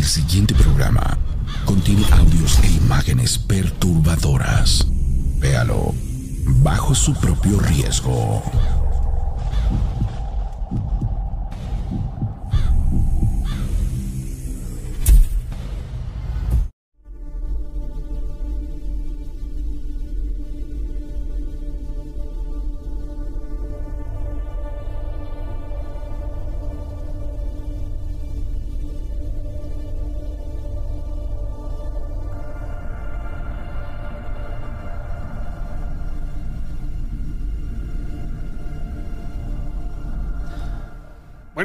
El siguiente programa contiene audios e imágenes perturbadoras. Véalo bajo su propio riesgo.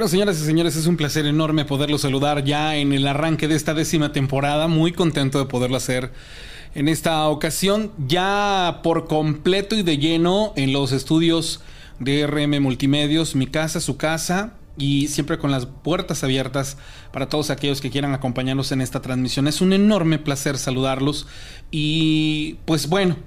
Señoras y señores, es un placer enorme poderlos saludar ya en el arranque de esta décima temporada. Muy contento de poderlo hacer en esta ocasión, ya por completo y de lleno en los estudios de RM Multimedios, mi casa, su casa, y siempre con las puertas abiertas para todos aquellos que quieran acompañarnos en esta transmisión. Es un enorme placer saludarlos y pues bueno,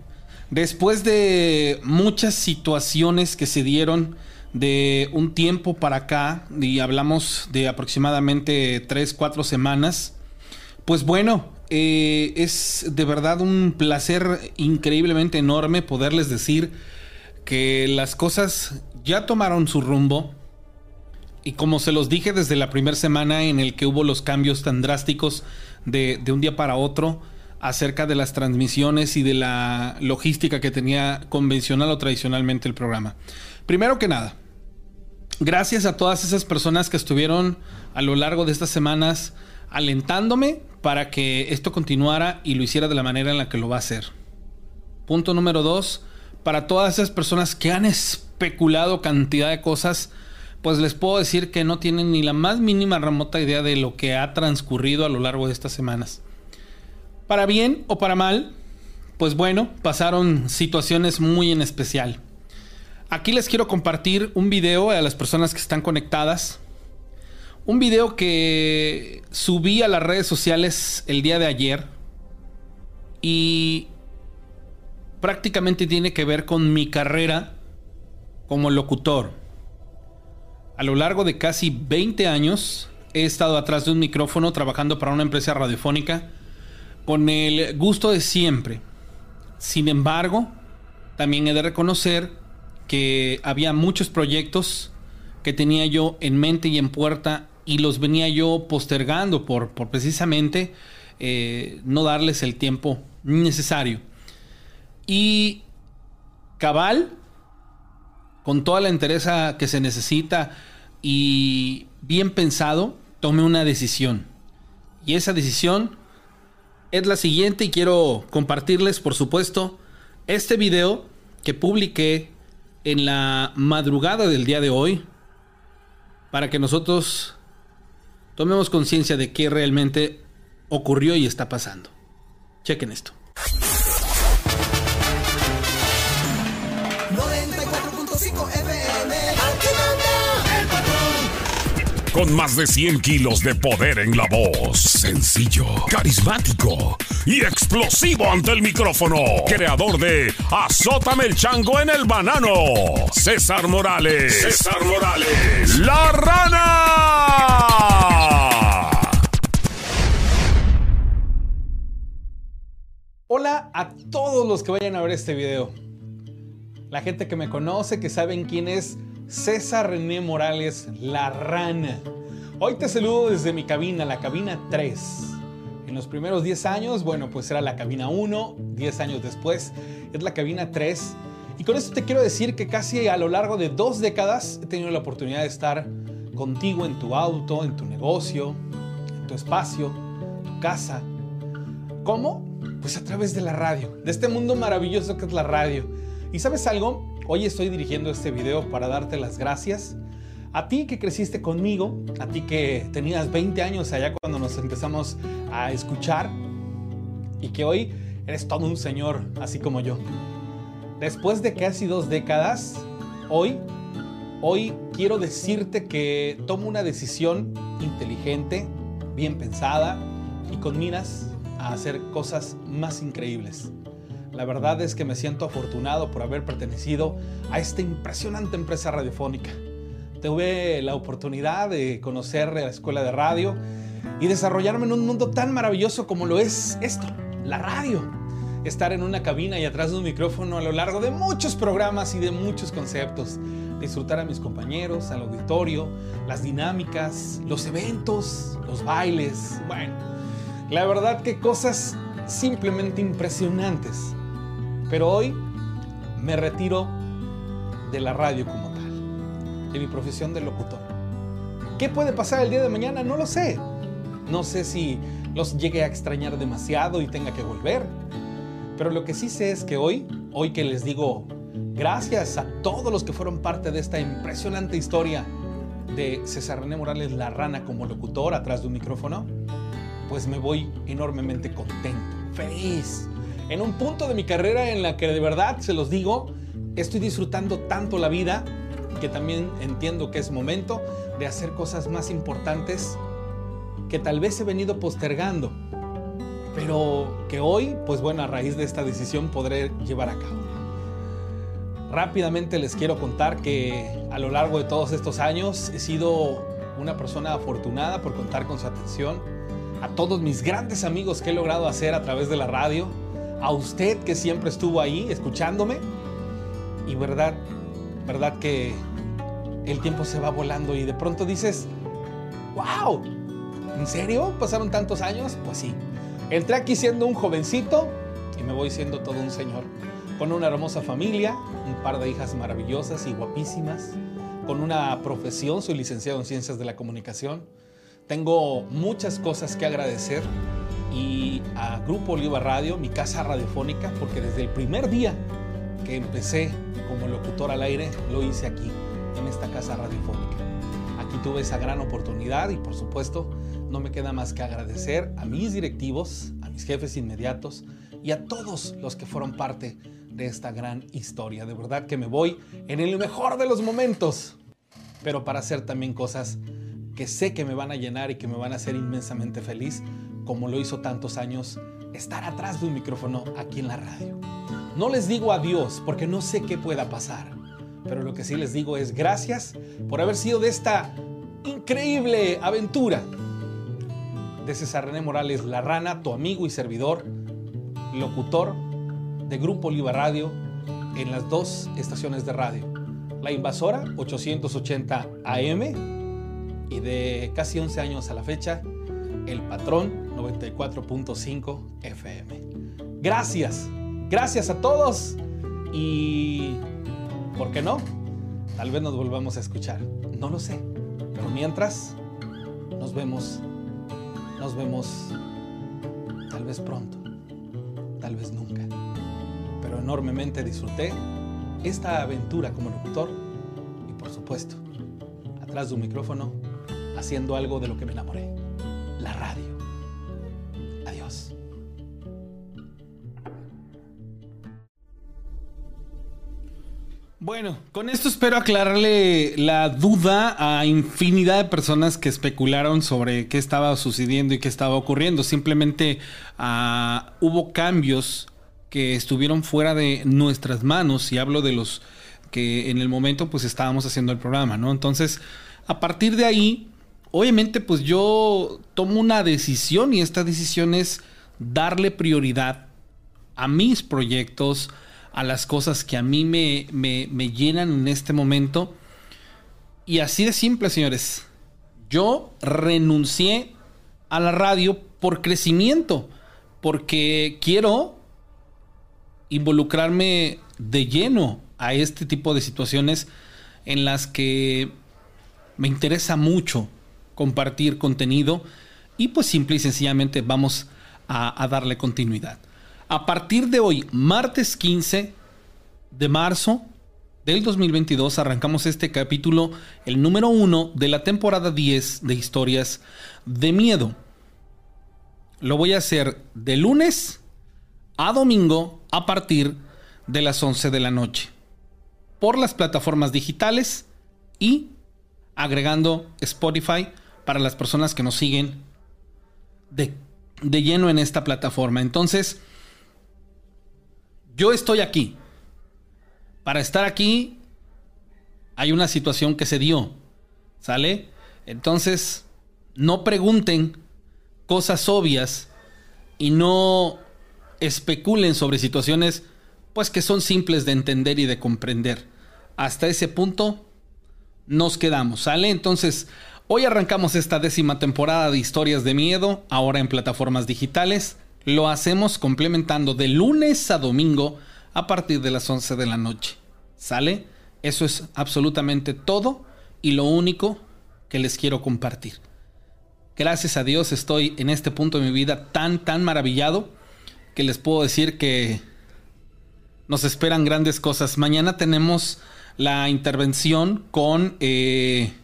después de muchas situaciones que se dieron, de un tiempo para acá, y hablamos de aproximadamente 3, 4 semanas, pues bueno, eh, es de verdad un placer increíblemente enorme poderles decir que las cosas ya tomaron su rumbo. Y como se los dije desde la primera semana en el que hubo los cambios tan drásticos de, de un día para otro acerca de las transmisiones y de la logística que tenía convencional o tradicionalmente el programa. Primero que nada, gracias a todas esas personas que estuvieron a lo largo de estas semanas alentándome para que esto continuara y lo hiciera de la manera en la que lo va a hacer. Punto número dos, para todas esas personas que han especulado cantidad de cosas, pues les puedo decir que no tienen ni la más mínima remota idea de lo que ha transcurrido a lo largo de estas semanas. Para bien o para mal, pues bueno, pasaron situaciones muy en especial. Aquí les quiero compartir un video a las personas que están conectadas. Un video que subí a las redes sociales el día de ayer. Y prácticamente tiene que ver con mi carrera como locutor. A lo largo de casi 20 años he estado atrás de un micrófono trabajando para una empresa radiofónica con el gusto de siempre. Sin embargo, también he de reconocer que había muchos proyectos que tenía yo en mente y en puerta y los venía yo postergando por, por precisamente eh, no darles el tiempo necesario. Y cabal, con toda la entereza que se necesita y bien pensado, tomé una decisión. Y esa decisión es la siguiente y quiero compartirles, por supuesto, este video que publiqué en la madrugada del día de hoy para que nosotros tomemos conciencia de qué realmente ocurrió y está pasando. Chequen esto. Con más de 100 kilos de poder en la voz. Sencillo, carismático y explosivo ante el micrófono. Creador de Azótame el chango en el banano. César Morales. César Morales. La rana. Hola a todos los que vayan a ver este video. La gente que me conoce, que saben quién es César René Morales, la rana. Hoy te saludo desde mi cabina, la cabina 3. En los primeros 10 años, bueno, pues era la cabina 1, 10 años después es la cabina 3. Y con esto te quiero decir que casi a lo largo de dos décadas he tenido la oportunidad de estar contigo en tu auto, en tu negocio, en tu espacio, tu casa. ¿Cómo? Pues a través de la radio, de este mundo maravilloso que es la radio. ¿Y sabes algo? Hoy estoy dirigiendo este video para darte las gracias. A ti que creciste conmigo, a ti que tenías 20 años allá cuando nos empezamos a escuchar y que hoy eres todo un señor, así como yo. Después de casi dos décadas, hoy, hoy quiero decirte que tomo una decisión inteligente, bien pensada y con miras a hacer cosas más increíbles. La verdad es que me siento afortunado por haber pertenecido a esta impresionante empresa radiofónica. Tuve la oportunidad de conocer la escuela de radio y desarrollarme en un mundo tan maravilloso como lo es esto, la radio. Estar en una cabina y atrás de un micrófono a lo largo de muchos programas y de muchos conceptos. Disfrutar a mis compañeros, al auditorio, las dinámicas, los eventos, los bailes. Bueno, la verdad que cosas simplemente impresionantes. Pero hoy me retiro de la radio como tal, de mi profesión de locutor. ¿Qué puede pasar el día de mañana? No lo sé. No sé si los llegue a extrañar demasiado y tenga que volver. Pero lo que sí sé es que hoy, hoy que les digo gracias a todos los que fueron parte de esta impresionante historia de César René Morales La Rana como locutor atrás de un micrófono, pues me voy enormemente contento, feliz. En un punto de mi carrera en la que de verdad, se los digo, estoy disfrutando tanto la vida que también entiendo que es momento de hacer cosas más importantes que tal vez he venido postergando, pero que hoy, pues bueno, a raíz de esta decisión podré llevar a cabo. Rápidamente les quiero contar que a lo largo de todos estos años he sido una persona afortunada por contar con su atención, a todos mis grandes amigos que he logrado hacer a través de la radio, a usted que siempre estuvo ahí escuchándome y verdad, verdad que el tiempo se va volando y de pronto dices, wow, ¿En serio? ¿Pasaron tantos años? Pues sí. Entré aquí siendo un jovencito y me voy siendo todo un señor. Con una hermosa familia, un par de hijas maravillosas y guapísimas, con una profesión, soy licenciado en Ciencias de la Comunicación. Tengo muchas cosas que agradecer y a Grupo Oliva Radio, mi casa radiofónica, porque desde el primer día que empecé como locutor al aire, lo hice aquí, en esta casa radiofónica. Aquí tuve esa gran oportunidad y por supuesto no me queda más que agradecer a mis directivos, a mis jefes inmediatos y a todos los que fueron parte de esta gran historia. De verdad que me voy en el mejor de los momentos, pero para hacer también cosas que sé que me van a llenar y que me van a hacer inmensamente feliz, como lo hizo tantos años estar atrás de un micrófono aquí en la radio. No les digo adiós porque no sé qué pueda pasar, pero lo que sí les digo es gracias por haber sido de esta increíble aventura de César René Morales La Rana, tu amigo y servidor, locutor de Grupo Oliva Radio en las dos estaciones de radio. La Invasora 880 AM y de casi 11 años a la fecha, El Patrón 94.5 FM. Gracias, gracias a todos y, ¿por qué no? Tal vez nos volvamos a escuchar, no lo sé, pero mientras, nos vemos nos vemos tal vez pronto, tal vez nunca. Pero enormemente disfruté esta aventura como locutor y por supuesto, atrás de un micrófono, haciendo algo de lo que me enamoré, la radio. Bueno, con esto espero aclararle la duda a infinidad de personas que especularon sobre qué estaba sucediendo y qué estaba ocurriendo. Simplemente ah, hubo cambios que estuvieron fuera de nuestras manos y hablo de los que en el momento pues estábamos haciendo el programa, ¿no? Entonces, a partir de ahí, obviamente pues yo tomo una decisión y esta decisión es darle prioridad a mis proyectos, a las cosas que a mí me, me, llenan en este momento. Y así de simple, señores. Yo renuncié a la radio por crecimiento, porque quiero involucrarme de lleno a este tipo de situaciones en las que me interesa mucho compartir contenido y pues simple y sencillamente vamos a darle continuidad. A partir de hoy, martes 15 de marzo del 2022, arrancamos este capítulo, el número uno de la temporada 10 de historias de miedo. Lo voy a hacer de lunes a domingo a partir de las 11 de la noche por las plataformas digitales y agregando Spotify para las personas que nos siguen de, de lleno en esta plataforma. Entonces, yo estoy aquí. Para estar aquí hay una situación que se dio. ¿Sale? Entonces, no pregunten cosas obvias y no especulen sobre situaciones pues que son simples de entender y de comprender. Hasta ese punto nos quedamos, ¿sale? Entonces, hoy arrancamos esta décima temporada de historias de miedo, ahora en plataformas digitales. Lo hacemos complementando de lunes a domingo a partir de las 11 de la noche. ¿Sale? Eso es absolutamente todo y lo único que les quiero compartir. Gracias a Dios estoy en este punto de mi vida tan, tan maravillado que les puedo decir que nos esperan grandes cosas. Mañana tenemos la intervención con eh,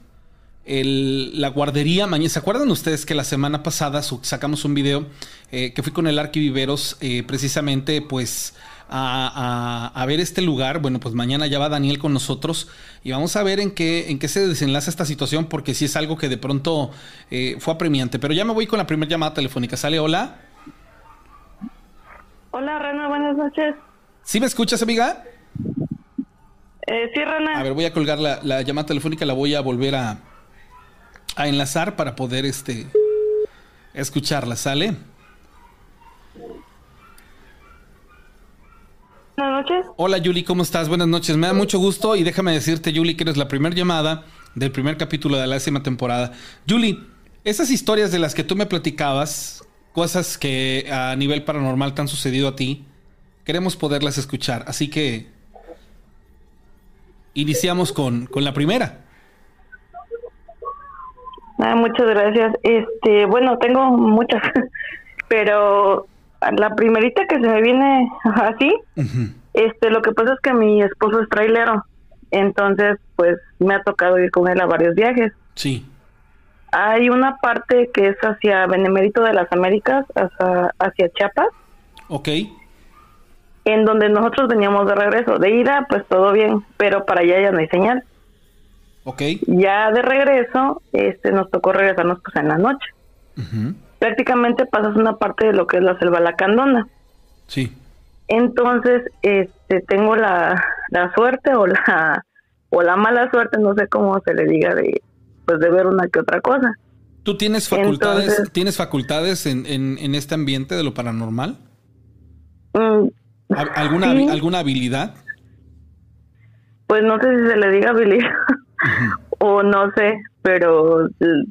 la guardería. ¿Se acuerdan ustedes que la semana pasada sacamos un video eh, que fui con el Arquiviveros eh, precisamente pues a, ver este lugar. Bueno, pues mañana ya va Daniel con nosotros y vamos a ver en qué, en qué se desenlaza esta situación, porque sí es algo que de pronto eh, fue apremiante. Pero ya me voy con la primera llamada telefónica. ¿Sale? Hola. Hola, Rana, buenas noches. ¿Sí me escuchas, amiga? Eh, sí, Rana. A ver, voy a colgar la, la, llamada telefónica, la voy a volver a, a enlazar para poder este, escucharla. ¿Sale? Buenas noches. Hola Yuli, ¿cómo estás? Buenas noches. Me da mucho gusto y déjame decirte, Yuli, que eres la primera llamada del primer capítulo de la décima temporada. Yuli, esas historias de las que tú me platicabas, cosas que a nivel paranormal te han sucedido a ti, queremos poderlas escuchar. Así que iniciamos con, con la primera. Ah, muchas gracias. Este, bueno, tengo muchas, pero la primerita que se me viene así, este, lo que pasa es que mi esposo es trailero, entonces pues me ha tocado ir con él a varios viajes. Sí. Hay una parte que es hacia Benemérito de las Américas, hacia, hacia Chiapas. Ok. En donde nosotros veníamos de regreso. De ida, pues todo bien, pero para allá ya no hay señal. Ok. Ya de regreso, este, nos tocó regresarnos pues en la noche prácticamente pasas una parte de lo que es la selva lacandona. Sí. Entonces, este, tengo la, la suerte o la o la mala suerte, no sé cómo se le diga de pues de ver una que otra cosa. ¿Tú tienes facultades, tienes facultades en, en, este ambiente de lo paranormal? Mm, ¿Alguna, ¿Alguna habilidad? Pues no sé si se le diga habilidad o no sé, pero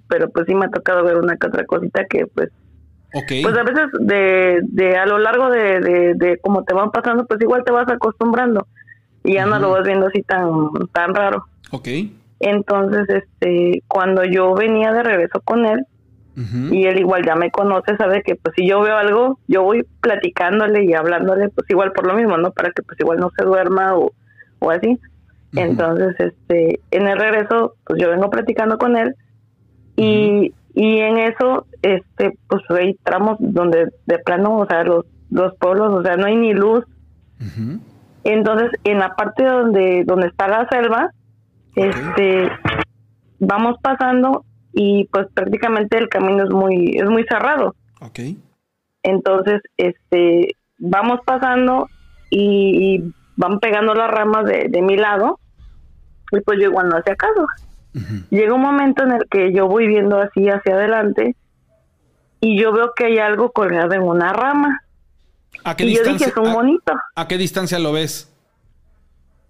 pero pues sí me ha tocado ver una que otra cosita que pues pues a veces de, de a lo largo de, de, de cómo te van pasando pues igual te vas acostumbrando y ya no lo vas viendo así tan tan raro. Ok. entonces este cuando yo venía de regreso con él y él igual ya me conoce sabe que pues si yo veo algo yo voy platicándole y hablándole pues igual por lo mismo no para que pues igual no se duerma o, o así entonces, este, en el regreso, pues yo vengo platicando con él y, y en eso, este, pues hay tramos donde de plano, o sea, los, los pueblos, o sea, no hay ni luz. Entonces, en la parte donde, donde está la selva, este, vamos pasando y pues prácticamente el camino es muy, es muy cerrado. Okay. Entonces, este, vamos pasando y, van pegando las ramas de, de mi lado y pues yo igual no hacía caso. Llega un momento en el que yo voy viendo así hacia adelante y yo veo que hay algo colgado en una rama. ¿A qué y distancia, yo dije, es un monito. ¿A qué distancia lo ves?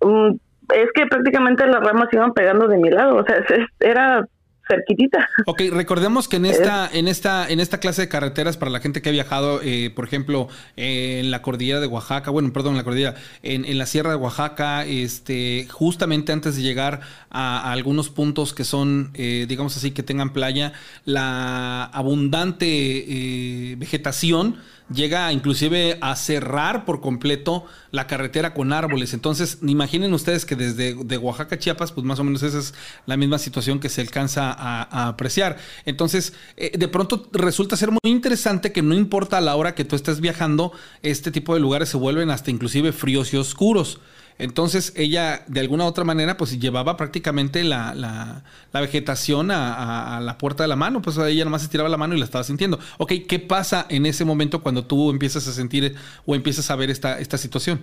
Mm, es que prácticamente las ramas iban pegando de mi lado, o sea, era cerquitita. Ok, recordemos que en esta, en esta, en esta clase de carreteras para la gente que ha viajado, eh, por ejemplo, en la cordillera de Oaxaca, bueno, perdón, en la cordillera, en, la sierra de Oaxaca, este, justamente antes de llegar a, algunos puntos que son, eh, digamos así, que tengan playa, la abundante eh, vegetación llega inclusive a cerrar por completo la carretera con árboles. Entonces, imaginen ustedes que desde de Oaxaca Chiapas, pues más o menos esa es la misma situación que se alcanza a, apreciar. Entonces, eh, de pronto resulta ser muy interesante que no importa a la hora que tú estés viajando, este tipo de lugares se vuelven hasta inclusive fríos y oscuros. Entonces ella de alguna u otra manera pues llevaba prácticamente la, la, vegetación a, la puerta de la mano, pues ella nomás estiraba la mano y la estaba sintiendo. Ok, ¿qué pasa en ese momento cuando tú empiezas a sentir o empiezas a ver esta, esta situación?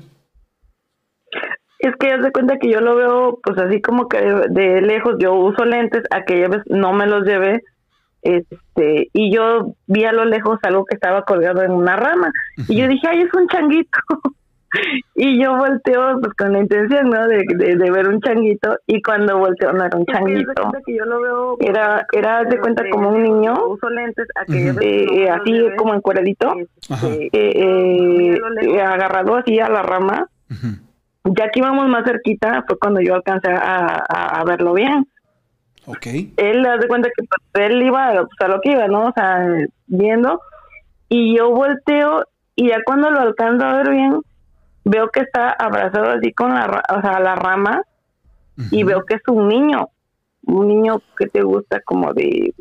Es que ya se cuenta que yo lo veo pues así como que de lejos, yo uso lentes, aquella vez no me los llevé este y yo vi a lo lejos algo que estaba colgado en una rama. Y yo dije ay es un changuito y yo volteo pues con la intención no de, de, ver un changuito y cuando volteo no era un changuito era era de cuenta como un niño eh, así como encueradito eh, eh, agarrado así a la rama ya que íbamos más cerquita fue cuando yo alcancé a, a verlo bien Okay. Él hace cuenta que pues, él iba pues, a lo que iba, ¿no? O sea, viendo. Y yo volteo y ya cuando lo alcanzo a ver bien, veo que está abrazado así con la, o sea, la rama y veo que es un niño. Un niño que te gusta como de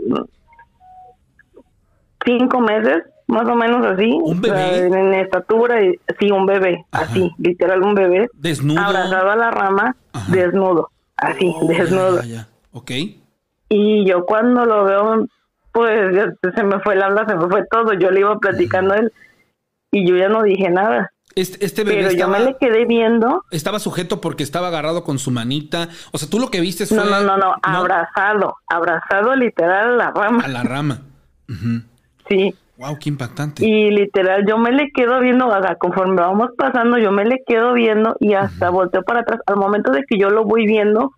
cinco meses, más o menos así. ¿Un bebé? en estatura, y, sí, un bebé, así, literal un bebé. Desnudo. Abrazado a la rama, desnudo, así, oh, desnudo. Ok. Y yo cuando lo veo, pues se me fue el habla, se me fue todo. Yo le iba platicando a él y yo ya no dije nada. Este, este bebé Pero estaba, yo me le quedé viendo. Estaba sujeto porque estaba agarrado con su manita. O sea, tú lo que viste fue. No, no, no, no, abrazado. Abrazado literal a la rama. A la rama. Sí. Wow, qué impactante. Y literal, yo me le quedo viendo, o sea, conforme vamos pasando, yo me le quedo viendo y hasta volteo para atrás. Al momento de que yo lo voy viendo,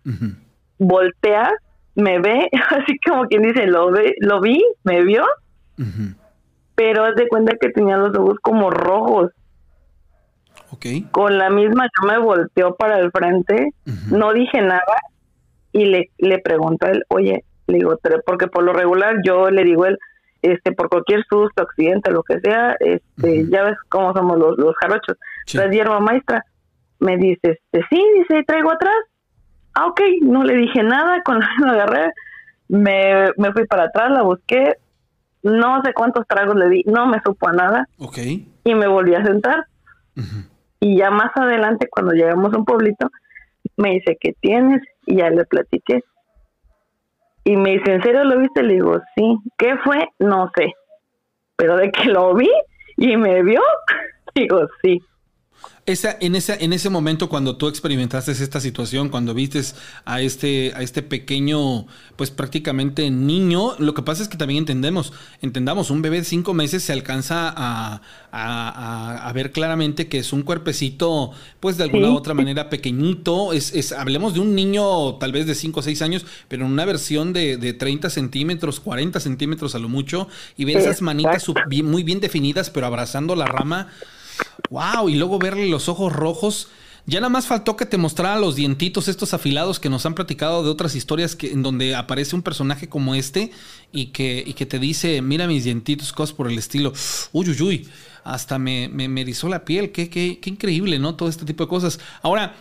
voltea, me ve, así como quien dice, lo ve, lo vi, me vio, pero haz de cuenta que tenía los ojos como rojos. Okay. Con la misma yo me volteó para el frente, no dije nada y le, le pregunto a él, oye, le digo, porque por lo regular yo le digo a él, este, por cualquier susto, accidente, lo que sea, este, ya ves cómo somos los, los jarochos. La hierba maestra me dice, este, sí, dice, traigo atrás ah, ok, no le dije nada, con la agarré, me, me fui para atrás, la busqué, no sé cuántos tragos le di, no me supo a nada. Ok. Y me volví a sentar. Y ya más adelante, cuando llegamos a un pueblito, me dice, ¿qué tienes? Y ya le platiqué. Y me dice, ¿en serio lo viste? Le digo, sí. ¿Qué fue? No sé. Pero de que lo vi y me vio, digo, sí. Esa, en, esa, en ese momento cuando tú experimentaste esta situación, cuando vistes a este, a este pequeño, pues prácticamente niño, lo que pasa es que también entendemos, entendamos, un bebé de cinco meses se alcanza a, a, ver claramente que es un cuerpecito, pues de alguna u otra manera pequeñito, es, es, hablemos de un niño tal vez de cinco o seis años, pero en una versión de, de 30 centímetros, 40 centímetros a lo mucho, y ven esas manitas muy bien definidas, pero abrazando la rama Wow, y luego verle los ojos rojos. Ya nada más faltó que te mostrara los dientitos estos afilados que nos han platicado de otras historias que, en donde aparece un personaje como este y que, y que te dice, mira mis dientitos, cosas por el estilo. Uy, uy, uy, hasta me, me, me erizó la piel. Qué, qué, qué increíble, ¿no? Todo este tipo de cosas. Ahora,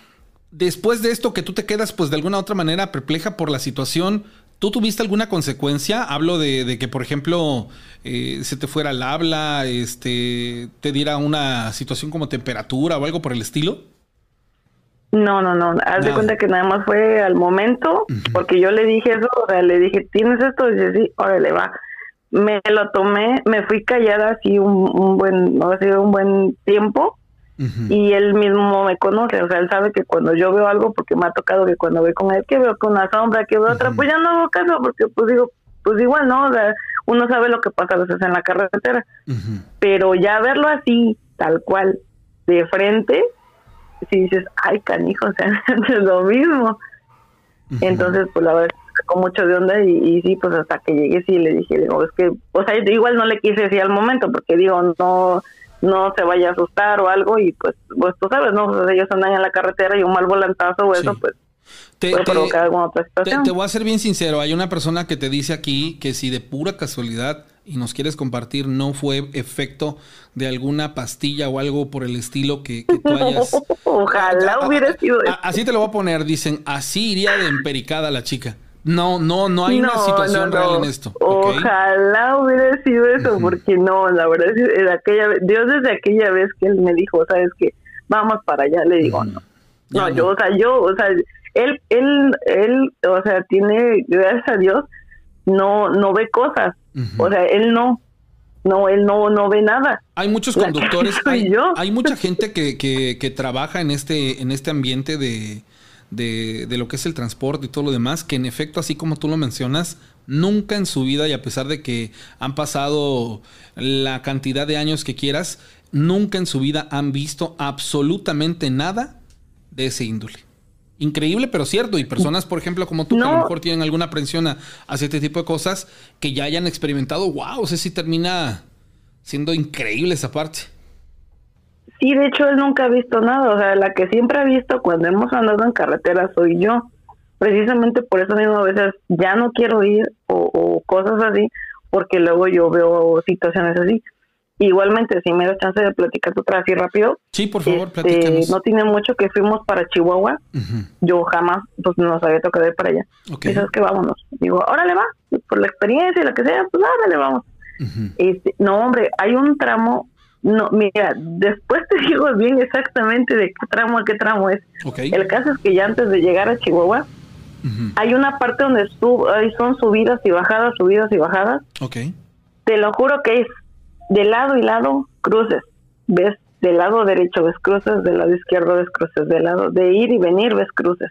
después de esto que tú te quedas pues de alguna otra manera perpleja por la situación, ¿Tú tuviste alguna consecuencia? Hablo de, que, por ejemplo, eh, se te fuera el habla, este, te diera una situación como temperatura o algo por el estilo. No, no, no. Haz de cuenta que nada más fue al momento, porque yo le dije eso, o sea, le dije, ¿tienes esto? Y dice, sí, órale, va. Me lo tomé, me fui callada así un, un buen, no sé, un buen tiempo y él mismo me conoce, o sea, él sabe que cuando yo veo algo, porque me ha tocado que cuando voy con él, que veo con una sombra, que veo otra, pues ya no hago caso, porque pues digo, pues igual, ¿no? O sea, uno sabe lo que pasa a veces en la carretera, pero ya verlo así, tal cual, de frente, si dices, ay, canijo, o sea, es lo mismo. Entonces, pues la verdad, con mucho de onda y, sí, pues hasta que llegué sí le dije, digo, es que, o sea, igual no le quise decir al momento, porque digo, no no se vaya a asustar o algo y pues, pues tú sabes, ¿no? ellos andan en la carretera y un mal volantazo o eso, pues te, alguna otra situación. Te, voy a ser bien sincero, hay una persona que te dice aquí que si de pura casualidad y nos quieres compartir no fue efecto de alguna pastilla o algo por el estilo que, tú hayas... Ojalá hubiera sido Así te lo voy a poner, dicen, así iría de empericada la chica. No, no, no hay una situación real en esto. Ojalá hubiera sido eso, porque no, la verdad es aquella Dios desde aquella vez que él me dijo, sabes que vamos para allá, le digo, no. No, yo, o sea, yo, o sea, él, él, él, o sea, tiene, gracias a Dios, no, no ve cosas. O sea, él no, no, él no, no ve nada. Hay muchos conductores, hay, hay, mucha gente que, que, que trabaja en este, en este ambiente de, de, de, lo que es el transporte y todo lo demás, que en efecto, así como tú lo mencionas, Nunca en su vida, y a pesar de que han pasado la cantidad de años que quieras, nunca en su vida han visto absolutamente nada de ese índole. Increíble, pero cierto. Y personas, por ejemplo, como tú, que a lo mejor tienen alguna aprensión hacia este tipo de cosas, que ya hayan experimentado, wow, o sea, sí termina siendo increíble esa parte. Sí, de hecho, él nunca ha visto nada. O sea, la que siempre ha visto cuando hemos andado en carretera soy yo. Precisamente por eso mismo a veces ya no quiero ir o cosas así, porque luego yo veo situaciones así. Igualmente, si me da chance de platicar otra así rápido. Sí, por favor, este, No tiene mucho que fuimos para Chihuahua. Yo jamás pues nos había tocado ir para allá. Okay. es que vámonos. Digo, órale va, por la experiencia y lo que sea, pues órale vamos. este, no, hombre, hay un tramo. No, mira, después te digo bien exactamente de qué tramo a qué tramo es. El caso es que ya antes de llegar a Chihuahua, hay una parte donde son subidas y bajadas, subidas y bajadas. Okay. Te lo juro que es de lado y lado cruces. Ves del lado derecho ves cruces, del lado izquierdo ves cruces, del lado de ir y venir ves cruces.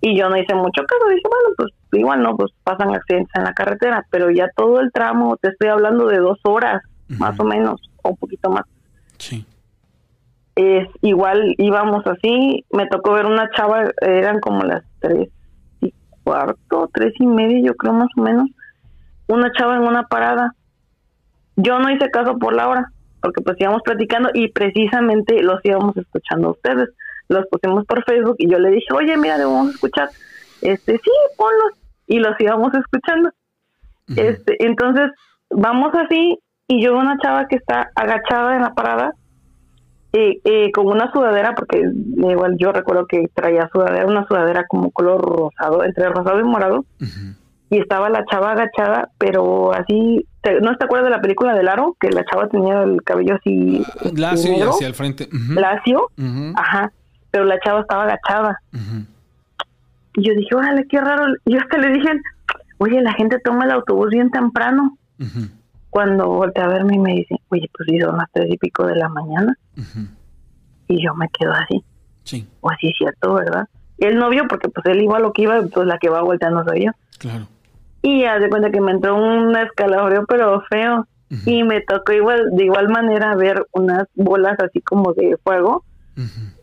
Y yo no hice mucho caso, dije, bueno, pues igual no, pues pasan accidentes en la carretera, pero ya todo el tramo, te estoy hablando de dos horas, más o menos, o un poquito más. Sí. Es igual íbamos así, me tocó ver una chava, eran como las tres y cuarto, tres y medio, yo creo más o menos, una chava en una parada yo no hice caso por la hora, porque pues íbamos platicando y precisamente los íbamos escuchando a ustedes. Los pusimos por Facebook y yo le dije, oye, mira, debemos escuchar. Este, sí, ponlos. Y los íbamos escuchando. Este, entonces, vamos así y yo veo una chava que está agachada en la parada eh, eh, con una sudadera, porque igual yo recuerdo que traía sudadera, una sudadera como color rosado, entre rosado y morado y estaba la chava agachada, pero así, ¿no te acuerdas de la película del aro? Que la chava tenía el cabello así... Lacio y hacia el frente. Lacio, ajá, pero la chava estaba agachada. Y yo dije, órale, qué raro. Y yo hasta le dije, oye, la gente toma el autobús bien temprano. Cuando volteé a verme y me dice, oye, pues son las tres y pico de la mañana. Y yo me quedo así. Sí. O así es cierto, ¿verdad? Y él no vio porque pues él iba a lo que iba, pues la que va volteando soy yo. Claro. Y hace cuenta que me entró un escalofrío, pero feo. Y me tocó igual, de igual manera ver unas bolas así como de fuego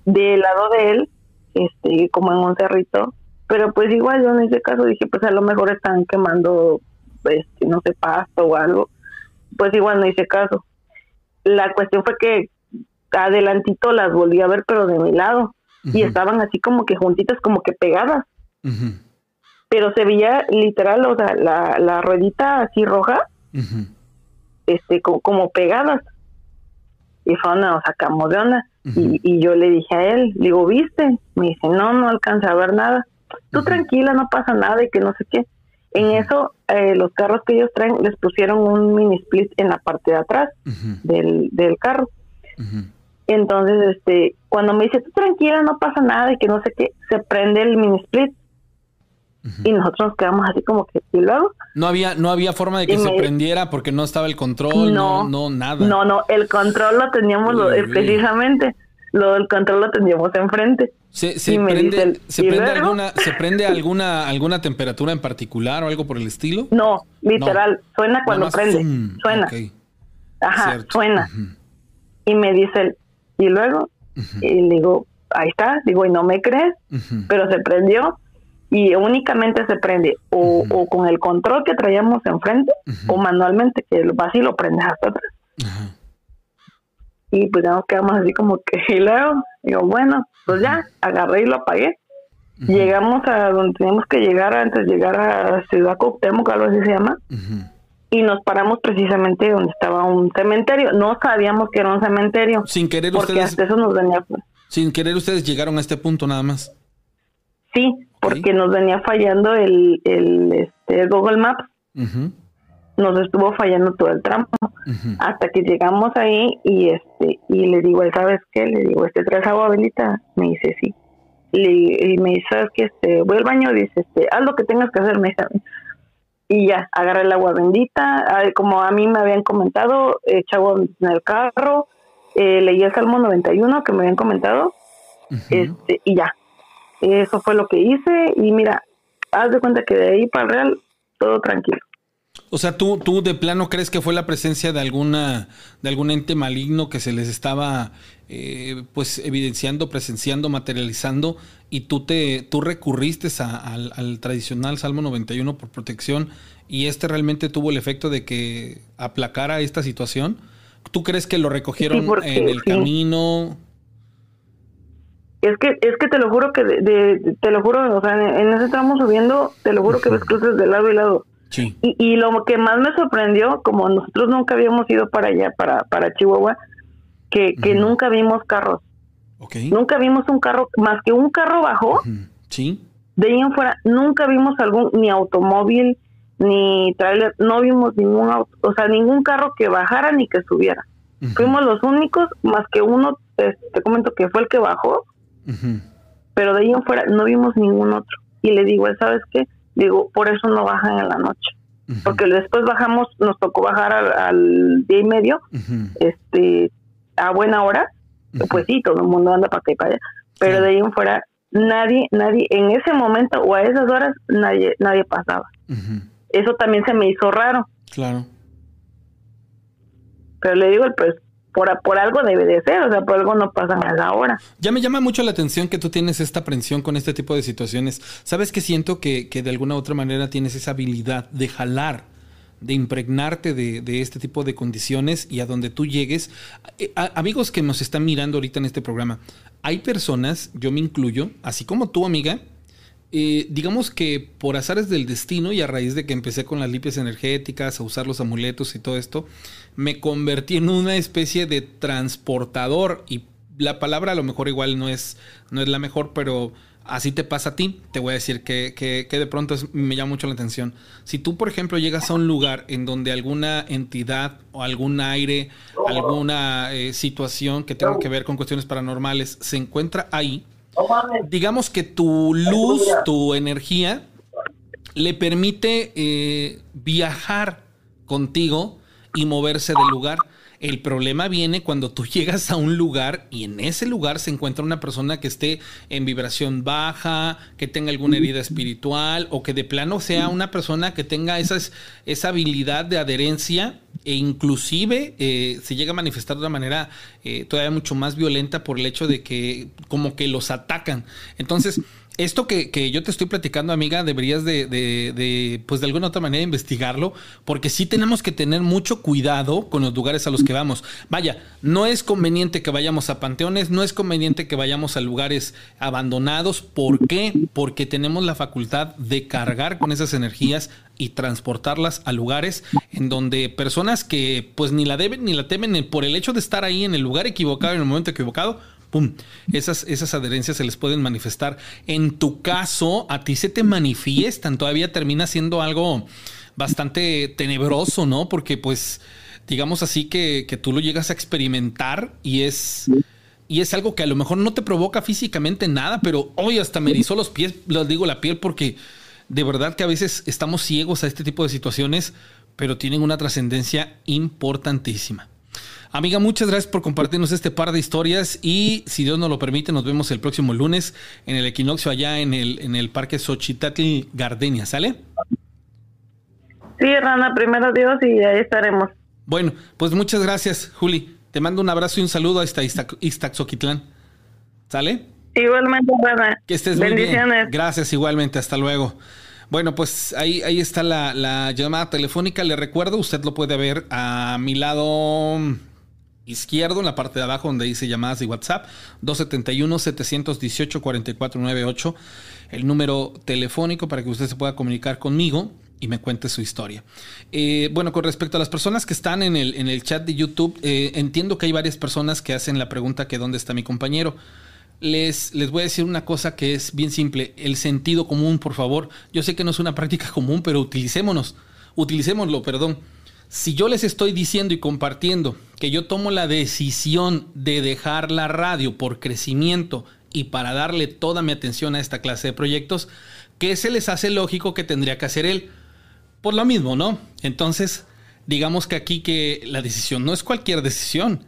del lado de él, este, como en un cerrito. Pero pues igual yo en ese caso dije, pues a lo mejor están quemando, este, no sé, pasto o algo. Pues igual no hice caso. La cuestión fue que adelantito las volví a ver, pero de mi lado. Y estaban así como que juntitas, como que pegadas pero se veía literal, o sea, la, la ruedita así roja, este, como, pegadas. Y fue una, nos sacamos de onda. y, y, yo le dije a él, digo, ¿viste? Me dice, no, no alcanza a ver nada. Tú tranquila, no pasa nada y que no sé qué. En eso, eh, los carros que ellos traen les pusieron un mini split en la parte de atrás del, del carro. Entonces, este, cuando me dice, tú tranquila, no pasa nada y que no sé qué, se prende el mini split. Y nosotros nos quedamos así como que y luego no había no había forma de que se prendiera porque no estaba el control no no, nada. No no el control lo teníamos precisamente lo del control lo teníamos enfrente. Se, se prende, ¿se prende alguna se prende alguna alguna temperatura en particular o algo por el estilo no literal suena cuando prende suena. Ajá suena. Y me dice y luego y le digo ahí está digo y no me crees pero se prendió y únicamente se prende o, con el control que traíamos enfrente o manualmente, que así lo prendes hasta atrás. Y pues ya nos quedamos así como que, y luego, digo, bueno, pues ya, agarré y lo apagué. Llegamos a donde teníamos que llegar antes de llegar a Ciudad Cuauhtémoc, algo así se llama. Y nos paramos precisamente donde estaba un cementerio. No sabíamos que era un cementerio. Sin querer porque ustedes. Hasta eso nos venía. Sin querer ustedes llegaron a este punto nada más. Sí, porque nos venía fallando el, el, este, Google Maps. Nos estuvo fallando todo el tramo. Hasta que llegamos ahí y este y le digo, ¿sabes qué? Le digo, ¿este traes agua bendita? Me dice, sí. y me dice, ¿sabes qué? Este, voy al baño, dice, este, haz lo que tengas que hacer, me dice. Y ya, agarré el agua bendita. Como a mí me habían comentado, eché agua en el carro, eh, leí el Salmo 91 que me habían comentado. este Y ya, eso fue lo que hice y mira, haz de cuenta que de ahí para el Real todo tranquilo. O sea, ¿tú, tú de plano crees que fue la presencia de alguna de algún ente maligno que se les estaba eh, pues evidenciando, presenciando, materializando y tú te tú recurriste al, al, tradicional Salmo 91 por protección y este realmente tuvo el efecto de que aplacara esta situación? ¿Tú crees que lo recogieron en el camino? Es que, es que te lo juro que, de, te lo juro, o sea, en, ese tramo subiendo, te lo juro que ves cruces de lado y lado. Sí. Y, y lo que más me sorprendió, como nosotros nunca habíamos ido para allá, para, para Chihuahua, que, que nunca vimos carros. Okay. Nunca vimos un carro, más que un carro bajó. Sí. De ahí en fuera, nunca vimos algún, ni automóvil, ni trailer, no vimos ningún auto, o sea, ningún carro que bajara ni que subiera. Fuimos los únicos, más que uno, te, te comento que fue el que bajó, pero de ahí en fuera no vimos ningún otro. Y le digo, ¿sabes qué? Digo, por eso no bajan en la noche. Porque después bajamos, nos tocó bajar al, día y medio, este, a buena hora. Pues sí, todo el mundo anda para acá y para allá. Pero de ahí en fuera, nadie, nadie, en ese momento o a esas horas, nadie, nadie pasaba. Eso también se me hizo raro. Claro. Pero le digo, pues por, algo debe de ser, o sea, por algo no pasa a la hora. Ya me llama mucho la atención que tú tienes esta aprensión con este tipo de situaciones. ¿Sabes que siento que, que de alguna u otra manera tienes esa habilidad de jalar? de impregnarte de, de, este tipo de condiciones y a donde tú llegues. Eh, amigos que nos están mirando ahorita en este programa, hay personas, yo me incluyo, así como tú, amiga, eh, digamos que por azares del destino y a raíz de que empecé con las limpias energéticas, a usar los amuletos y todo esto, me convertí en una especie de transportador y la palabra a lo mejor igual no es, no es la mejor, pero así te pasa a ti. Te voy a decir que, que, de pronto me llama mucho la atención. Si tú, por ejemplo, llegas a un lugar en donde alguna entidad o algún aire, alguna eh, situación que tenga que ver con cuestiones paranormales se encuentra ahí, digamos que tu luz, tu energía, le permite eh, viajar contigo y moverse del lugar. El problema viene cuando tú llegas a un lugar y en ese lugar se encuentra una persona que esté en vibración baja, que tenga alguna herida espiritual o que de plano sea una persona que tenga esas, esa habilidad de adherencia e inclusive eh, se llega a manifestar de una manera eh, todavía mucho más violenta por el hecho de que como que los atacan. Entonces, esto que, que, yo te estoy platicando, amiga, deberías de, de, de, pues de alguna otra manera investigarlo, porque sí tenemos que tener mucho cuidado con los lugares a los que vamos. Vaya, no es conveniente que vayamos a panteones, no es conveniente que vayamos a lugares abandonados. ¿Por qué? Porque tenemos la facultad de cargar con esas energías y transportarlas a lugares en donde personas que pues ni la deben ni la temen por el hecho de estar ahí en el lugar equivocado, en el momento equivocado, esas, esas adherencias se les pueden manifestar. En tu caso, a ti se te manifiestan, todavía termina siendo algo bastante tenebroso, ¿no? Porque pues, digamos así que, tú lo llegas a experimentar y es... Y es algo que a lo mejor no te provoca físicamente nada, pero hoy hasta me erizó los pies, les digo la piel, porque de verdad que a veces estamos ciegos a este tipo de situaciones, pero tienen una trascendencia importantísima. Amiga, muchas gracias por compartirnos este par de historias y si Dios nos lo permite, nos vemos el próximo lunes en el equinoccio allá en el, en el Parque Xochitatl Gardenia, ¿sale? Sí, Rana, primero Dios y ahí estaremos. Bueno, pues muchas gracias, Juli. Te mando un abrazo y un saludo a esta Iztaxoquitlán. ¿Sale? Igualmente, Rana. Que estés muy bien. Gracias, igualmente. Hasta luego. Bueno, pues ahí, ahí está la, la, llamada telefónica. Le recuerdo, usted lo puede ver a mi lado izquierdo, en la parte de abajo donde dice llamadas de WhatsApp, 271-718-4498, el número telefónico para que usted se pueda comunicar conmigo y me cuente su historia. Eh, bueno, con respecto a las personas que están en el, en el chat de YouTube, eh, entiendo que hay varias personas que hacen la pregunta que dónde está mi compañero. Les, les voy a decir una cosa que es bien simple, el sentido común, por favor. Yo sé que no es una práctica común, pero utilicémonos, utilicémoslo, perdón. Si yo les estoy diciendo y compartiendo que yo tomo la decisión de dejar la radio por crecimiento y para darle toda mi atención a esta clase de proyectos, ¿qué se les hace lógico que tendría que hacer él? Por lo mismo, ¿no? Entonces, digamos que aquí que la decisión no es cualquier decisión.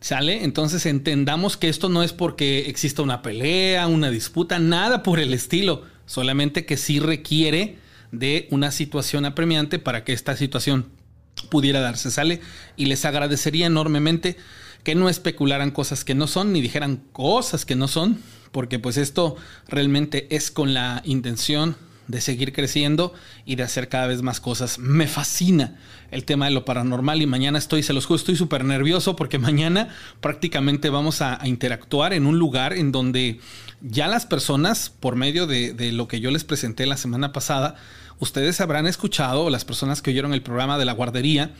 ¿Sale? Entonces entendamos que esto no es porque exista una pelea, una disputa, nada por el estilo. Solamente que sí requiere de una situación apremiante para que esta situación pudiera darse. Sale y les agradecería enormemente que no especularan cosas que no son ni dijeran cosas que no son, porque pues esto realmente es con la intención de seguir creciendo y de hacer cada vez más cosas. Me fascina el tema de lo paranormal y mañana estoy, se los juro, estoy súper nervioso porque mañana prácticamente vamos a, interactuar en un lugar en donde ya las personas, por medio de, de lo que yo les presenté la semana pasada, ustedes habrán escuchado, las personas que oyeron el programa de la guardería,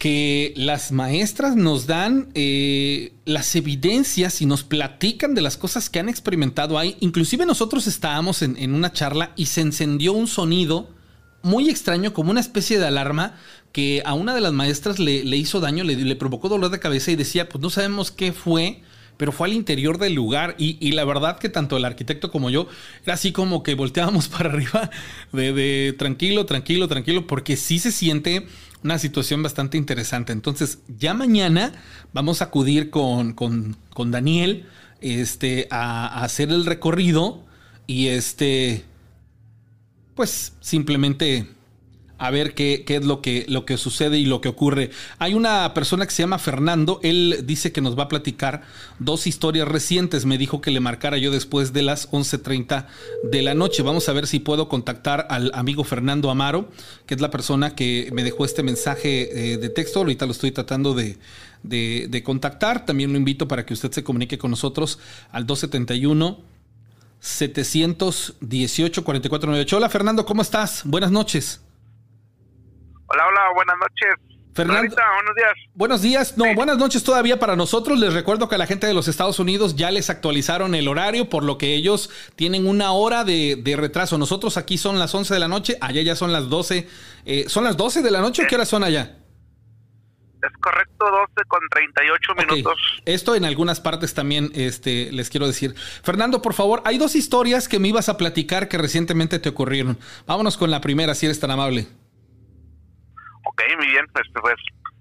que las maestras nos dan eh, las evidencias y nos platican de las cosas que han experimentado ahí. Inclusive nosotros estábamos en, una charla y se encendió un sonido muy extraño, como una especie de alarma, que a una de las maestras le, hizo daño, le, le, provocó dolor de cabeza y decía, pues no sabemos qué fue, pero fue al interior del lugar y, la verdad que tanto el arquitecto como yo era así como que volteábamos para arriba de, de tranquilo, tranquilo, tranquilo, porque sí se siente una situación bastante interesante. Entonces, ya mañana vamos a acudir con, con, con Daniel este, a, hacer el recorrido y este, pues simplemente a ver qué, es lo que, lo que sucede y lo que ocurre. Hay una persona que se llama Fernando, él dice que nos va a platicar dos historias recientes, me dijo que le marcara yo después de las 11.30 de la noche. Vamos a ver si puedo contactar al amigo Fernando Amaro, que es la persona que me dejó este mensaje eh, de texto, ahorita lo estoy tratando de, de, contactar, también lo invito para que usted se comunique con nosotros al 271. 718 4498. Hola Fernando, ¿cómo estás? Buenas noches. Hola, hola, buenas noches. Fernando, buenos días. Buenos días, no, buenas noches todavía para nosotros. Les recuerdo que a la gente de los Estados Unidos ya les actualizaron el horario, por lo que ellos tienen una hora de, retraso. Nosotros aquí son las 11 de la noche, allá ya son las 12. Eh, ¿Son las 12 de la noche o qué hora son allá? Es correcto, 12 con 38 minutos. Esto en algunas partes también este, les quiero decir. Fernando, por favor, hay dos historias que me ibas a platicar que recientemente te ocurrieron. Vámonos con la primera, si eres tan amable. Ok, muy bien, pues, pues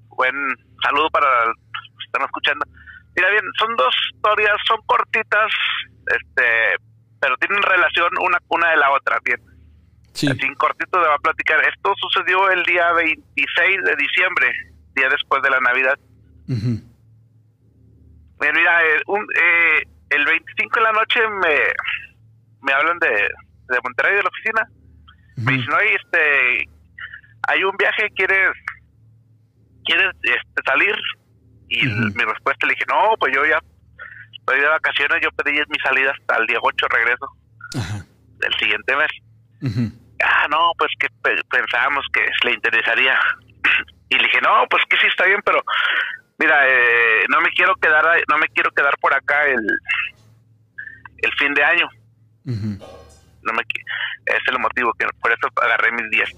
buen saludo para los que están escuchando. Mira bien, son dos historias, son cortitas, este, pero tienen relación una, una de la otra, bien. Sí. Así cortito le va a platicar. Esto sucedió el día 26 de diciembre, día después de la Navidad. Mira, eh, un, eh, el 25 de la noche me, me hablan de, de Monterrey, de la oficina. Me dicen, oye, este, hay un viaje, ¿quieres, quieres este, salir? Y mi respuesta le dije, no, pues yo ya estoy de vacaciones, yo pedí mi salida hasta el día 8 regreso del siguiente mes. Ah, no, pues que pensábamos que le interesaría. Y le dije, no, pues que sí está bien, pero mira, eh, no me quiero quedar, no me quiero quedar por acá el, el fin de año. No me, ese es el motivo que por eso agarré mis días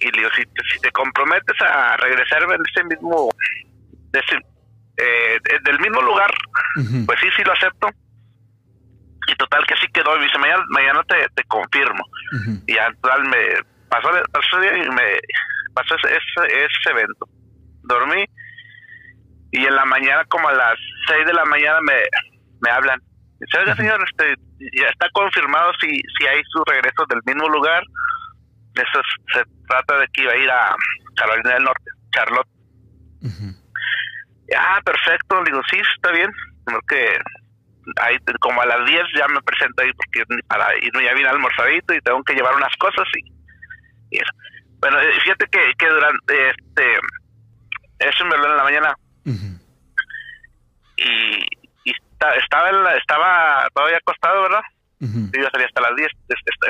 y le digo, si, te comprometes a regresar en ese mismo, eh, del mismo lugar, pues sí, sí lo acepto. Y total que sí quedó, y dice, mañana, mañana te, te confirmo. Y ya total me pasó, pasó, y me pasó ese, ese, evento. Dormí y en la mañana, como a las 6 de la mañana, me, me hablan. Dice, oiga, señor, este, ya está confirmado si, si hay su regreso del mismo lugar eso se trata de que iba a ir a Carolina del Norte, Charlotte. Ah, perfecto, digo, sí, está bien, que ahí como a las 10 ya me presento ahí porque para ir ya vine almorzadito y tengo que llevar unas cosas y, eso. Bueno, eh, fíjate que, que durante este eso me lo en la mañana y, y estaba estaba todavía acostado, ¿verdad? Yo salí hasta las 10,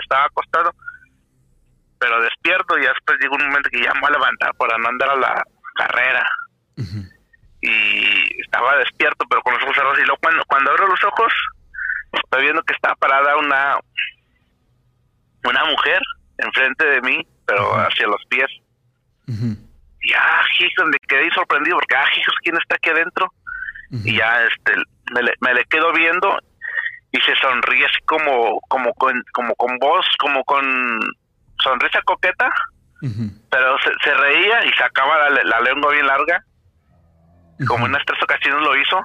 estaba acostado pero despierto y después llegó un momento que ya me voy a levantar para no andar a la carrera. Y estaba despierto, pero con los ojos cerrados. Y luego cuando, cuando abro los ojos, estoy viendo que está parada una, una mujer enfrente de mí, pero hacia los pies. Y ah, hijos, me quedé sorprendido porque, ah, hijos, ¿quién está aquí adentro? Y ya este, me, le, me le quedo viendo y se sonríe así como, como, con, como con voz, como con sonrisa coqueta, pero se, reía y sacaba la, la lengua bien larga, como en unas tres ocasiones lo hizo.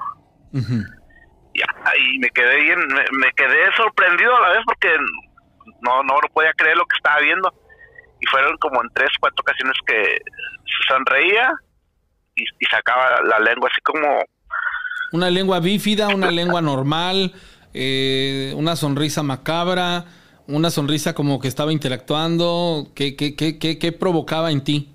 Y, me quedé bien, me, quedé sorprendido a la vez porque no, no lo podía creer lo que estaba viendo. Y fueron como en tres, cuatro ocasiones que sonreía y, sacaba la lengua así como... Una lengua bífida, una lengua normal, eh, una sonrisa macabra, una sonrisa como que estaba interactuando. ¿Qué, qué, qué, qué, qué provocaba en ti?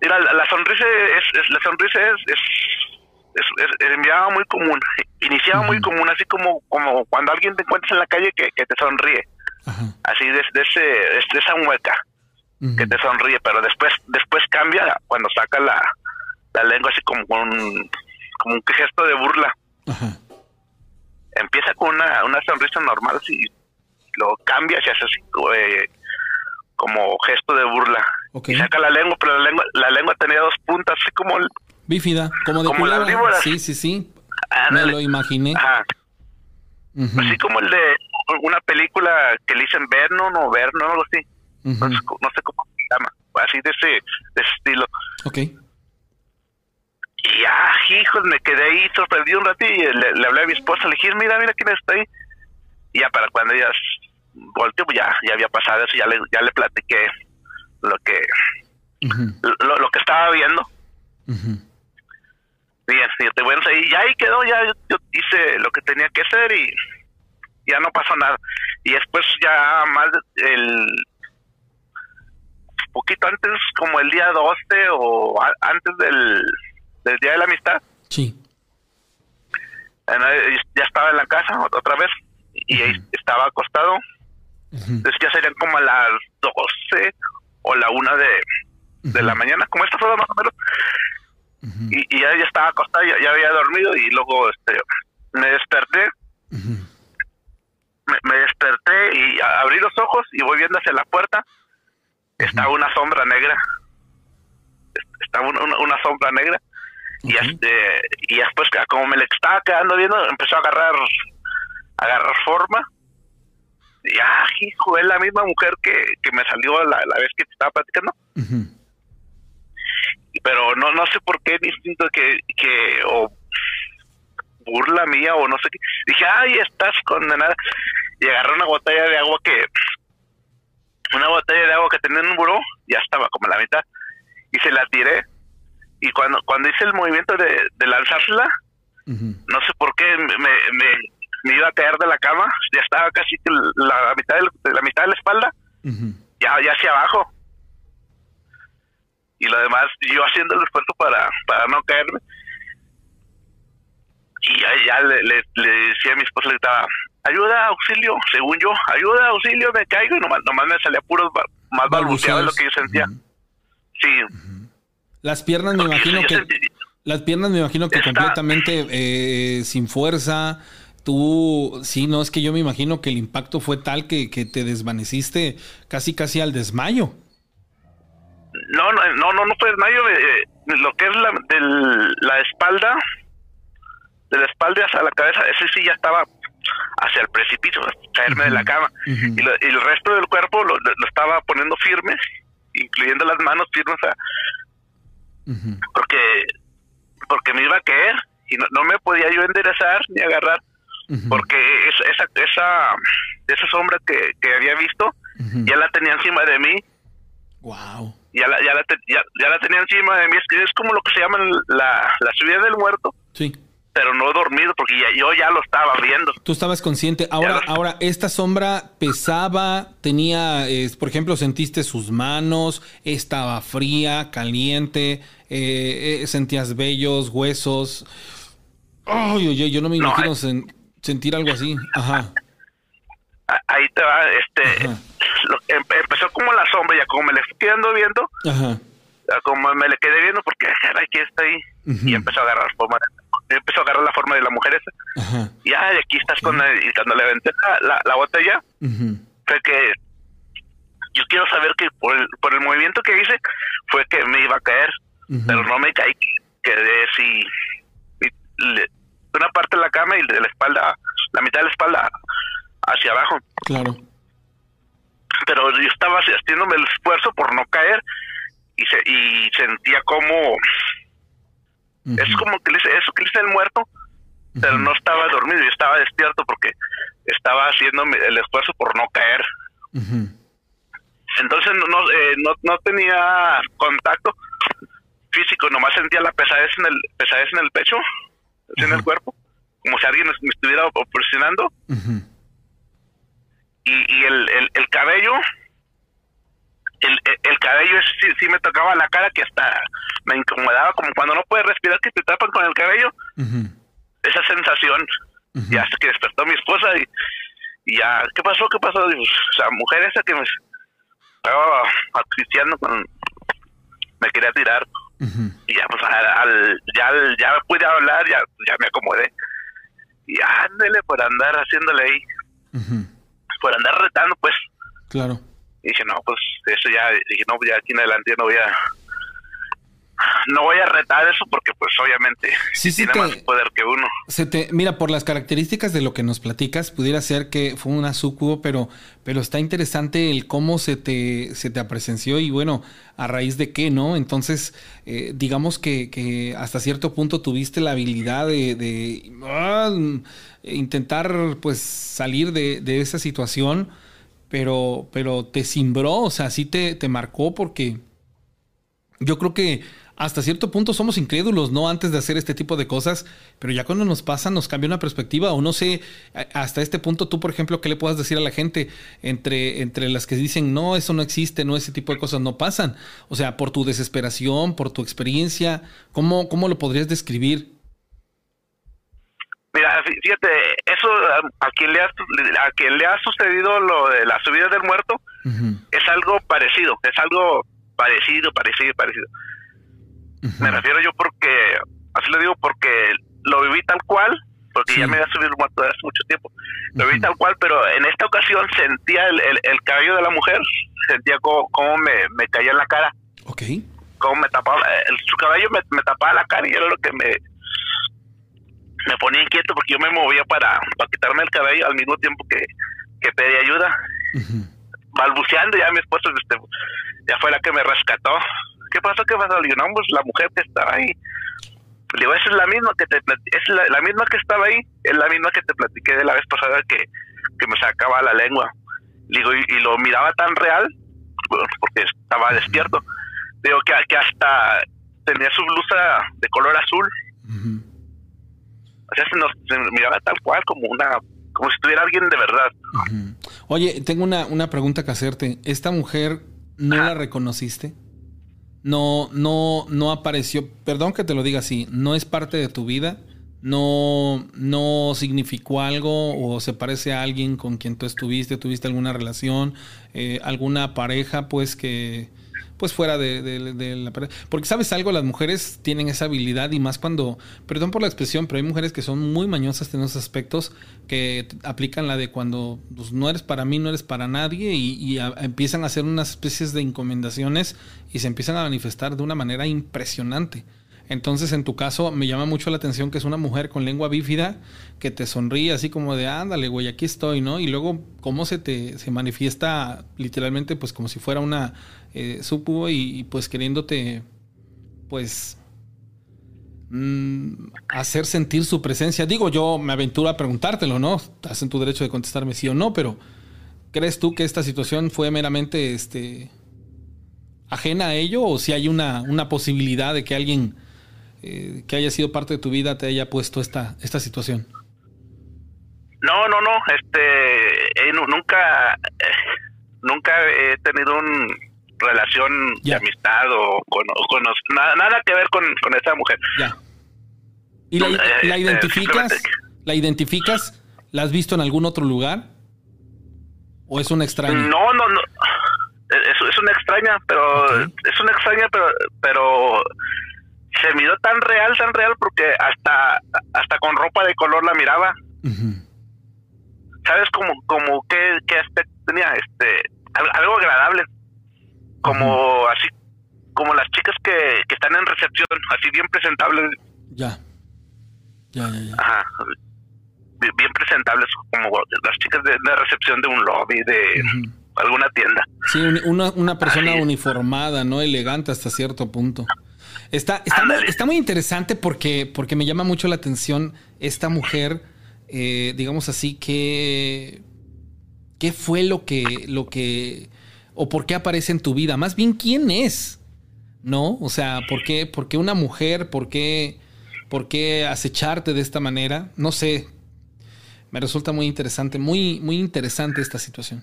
Mira, la, sonrisa es, la sonrisa es, es, enviaba muy común, iniciaba muy común, así como como cuando alguien te encuentras en la calle que, te sonríe, así de, ese, de esa mueca que te sonríe, pero después después cambia cuando saca la, la lengua así como con un, como un gesto de burla. Empieza con una, una sonrisa normal, así, lo cambia y hace así, eh, como gesto de burla. Y saca la lengua, pero la lengua, la lengua tenía dos puntas, así como el... Bífida, como de como la víbora. Sí, sí, sí. Me lo imaginé. Ajá. Así como el de una película que le dicen Vernon o Vernon, algo así. no, sé, cómo se llama. Así de ese, de ese estilo. Ok. Y ya, hijos, me quedé ahí sorprendido un rato y le, hablé a mi esposa, le dije, mira, mira quién está ahí. Y ya para cuando ella volteó, pues ya, ya había pasado eso, ya le, ya le platiqué lo que lo, que estaba viendo. Bien, te voy a y ahí quedó, ya yo, hice lo que tenía que hacer y ya no pasó nada. Y después ya más el poquito antes, como el día 12 o antes del, del Día de la Amistad. Sí. Ya estaba en la casa otra vez y ahí estaba acostado. Entonces ya serían como a las 12 o la una de, de la mañana, como esta fue más o menos. y, ya, ya estaba acostado, ya, había dormido y luego este me desperté. me, desperté y abrí los ojos y voy viendo hacia la puerta. Estaba una sombra negra. Estaba una, una, sombra negra. Y, este, y después, como me le estaba quedando viendo, empezó a agarrar, a agarrar forma y ah, hijo, es la misma mujer que, que me salió la, la vez que te estaba platicando. Pero no no sé por qué distinto que, que o burla mía o no sé qué. Dije, ay, estás condenada. Y agarré una botella de agua que, una botella de agua que tenía en un buró, ya estaba como la mitad, y se la tiré. Y cuando cuando hice el movimiento de, de lanzársela, no sé por qué me, me, me iba a caer de la cama, ya estaba casi la mitad de, la mitad de la espalda, ya, ya hacia abajo. Y lo demás, yo haciendo el esfuerzo para, para no caerme. Y ya, ya le, le, decía a mi esposa, le estaba, ayuda, auxilio, según yo, ayuda, auxilio, me caigo, y nomás, nomás me salía puros más balbuceado de lo que yo sentía. Sí. Las piernas me imagino que... Las piernas me imagino que completamente eh, sin fuerza, Tú, sí, no, es que yo me imagino que el impacto fue tal que, que te desvaneciste casi, casi al desmayo. No, no, no, no, no fue desmayo. Eh, lo que es la, la espalda, de la espalda hacia la cabeza, ese sí ya estaba hacia el precipicio, caerme de la cama. y, el resto del cuerpo lo, estaba poniendo firme, incluyendo las manos firmes, porque, porque me iba a caer y no, no me podía yo enderezar ni agarrar porque esa, esa, esa sombra que, que había visto ya la tenía encima de mí. Wow. Ya la, ya la, ya, la tenía encima de mí. Es, es como lo que se llama la, la subida del muerto. Sí. Pero no he dormido porque ya, yo ya lo estaba viendo. Tú estabas consciente. Ahora, ahora esta sombra pesaba, tenía, por ejemplo, sentiste sus manos, estaba fría, caliente, eh, eh, sentías vellos, huesos. Ay, oye, yo no me imagino sentir algo así. Ajá. Ahí te va, este, em, empezó como la sombra, ya como me le quedando viendo, Ajá. como me le quedé viendo porque, aquí está ahí, y empezó a agarrar forma, empezó a agarrar la forma de la mujer esa. Ajá. Y, aquí estás con él, y cuando le aventé la, la, botella, fue que yo quiero saber que por el, por el movimiento que hice, fue que me iba a caer, pero no me caí, quedé así, una parte de la cama y de la espalda, la mitad de la espalda hacia abajo. Claro. Pero yo estaba haciéndome el esfuerzo por no caer y, se, y sentía como... Es como que le, eso que le dice el muerto, pero no estaba dormido, yo estaba despierto porque estaba haciendo el esfuerzo por no caer. Entonces no, eh, no, no tenía contacto físico, nomás sentía la pesadez en el, pesadez en el pecho, en el cuerpo, como si alguien me estuviera presionando. Y, y el, el, el cabello, el, el cabello sí, sí, me tocaba la cara que hasta me incomodaba, como cuando no puedes respirar que te tapan con el cabello. Esa sensación. Y hasta que despertó mi esposa y, y ya, ¿qué pasó? ¿Qué pasó? o sea, mujer esa que me estaba asfixiando con... Me quería tirar. Y ya, pues, al, ya, ya pude hablar, ya, ya me acomodé. Y ándele por andar haciéndole ahí. Por andar retando, pues. Claro. Y dije, no, pues, eso ya, dije, no, ya aquí en adelante no voy a no voy a retar eso porque pues obviamente tiene más poder que uno. Se te, mira, por las características de lo que nos platicas, pudiera ser que fue una sucubo, pero, pero está interesante el cómo se te, se te apresenció y bueno, a raíz de qué, ¿no? Entonces, eh, digamos que, que, hasta cierto punto tuviste la habilidad de, ah, intentar pues salir de, esa situación, pero, pero te cimbró, o sea, sí te, te marcó porque yo creo que hasta cierto punto somos incrédulos, ¿no? Antes de hacer este tipo de cosas, pero ya cuando nos pasa nos cambia una perspectiva o no sé, hasta este punto tú, por ejemplo, ¿qué le puedas decir a la gente entre, entre las que dicen, no, eso no existe, no, ese tipo de cosas no pasan? O sea, por tu desesperación, por tu experiencia, ¿cómo, cómo lo podrías describir? Mira, fíjate, eso a quien le ha, a quien le ha sucedido lo de la subida del muerto es algo parecido, es algo parecido, parecido, parecido. Me refiero yo porque, así lo digo porque lo viví tal cual, porque ya me había subido muerto hace mucho tiempo. Lo viví tal cual, pero en esta ocasión sentía el, el, cabello de la mujer, sentía cómo, me, me, caía en la cara. Ok. Cómo me tapaba, el, su cabello me, me, tapaba la cara y era lo que me me ponía inquieto porque yo me movía para, para quitarme el cabello al mismo tiempo que, que pedía ayuda. Balbuceando, ya mi esposo este, ya fue la que me rescató ¿qué pasó? ¿Qué pasó? Le digo, no, pues la mujer que estaba ahí. Le digo, esa es la misma que te es la, misma que estaba ahí, es la misma que te platiqué de la vez pasada que, que me sacaba la lengua. Le digo, y, lo miraba tan real, porque estaba despierto. Digo que, que hasta tenía su blusa de color azul. O sea, se, nos, miraba tal cual como una como si estuviera alguien de verdad. Oye, tengo una, una pregunta que hacerte. ¿Esta mujer no la reconociste? No, no, no apareció, perdón que te lo diga así, no es parte de tu vida, no, no significó algo o se parece a alguien con quien tú estuviste, tuviste alguna relación, eh, alguna pareja, pues que, pues fuera de, la pareja. Porque sabes algo, las mujeres tienen esa habilidad y más cuando, perdón por la expresión, pero hay mujeres que son muy mañosas en esos aspectos que aplican la de cuando pues, no eres para mí, no eres para nadie y, empiezan a hacer unas especies de encomendaciones y se empiezan a manifestar de una manera impresionante. Entonces, en tu caso, me llama mucho la atención que es una mujer con lengua bífida que te sonríe así como de, ándale, güey, aquí estoy, ¿no? Y luego, cómo se te se manifiesta literalmente, pues como si fuera una eh, y, pues queriéndote, pues, mm, hacer sentir su presencia. Digo, yo me aventuro a preguntártelo, ¿no? Estás en tu derecho de contestarme sí o no, pero ¿crees tú que esta situación fue meramente este, ajena a ello o si hay una, una posibilidad de que alguien eh, que haya sido parte de tu vida te haya puesto esta, esta situación? No, no, no, este, eh, nunca, nunca he tenido un, relación de amistad o con, nada, nada, que ver con, con esa mujer. Ya. ¿Y la, eh, identificas? ¿La identificas? ¿La has visto en algún otro lugar? ¿O es una extraña? No, no, no. Es, es una extraña, pero es una extraña, pero pero se miró tan real, tan real porque hasta hasta con ropa de color la miraba. ¿Sabes como como qué, qué aspecto tenía? Este algo agradable como así, como las chicas que, que están en recepción, así bien presentables. Ya. Ya, ya, ya. Ajá. Bien presentables, como las chicas de, recepción de un lobby, de alguna tienda. Sí, una, una persona uniformada, ¿no? Elegante hasta cierto punto. Está, está, muy, interesante porque, porque me llama mucho la atención esta mujer, eh, digamos así, que... ¿Qué fue lo que, lo que... o por qué aparece en tu vida? Más bien, ¿quién es? ¿No? O sea, ¿por qué, por qué una mujer? ¿Por qué, ¿Por qué acecharte de esta manera? No sé. Me resulta muy interesante, muy, muy interesante esta situación.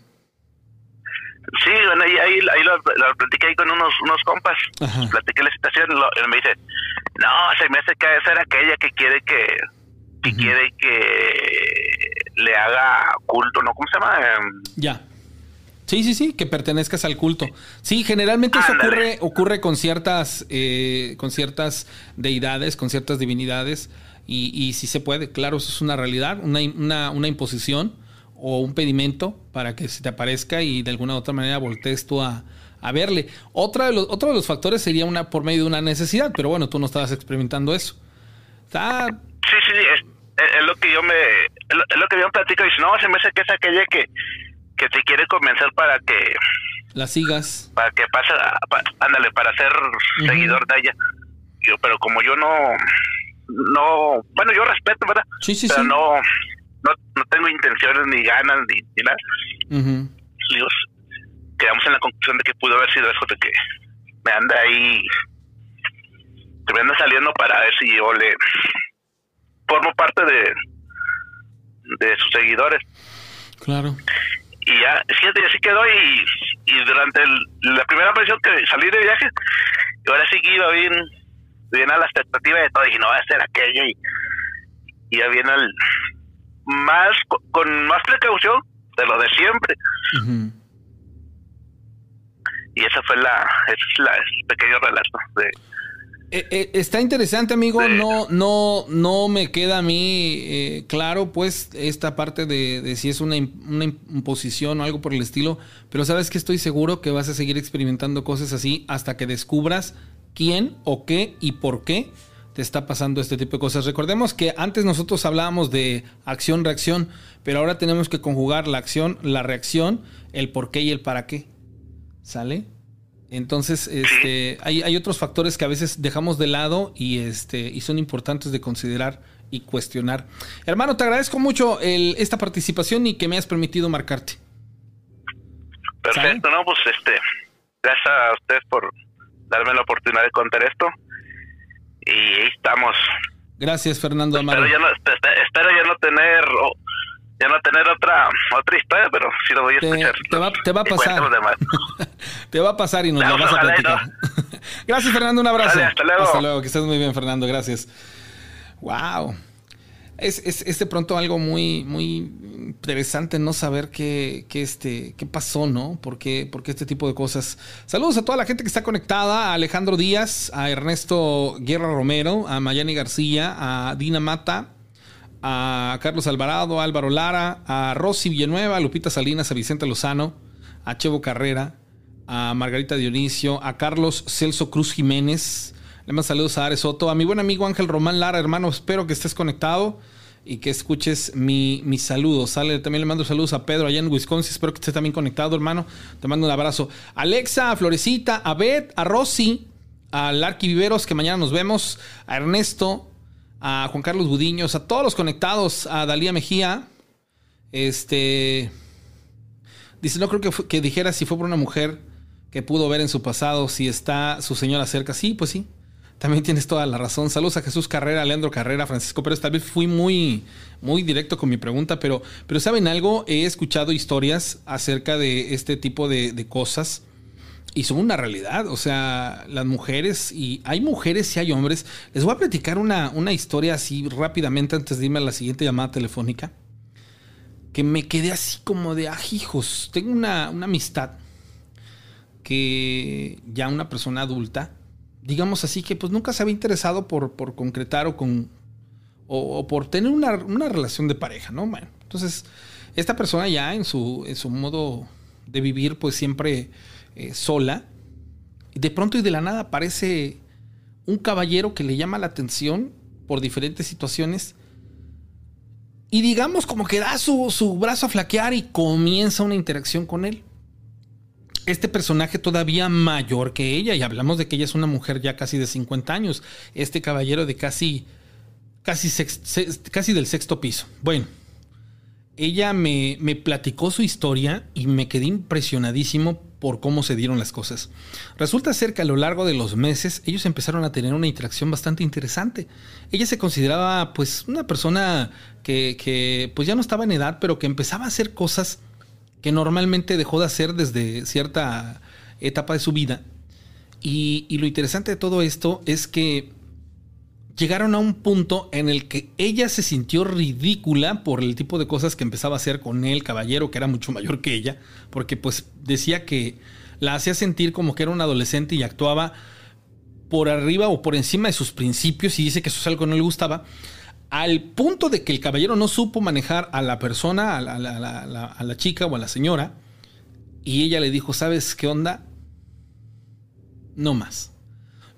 Sí, bueno, ahí, ahí, lo, platiqué ahí con unos, unos compas. Platiqué la situación y me dice, no, se me hace que ser aquella que quiere que, que quiere que le haga culto, ¿no? ¿Cómo se llama? Em, ya. Sí, sí, sí, que pertenezcas al culto. Sí, generalmente eso ocurre, ocurre con ciertas, eh, con ciertas deidades, con ciertas divinidades, y, y sí se puede, claro, eso es una realidad, una, una, una imposición o un pedimento para que se te aparezca y de alguna u otra manera voltees tú a, verle. Otra de los, otro de los factores sería una por medio de una necesidad, pero bueno, tú no estabas experimentando eso. Está... Sí, sí, sí, es, lo que yo me es lo, que yo platico y si no, se me hace que es aquella que, que te quiere convencer para que la sigas. Para que pase, ándale, para ser seguidor de ella. Yo, pero como yo no, no, bueno, yo respeto, ¿verdad? Sí, sí, pero sí. no, no, no tengo intenciones ni ganas ni, nada. Dios, quedamos en la conclusión de que pudo haber sido eso de que me anda ahí, que me anda saliendo para ver si yo le formo parte de, de sus seguidores. Claro. Y ya, fíjate, así quedó y, y durante la primera aparición que salí de viaje, y ahora sí que iba bien, bien a la expectativa de todo, y no va a ser aquello y, y ya viene el más con más precaución de lo de siempre. Y esa fue la, es la el pequeño relato de eh, eh, está interesante, amigo. No, no, no me queda a mí eh, claro, pues, esta parte de, de si es una, una, imposición o algo por el estilo. Pero sabes que estoy seguro que vas a seguir experimentando cosas así hasta que descubras quién o qué y por qué te está pasando este tipo de cosas. Recordemos que antes nosotros hablábamos de acción-reacción, pero ahora tenemos que conjugar la acción, la reacción, el por qué y el para qué. ¿Sale? Entonces, este, hay, hay, otros factores que a veces dejamos de lado y, este, y son importantes de considerar y cuestionar. Hermano, te agradezco mucho el, esta participación y que me has permitido marcarte. Perfecto, no, pues este, gracias a ustedes por darme la oportunidad de contar esto y ahí estamos. Gracias, Fernando Amaro. Espero ya no, espero ya no tener ya no tener otra otra historia, pero sí lo voy a escuchar. Te va, te va a pasar. te va a pasar y nos lo vas a platicar. Gracias, Fernando. Un abrazo. hasta luego. Hasta luego. Que estés muy bien, Fernando. Gracias. Wow es, es, de pronto algo muy, muy interesante no saber qué, qué, este, qué pasó, ¿no? ¿Por qué, este tipo de cosas? Saludos a toda la gente que está conectada, a Alejandro Díaz, a Ernesto Guerra Romero, a Mayani García, a Dina Mata, a Carlos Alvarado, a Álvaro Lara, a Rosy Villanueva, a Lupita Salinas, a Vicente Lozano, a Chevo Carrera, a Margarita Dionisio, a Carlos Celso Cruz Jiménez, le mando saludos a Ares Soto. A mi buen amigo Ángel Román Lara, hermano, espero que estés conectado y que escuches mi, mis saludos. Sale, también le mando saludos a Pedro allá en Wisconsin. Espero que estés también conectado, hermano. Te mando un abrazo. Alexa, a Florecita, a Beth, a Rosy, a Larky Viveros, que mañana nos vemos, a Ernesto, a Juan Carlos Budiños, a todos los conectados, a Dalía Mejía. Este. Dice, no creo que, que dijera si fue por una mujer que pudo ver en su pasado si está su señora cerca. Sí, pues sí. También tienes toda la razón. Saludos a Jesús Carrera, Leandro Carrera, Francisco Pérez. Tal vez fui muy, muy directo con mi pregunta, pero, pero ¿saben algo? He escuchado historias acerca de este tipo de, cosas y son una realidad. O sea, las mujeres, y hay mujeres y hay hombres. Les voy a platicar una, una historia así rápidamente antes de irme a la siguiente llamada telefónica. Que me quedé así como de. Ah, Tengo una, una amistad que ya una persona adulta digamos así, que pues nunca se había interesado por, por concretar o, con, o, por tener una, relación de pareja, ¿no? Bueno, entonces, esta persona ya en su, en su modo de vivir, pues siempre eh, sola, y de pronto y de la nada aparece un caballero que le llama la atención por diferentes situaciones. Y digamos como que da su, su brazo a flaquear y comienza una interacción con él. Este personaje todavía mayor que ella, y hablamos de que ella es una mujer ya casi de 50 años, este caballero de casi, casi, casi del sexto piso. Bueno, ella me, me platicó su historia y me quedé impresionadísimo por cómo se dieron las cosas. Resulta ser que a lo largo de los meses ellos empezaron a tener una interacción bastante interesante. Ella se consideraba pues una persona que, que, pues ya no estaba en edad, pero que empezaba a hacer cosas que normalmente dejó de hacer desde cierta etapa de su vida. Y, lo interesante de todo esto es que llegaron a un punto en el que ella se sintió ridícula por el tipo de cosas que empezaba a hacer con el caballero, que era mucho mayor que ella, porque pues decía que la hacía sentir como que era un adolescente y actuaba por arriba o por encima de sus principios y dice que eso es algo que no le gustaba, al punto de que el caballero no supo manejar a la persona, a la, chica o a la señora, y ella le dijo, ¿sabes qué onda? No más.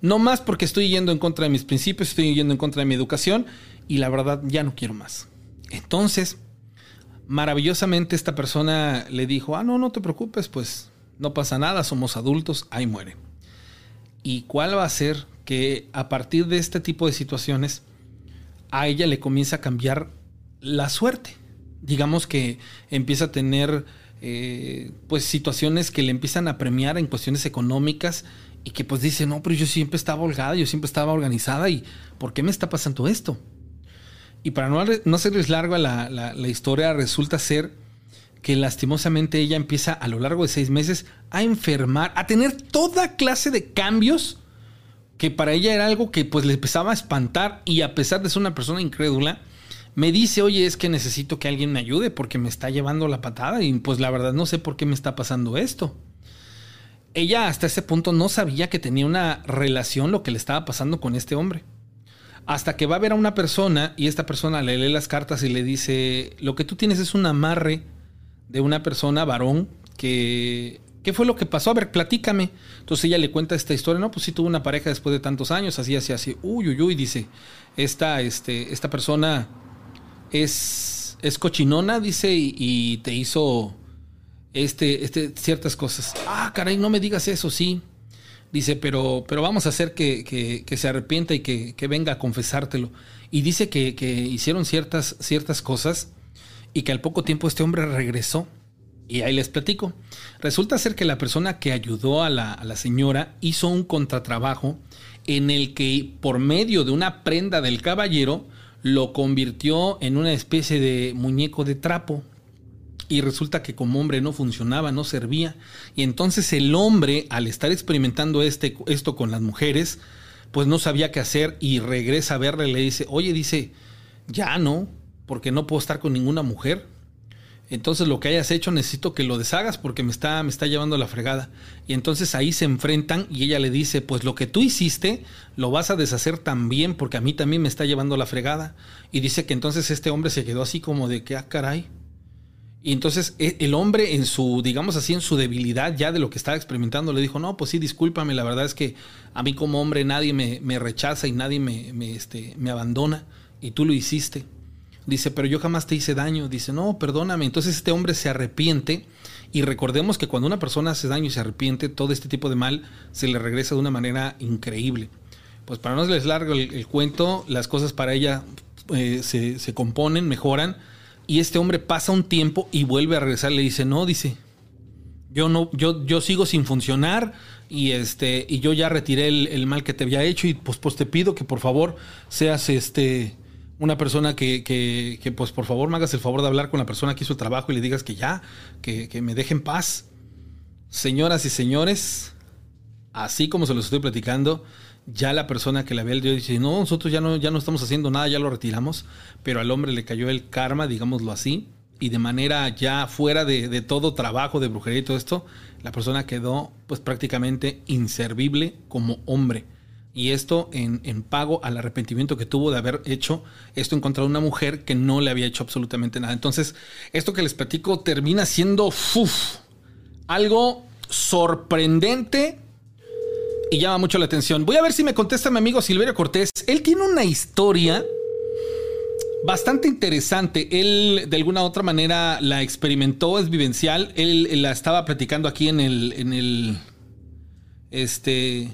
No más porque estoy yendo en contra de mis principios, estoy yendo en contra de mi educación y la verdad ya no quiero más. Entonces, maravillosamente esta persona le dijo, ah, no, no te preocupes, pues no pasa nada, somos adultos, ahí muere. ¿Y cuál va a ser que a partir de este tipo de situaciones a ella le comienza a cambiar la suerte? Digamos que empieza a tener eh, pues situaciones que le empiezan a premiar en cuestiones económicas y que pues dice, no, pero yo siempre estaba holgada, yo siempre estaba organizada y ¿por qué me está pasando esto? Y para no, no hacerles larga la, la, historia, resulta ser que lastimosamente ella empieza a lo largo de seis meses a enfermar, a tener toda clase de cambios que para ella era algo que pues le empezaba a espantar y a pesar de ser una persona incrédula, me dice, oye, es que necesito que alguien me ayude porque me está llevando la patada y pues la verdad no sé por qué me está pasando esto ella hasta ese punto no sabía que tenía una relación lo que le estaba pasando con este hombre. Hasta que va a ver a una persona y esta persona le lee las cartas y le dice, lo que tú tienes es un amarre de una persona varón que... ¿Qué fue lo que pasó? A ver, platícame. Entonces ella le cuenta esta historia. No, pues sí tuvo una pareja después de tantos años, así, así, así. Uy, uy, uy, dice, esta, este, esta persona es, es cochinona, dice, y te hizo este, este, ciertas cosas. Ah, caray, no me digas eso, sí. Dice, pero, pero vamos a hacer que, se arrepienta y que, venga a confesártelo. Y dice que, hicieron ciertas, ciertas cosas y que al poco tiempo este hombre regresó. Y ahí les platico. Resulta ser que la persona que ayudó a la, señora hizo un contratrabajo en el que por medio de una prenda del caballero lo convirtió en una especie de muñeco de trapo y resulta que como hombre no funcionaba, no servía. Y entonces el hombre, al estar experimentando este, esto con las mujeres, pues no sabía qué hacer y regresa a verle y le dice, oye, dice, ya no, porque no puedo estar con ninguna mujer. Entonces lo que hayas hecho necesito que lo deshagas porque me está, me está llevando la fregada. Y entonces ahí se enfrentan y ella le dice, pues lo que tú hiciste lo vas a deshacer también porque a mí también me está llevando la fregada. Y dice que entonces este hombre se quedó así como de que, ah, caray. Y entonces e, el hombre en su, digamos así, en su debilidad ya de lo que estaba experimentando, le dijo, no, pues sí, discúlpame, la verdad es que a mí como hombre nadie me, rechaza y nadie me, me, este, me abandona y tú lo hiciste. Dice, pero yo jamás te hice daño. Dice, no, perdóname. Entonces este hombre se arrepiente y recordemos que cuando una persona hace daño y se arrepiente, todo este tipo de mal se le regresa de una manera increíble. Pues para no les largo el, cuento, las cosas para ella eh, se, se componen, mejoran y este hombre pasa un tiempo y vuelve a regresar. Le dice, no, dice, yo no, yo, yo sigo sin funcionar y este, y yo ya retiré el, mal que te había hecho y pues, pues te pido que por favor seas este una persona que, que, pues por favor me hagas el favor de hablar con la persona que hizo el trabajo y le digas que ya, que, que me deje en paz. Señoras y señores, así como se los estoy platicando, ya la persona que le había el dios dice, no, nosotros ya no, ya no estamos haciendo nada, ya lo retiramos, pero al hombre le cayó el karma, digámoslo así, y de manera ya fuera de, todo trabajo de brujería y todo esto, la persona quedó pues prácticamente inservible como hombre. Y esto en, pago al arrepentimiento que tuvo de haber hecho esto en contra de una mujer que no le había hecho absolutamente nada. Entonces, esto que les platico termina siendo algo sorprendente y llama mucho la atención. Voy a ver si me contesta mi amigo Silverio Cortés. Él tiene una historia bastante interesante. Él de alguna otra manera la experimentó, es vivencial. Él, él, la estaba platicando aquí en el, en el, este,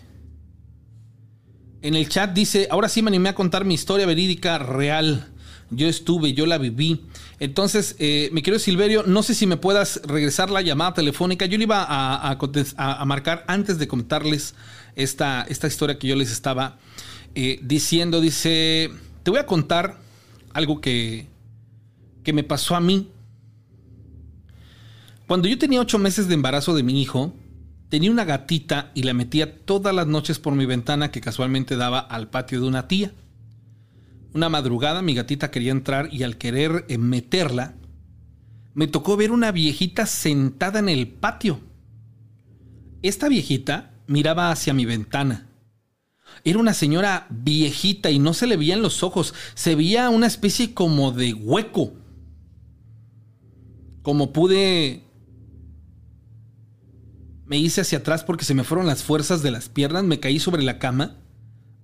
en el chat. Dice, ahora sí me animé a contar mi historia verídica real. Yo estuve, yo la viví. Entonces, eh, me quiero Silverio, no sé si me puedas regresar la llamada telefónica. Yo le iba a, a, marcar antes de contarles esta, esta, historia que yo les estaba eh, diciendo. Dice, te voy a contar algo que, que me pasó a mí. Cuando yo tenía ocho meses de embarazo de mi hijo, tenía una gatita y la metía todas las noches por mi ventana que casualmente daba al patio de una tía. Una madrugada mi gatita quería entrar y al querer eh, meterla, me tocó ver una viejita sentada en el patio. Esta viejita miraba hacia mi ventana. Era una señora viejita y no se le veían los ojos, se veía una especie como de hueco. Como pude... Me hice hacia atrás porque se me fueron las fuerzas de las piernas, me caí sobre la cama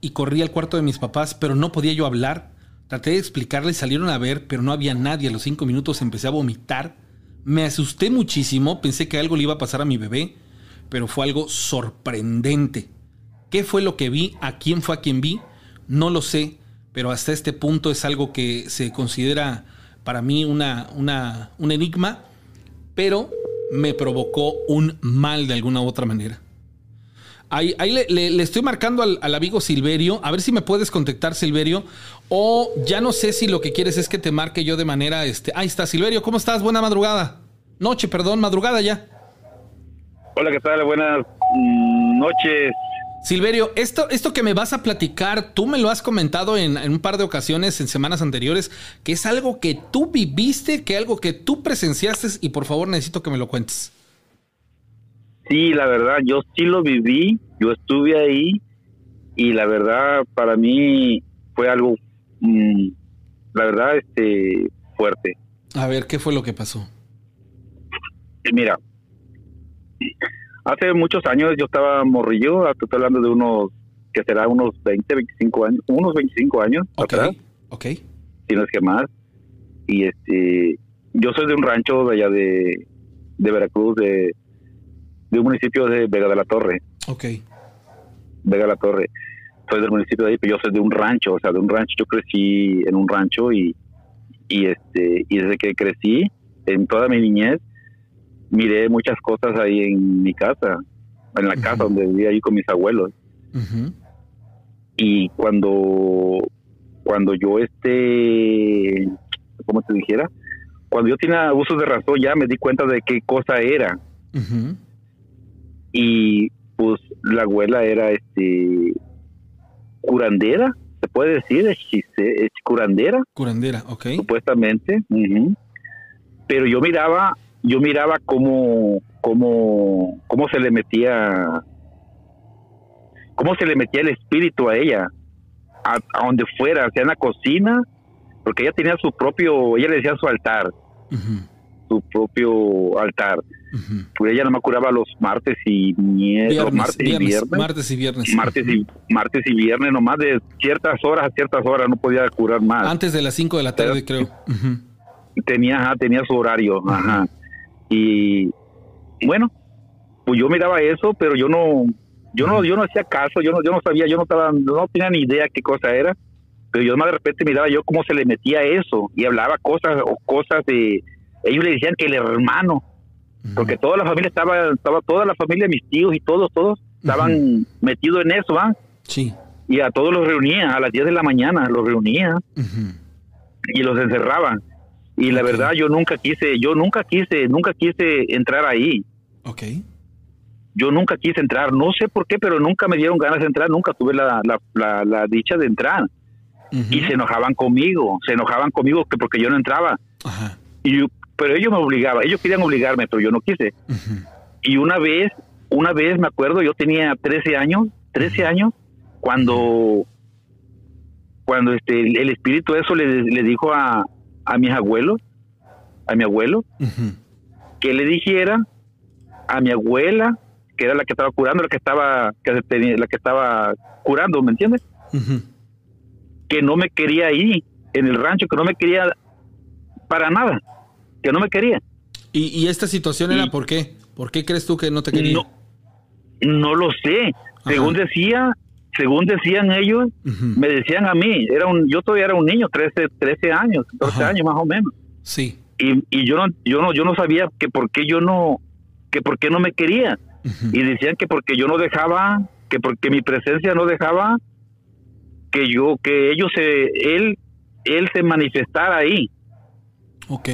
y corrí al cuarto de mis papás, pero no podía yo hablar. Traté de explicarles, salieron a ver, pero no había nadie. A los cinco minutos empecé a vomitar. Me asusté muchísimo, pensé que algo le iba a pasar a mi bebé, pero fue algo sorprendente. ¿Qué fue lo que vi? ¿A quién fue a quien vi? No lo sé, pero hasta este punto es algo que se considera para mí una, una, un enigma, pero me provocó un mal de alguna u otra manera. Ahí, le, estoy marcando al, amigo Silverio. A ver si me puedes contactar, Silverio. O ya no sé si lo que quieres es que te marque yo de manera. Este, ahí está, Silverio. ¿Cómo estás? Buena madrugada. Noche, perdón, madrugada ya. Hola, ¿qué tal? Buenas mm, noches. Silverio, esto, esto que me vas a platicar, tú me lo has comentado en, en, un par de ocasiones en semanas anteriores, que es algo que tú viviste, que algo que tú presenciaste y por favor necesito que me lo cuentes. Sí, la verdad, yo sí lo viví, yo estuve ahí y la verdad para mí fue algo, mm, la verdad, este, fuerte. A ver, ¿qué fue lo que pasó? Mira, hace muchos años yo estaba morrillo, estoy hablando de unos, que será unos 20, 25 años, unos 25 años Ok, ok. Si no es que más. Y este, yo soy de un rancho de allá de, de Veracruz, de de un municipio de Vega de la Torre. Ok. Vega de la Torre. Soy del municipio de ahí, pero yo soy de un rancho, o sea, de un rancho. Yo crecí en un rancho y, y este y desde que crecí, en toda mi niñez, miré muchas cosas ahí en mi casa, en la casa donde vivía ahí con mis abuelos. Y cuando cuando yo este, ¿cómo te dijera? Cuando yo tenía abusos de razón, ya me di cuenta de qué cosa era y pues la abuela era este curandera, se puede decir, es, curandera. Curandera, ok. Supuestamente. Pero yo miraba, yo miraba cómo, cómo, cómo se le metía, cómo se le metía el espíritu a ella, a, donde fuera, sea en la cocina, porque ella tenía su propio, ella le decía su altar, su propio altar pues ella no me curaba los martes y viernes, martes y viernes. Martes y viernes. Martes y, martes y viernes, nomás de ciertas horas a ciertas horas no podía curar más. Antes de las 5 de la tarde, creo. Tenía, tenía su horario, ajá. Y bueno, pues yo miraba eso, pero yo no, yo no, yo no hacía caso, yo no, yo no sabía, yo no estaba, no tenía ni idea qué cosa era, pero yo más de repente miraba yo cómo se le metía eso y hablaba cosas o cosas de, ellos le decían que el hermano, porque toda la familia estaba, estaba toda la familia, mis tíos y todos, todos estaban metidos en eso, ¿ah? Sí. Y a todos los reunía, a las 10 de la mañana los reunía y los encerraban. Y la verdad yo nunca quise, yo nunca quise, nunca quise entrar ahí. Ok. Yo nunca quise entrar, no sé por qué, pero nunca me dieron ganas de entrar, nunca tuve la, la, la, dicha de entrar. Y se enojaban conmigo, se enojaban conmigo que porque yo no entraba. Ajá. Y yo, pero ellos me obligaban, ellos querían obligarme, pero yo no quise. Y una vez, una vez me acuerdo, yo tenía 13 años, 13 años, cuando, cuando este, el espíritu eso le, le dijo a, a mis abuelos, a mi abuelo, que le dijera a mi abuela, que era la que estaba curando, la que estaba, que tenía, la que estaba curando, ¿me entiendes? Que no me quería ir, en el rancho que no me quería para nada, que no me quería. ¿Y, esta situación era por qué? ¿Por qué crees tú que no te quería? No, no lo sé. Según decía, según decían ellos, me decían a mí, era un, yo todavía era un niño, 13, 13 años, 14 años más o menos. Sí. Y, y, yo no, yo no, yo no sabía que por qué yo no, que por qué no me quería. Y decían que porque yo no dejaba, que porque mi presencia no dejaba que yo, que ellos se, él, él se manifestara ahí. Ok.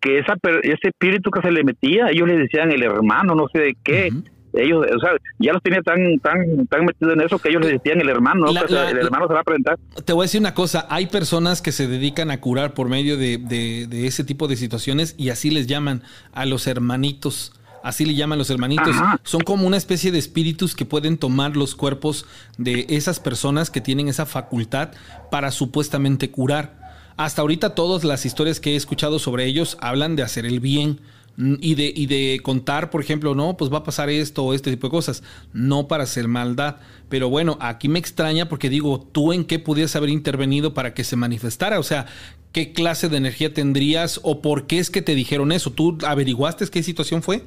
Que esa, ese espíritu que se le metía, ellos le decían el hermano, no sé de qué ellos, o sea, ya los tenía tan, tan, tan metidos en eso que ellos les decían el hermano, el hermano se va a presentar. Te voy a decir una cosa, hay personas que se dedican a curar por medio de, de, ese tipo de situaciones y así les llaman a los hermanitos. Así le llaman los hermanitos. Son como una especie de espíritus que pueden tomar los cuerpos de esas personas que tienen esa facultad para supuestamente curar. Hasta ahorita todas las historias que he escuchado sobre ellos hablan de hacer el bien y de, y de contar, por ejemplo, no, pues va a pasar esto o este tipo de cosas, no para hacer maldad. Pero bueno, aquí me extraña porque digo, ¿tú en qué pudieras haber intervenido para que se manifestara? O sea, ¿qué clase de energía tendrías o por qué es que te dijeron eso? ¿Tú averiguaste qué situación fue?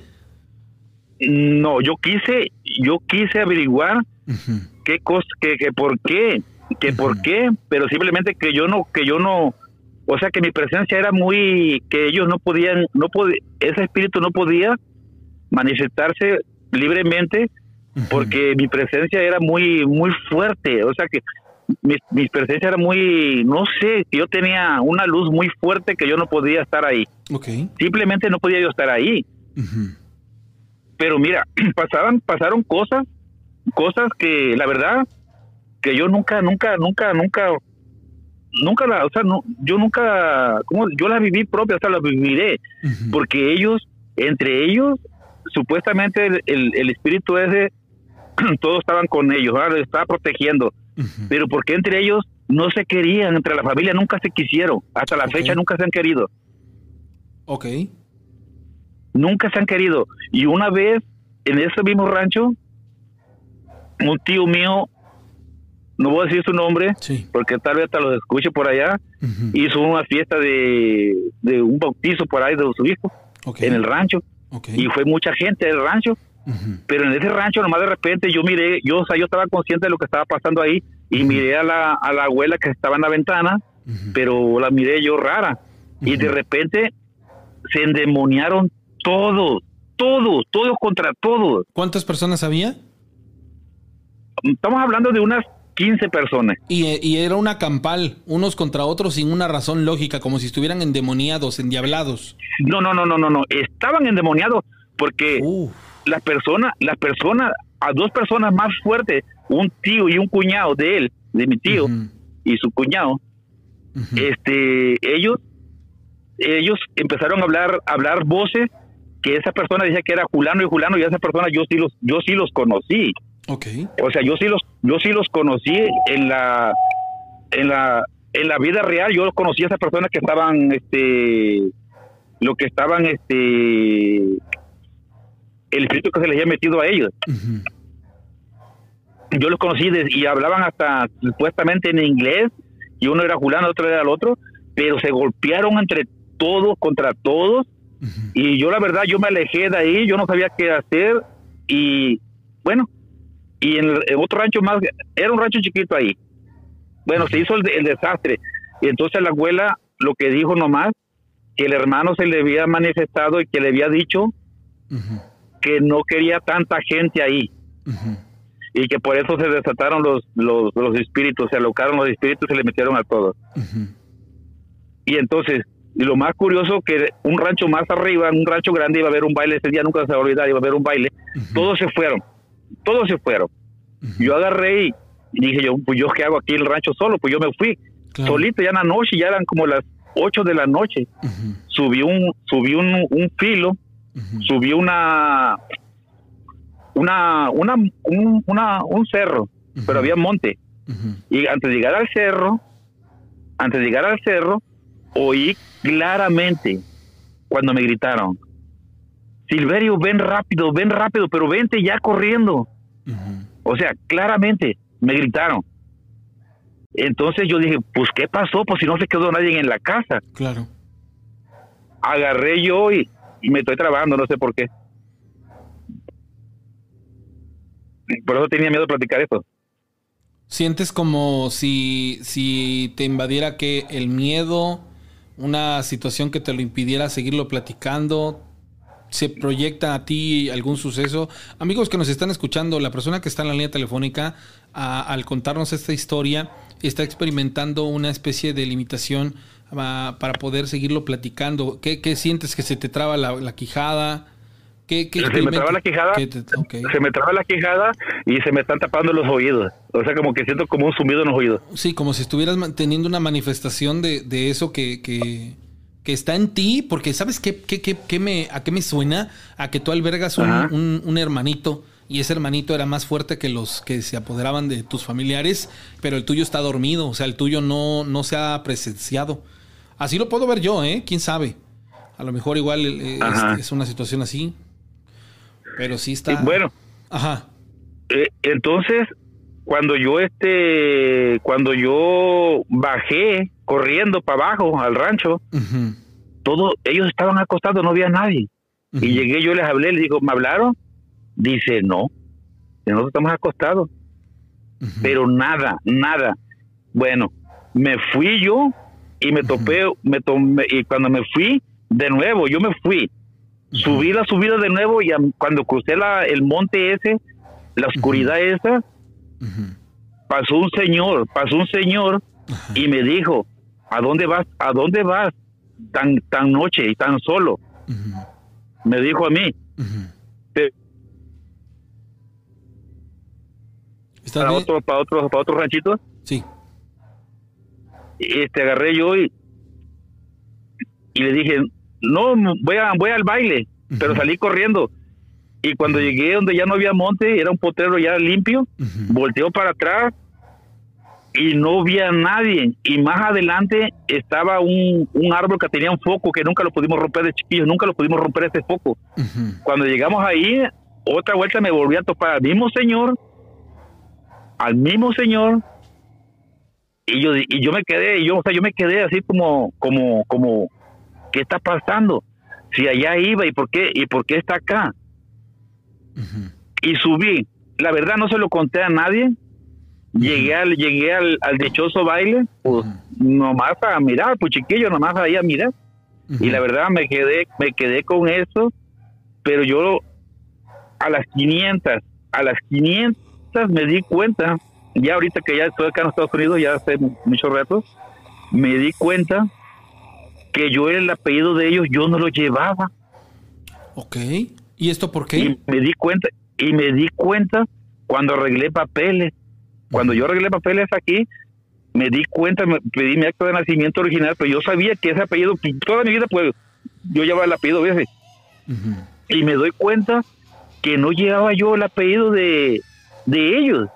No, yo quise, yo quise averiguar qué cosa, que, que por qué, que por qué, pero simplemente que yo no, que yo no, o sea que mi presencia era muy, que ellos no podían, no podía, ese espíritu no podía manifestarse libremente porque mi presencia era muy, muy fuerte, o sea que mi, presencia era muy, no sé, yo tenía una luz muy fuerte que yo no podía estar ahí. Okay. Simplemente no podía yo estar ahí. Pero mira, pasaban, pasaron cosas, cosas que la verdad que yo nunca, nunca, nunca, nunca nunca la, o sea, no, yo nunca, como yo la viví propia, o sea, la viviré, porque ellos, entre ellos, supuestamente el, el, espíritu ese, todos estaban con ellos, ¿verdad? estaba protegiendo, pero porque entre ellos no se querían, entre la familia nunca se quisieron, hasta la fecha nunca se han querido. Ok. Nunca se han querido. Y una vez, en ese mismo rancho, un tío mío no voy a decir su nombre, porque tal vez hasta lo escuche por allá, hizo una fiesta de, un bautizo por ahí de su hijo en el rancho. Y fue mucha gente del rancho. Pero en ese rancho, nomás de repente, yo miré, yo, o sea, yo estaba consciente de lo que estaba pasando ahí y miré a la, a la abuela que estaba en la ventana, pero la miré yo rara. Y de repente se endemoniaron todos, todos, todos contra todos. ¿Cuántas personas había? Estamos hablando de unas 15 personas. Y, era una campal, unos contra otros sin una razón lógica, como si estuvieran endemoniados, endiablados. No, no, no, no, no, no. Estaban endemoniados porque las personas, las personas, a dos personas más fuertes, un tío y un cuñado de él, de mi tío y su cuñado, este, ellos, ellos empezaron a hablar, a hablar voces que esa persona decía que era Julano y Julano y esa persona yo sí los, yo sí los conocí. Okay. O sea, yo sí los, yo sí los conocí en la, en la, en la vida real. Yo conocí a esas personas que estaban, este, lo que estaban, este, el espíritu que se les había metido a ellos. Yo los conocí y hablaban hasta supuestamente en inglés y uno era Julián, otro era el otro, pero se golpearon entre todos contra todos y yo la verdad yo me alejé de ahí, yo no sabía qué hacer y bueno, y en, otro rancho más, era un rancho chiquito ahí. Bueno, se hizo el, desastre. Y entonces la abuela lo que dijo nomás, que el hermano se le había manifestado y que le había dicho que no quería tanta gente ahí. Y que por eso se desataron los, los, los espíritus, se alocaron los espíritus y se le metieron a todos. Y entonces, y lo más curioso que un rancho más arriba, un rancho grande, iba a haber un baile, ese día nunca se va a olvidar, iba a haber un baile, todos se fueron todos se fueron. Yo agarré y dije yo, pues yo qué hago aquí en el rancho solo, pues yo me fui solito ya en la noche, ya eran como las 8 de la noche. Subí un subí un, un filo, subí una una una un, una, un cerro, pero había monte. Y antes de llegar al cerro, antes de llegar al cerro, oí claramente cuando me gritaron, Silverio, ven rápido, ven rápido, pero vente ya corriendo. O sea, claramente me gritaron. Entonces yo dije, pues ¿qué pasó? Pues si no se quedó nadie en la casa. Claro. Agarré yo y, me estoy trabajando, no sé por qué. Por eso tenía miedo de platicar esto. ¿Sientes como si, si te invadiera que el miedo, una situación que te lo impidiera seguirlo platicando, se proyecta a ti algún suceso? Amigos que nos están escuchando, la persona que está en la línea telefónica, al contarnos esta historia, está experimentando una especie de limitación ah, para poder seguirlo platicando. ¿Qué, sientes? ¿Que se te traba la, quijada? ¿Qué, se me traba la quijada, se me traba la quijada y se me están tapando los oídos. O sea, como que siento como un zumbido en los oídos. Sí, como si estuvieras teniendo una manifestación de, de eso que, que, que, está en ti, porque ¿sabes qué, qué, qué, me, a qué me suena? A que tú albergas un, un, un hermanito y ese hermanito era más fuerte que los que se apoderaban de tus familiares, pero el tuyo está dormido, o sea, el tuyo no, no se ha presenciado. Así lo puedo ver yo, ¿eh? ¿Quién sabe? A lo mejor igual eh, es, una situación así, pero sí está... bueno. Ajá. Eh, entonces, cuando yo este, cuando yo bajé corriendo para abajo al rancho, todos ellos estaban acostados, no había nadie. Y llegué, yo les hablé, les digo, ¿me hablaron? Dice, no, nosotros estamos acostados. Pero nada, nada. Bueno, me fui yo y me topé, me tomé, y cuando me fui, de nuevo, yo me fui. Subí la subida de nuevo y cuando crucé la, el monte ese, la oscuridad esa, pasó un señor, pasó un señor y me dijo, ¿a dónde vas? ¿A dónde vas tan, tan noche y tan solo? Me dijo a mí. para otro, para otro, para otro ranchito. Sí. Este agarré yo y, y le dije, no, voy a, voy al baile, pero salí corriendo. Y cuando llegué donde ya no había monte, era un potrero ya limpio, volteó para atrás y no había nadie. Y más adelante estaba un, un, árbol que tenía un foco que nunca lo pudimos romper de chiquillos, nunca lo pudimos romper ese foco. Cuando llegamos ahí, otra vuelta me volví a topar al mismo señor al mismo señor y yo y yo me quedé yo o sea yo me quedé así como como como qué está pasando si allá iba y por qué y por qué está acá y subí. La verdad no se lo conté a nadie llegué al llegué al, dichoso baile pues nomás a mirar pues chiquillo nomás ahí a mirar y la verdad me quedé me quedé con eso pero yo a las 500 a las 500 me di cuenta, ya ahorita que ya estoy acá en Estados Unidos, ya hace muchos ratos, me di cuenta que yo el apellido de ellos yo no lo llevaba. Ok. ¿Y esto por qué? Y me di cuenta, y me di cuenta cuando arreglé papeles. Cuando yo arreglé papeles aquí, me di cuenta, me pedí mi acto de nacimiento original, pero yo sabía que ese apellido, toda mi vida, pues, yo llevaba el apellido ese. Y me doy cuenta que no llevaba yo el apellido de, de ellos,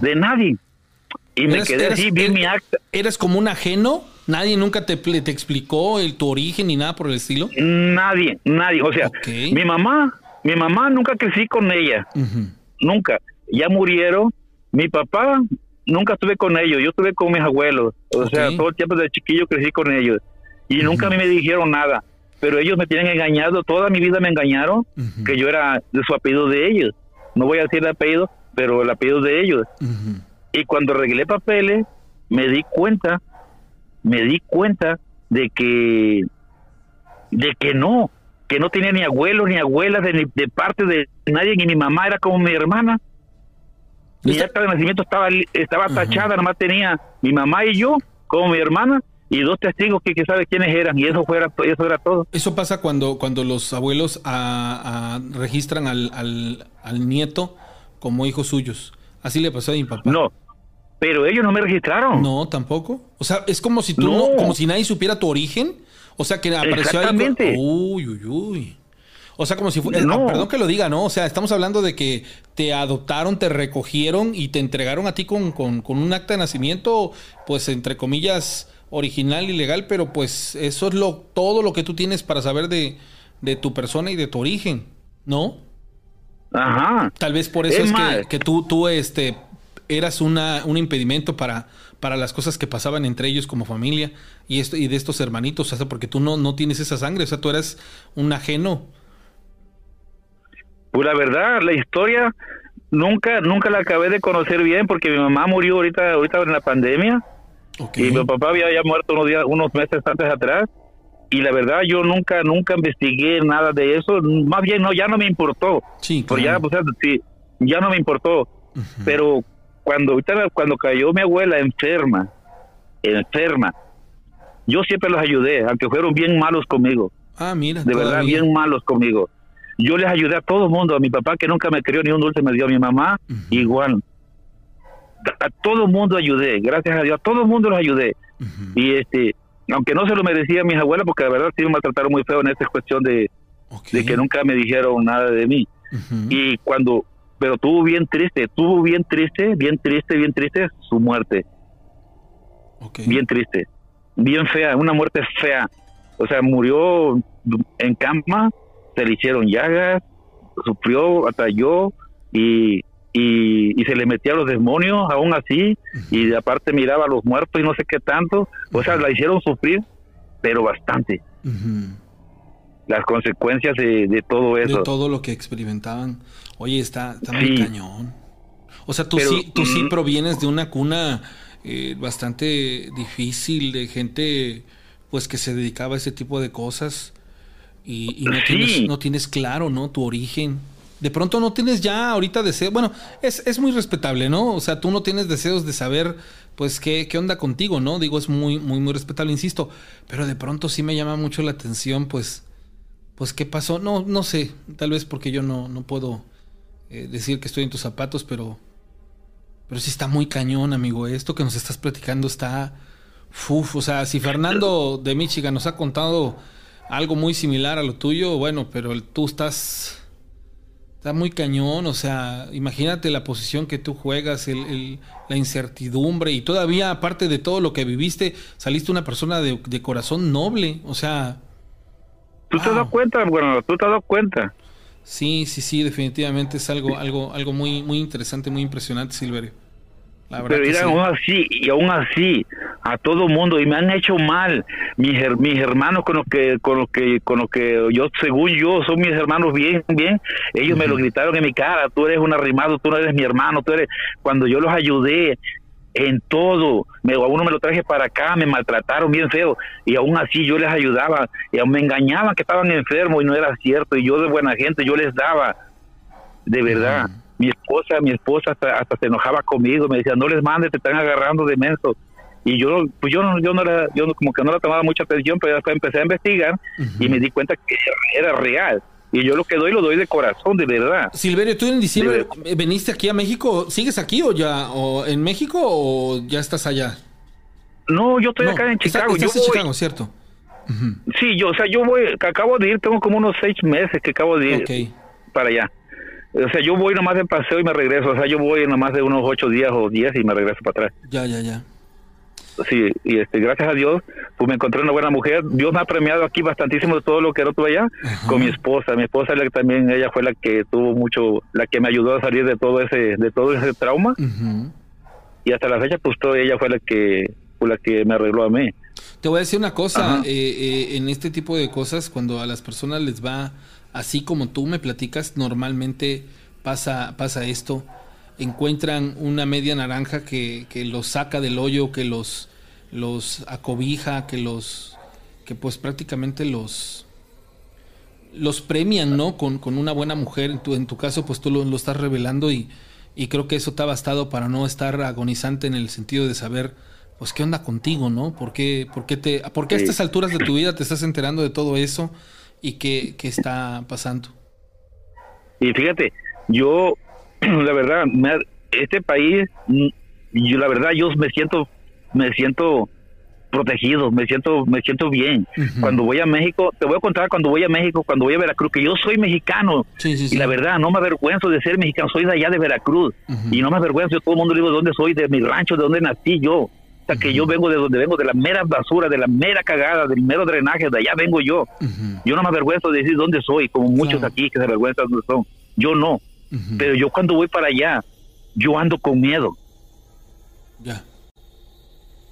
de nadie. Y me quedé así, vi mi acta. ¿Eres como un ajeno? ¿Nadie nunca te, te explicó el, tu origen ni nada por el estilo? Nadie, nadie. O sea, mi mamá, mi mamá nunca crecí con ella. Nunca. Ya murieron. Mi papá, nunca estuve con ellos. Yo estuve con mis abuelos. O sea, todo el tiempo de chiquillo crecí con ellos. Y nunca a mí me dijeron nada. Pero ellos me tienen engañado. Toda mi vida me engañaron que yo era de su apellido de ellos no voy a decir el apellido, pero el apellido de ellos. Y cuando arreglé papeles, me di cuenta, me di cuenta de que, de que no, que no tenía ni abuelos ni abuelas de, de parte de nadie, ni mi mamá era como mi hermana. Mi acta de nacimiento estaba, estaba tachada, nomás tenía mi mamá y yo como mi hermana y dos testigos que, que sabe quiénes eran y eso fuera eso era todo. Eso pasa cuando cuando los abuelos a, registran al, al, nieto como hijos suyos. Así le pasó a mi papá. No pero ellos no me registraron. No tampoco. O sea es como si tú no. como si nadie supiera tu origen. O sea que apareció Exactamente. uy uy uy o sea, como si fuera. No. Perdón que lo diga, ¿no? O sea, estamos hablando de que te adoptaron, te recogieron y te entregaron a ti con, con, con un acta de nacimiento, pues entre comillas, original y legal, pero pues eso es lo todo lo que tú tienes para saber de, de tu persona y de tu origen, ¿no? Ajá. Tal vez por eso es, que, que, tú, tú este, eras una, un impedimento para, para las cosas que pasaban entre ellos como familia y, esto, y de estos hermanitos, o sea, porque tú no, no tienes esa sangre, o sea, tú eres un ajeno. Pues la verdad, la historia nunca nunca la acabé de conocer bien porque mi mamá murió ahorita ahorita en la pandemia. Y mi papá había ya muerto unos días unos meses antes atrás. Y la verdad yo nunca nunca investigué nada de eso. Más bien no ya no me importó. Sí pues ya sí, ya no me importó. Pero cuando ahorita cuando cayó mi abuela enferma enferma yo siempre los ayudé aunque fueron bien malos conmigo. Ah mira de verdad bien malos conmigo yo les ayudé a todo el mundo, a mi papá que nunca me crió ni un dulce me dio, a mi mamá igual. A todo el mundo ayudé, gracias a Dios, a todo el mundo los ayudé. Y este, aunque no se lo merecía a mis abuelas, porque la verdad sí me maltrataron muy feo en esta cuestión de, de que nunca me dijeron nada de mí. Y cuando, pero tuvo bien triste, tuvo bien triste, bien triste, bien triste su muerte. Bien triste, bien fea, una muerte fea. O sea, murió en cama se le hicieron llagas, sufrió, atalló y, y, se le metía a los demonios aún así y aparte miraba a los muertos y no sé qué tanto, o sea, la hicieron sufrir, pero bastante. Las consecuencias de, todo eso. De todo lo que experimentaban. Oye, está, está muy cañón. O sea, tú sí, tú sí provienes de una cuna eh, bastante difícil de gente pues que se dedicaba a ese tipo de cosas y, no, tienes, no tienes claro, ¿no? Tu origen. De pronto no tienes ya ahorita deseo. Bueno, es, es muy respetable, ¿no? O sea, tú no tienes deseos de saber, pues, qué, qué onda contigo, ¿no? Digo, es muy, muy, muy respetable, insisto. Pero de pronto sí me llama mucho la atención, pues, pues, ¿qué pasó? No, no sé. Tal vez porque yo no, no puedo eh, decir que estoy en tus zapatos, pero, pero sí está muy cañón, amigo. Esto que nos estás platicando está. Uf, o sea, si Fernando de Michigan nos ha contado algo muy similar a lo tuyo, bueno, pero tú estás está muy cañón, o sea, imagínate la posición que tú juegas, el, la incertidumbre y todavía aparte de todo lo que viviste, saliste una persona de, corazón noble, o sea... ¿Tú te has dado cuenta, bueno, tú te has dado cuenta? Sí, sí, sí, definitivamente es algo, algo, algo muy, muy interesante, muy impresionante, Silverio. Pero aún así, y aún así, a todo mundo, y me han hecho mal. Mis, mis hermanos con los que, con los que, con los que yo, según yo, son mis hermanos bien, bien, ellos me lo gritaron en mi cara, tú eres un arrimado, tú no eres mi hermano, tú eres, cuando yo los ayudé, en todo. Me, a uno me lo traje para acá, me maltrataron bien feo y aún así yo les ayudaba y aún me engañaban que estaban enfermos y no era cierto y yo de buena gente yo les daba, de verdad mi esposa, mi esposa hasta, se enojaba conmigo, me decía, no les mandes, te están agarrando de menso. Y yo, pues yo no, yo no era, yo como que no le tomaba mucha atención, pero después empecé a investigar y me di cuenta que era real. Y yo lo que doy lo doy de corazón, de verdad. Silverio, tú en diciembre veniste aquí a México, ¿sigues aquí o ya, o en México o ya estás allá? No, yo estoy acá en Chicago. Estás en Chicago, ¿cierto? Sí, yo, o sea, yo voy, acabo de ir, tengo como unos seis meses que acabo de ir para allá. O sea, yo voy nomás de paseo y me regreso. O sea, yo voy nomás de unos ocho días o diez y me regreso para atrás. Ya, ya, ya. Sí, y este, gracias a Dios, pues me encontré una buena mujer. Dios me ha premiado aquí bastantísimo de todo lo que era tuve allá con mi esposa. Mi esposa también, ella fue la que tuvo mucho, la que me ayudó a salir de todo ese, de todo ese trauma. Y hasta la fecha, pues todo ella fue la que, fue la que me arregló a mí. Te voy a decir una cosa, eh, eh, en este tipo de cosas, cuando a las personas les va así como tú me platicas, normalmente pasa, pasa esto. Encuentran una media naranja que, que los saca del hoyo, que los, los acobija, que los que pues prácticamente los los premian, ¿no? Con, con una buena mujer. En tu, en tu caso, pues tú lo, lo estás revelando y, y, creo que eso te ha bastado para no estar agonizante en el sentido de saber, pues, qué onda contigo, ¿no? ¿Por qué, por qué, te, por qué a estas alturas de tu vida te estás enterando de todo eso? Y qué, qué está pasando. Y fíjate, yo, la verdad, este país, mm, yo la verdad, yo me siento, me siento protegido, me siento, me siento bien. Cuando voy a México, te voy a contar cuando voy a México, cuando voy a Veracruz, que yo soy mexicano. Y la verdad, no me avergüenzo de ser mexicano, soy de allá de Veracruz. Y no me avergüenzo, yo todo el mundo digo de dónde soy, de mi rancho, de dónde nací yo que yo vengo de donde vengo, de la mera basura, de la mera cagada, del mero drenaje, de allá vengo yo. Yo no me avergüenzo de decir dónde soy, como muchos aquí que se avergüenzan dónde son. Yo no. Pero yo cuando voy para allá, yo ando con miedo. Ya.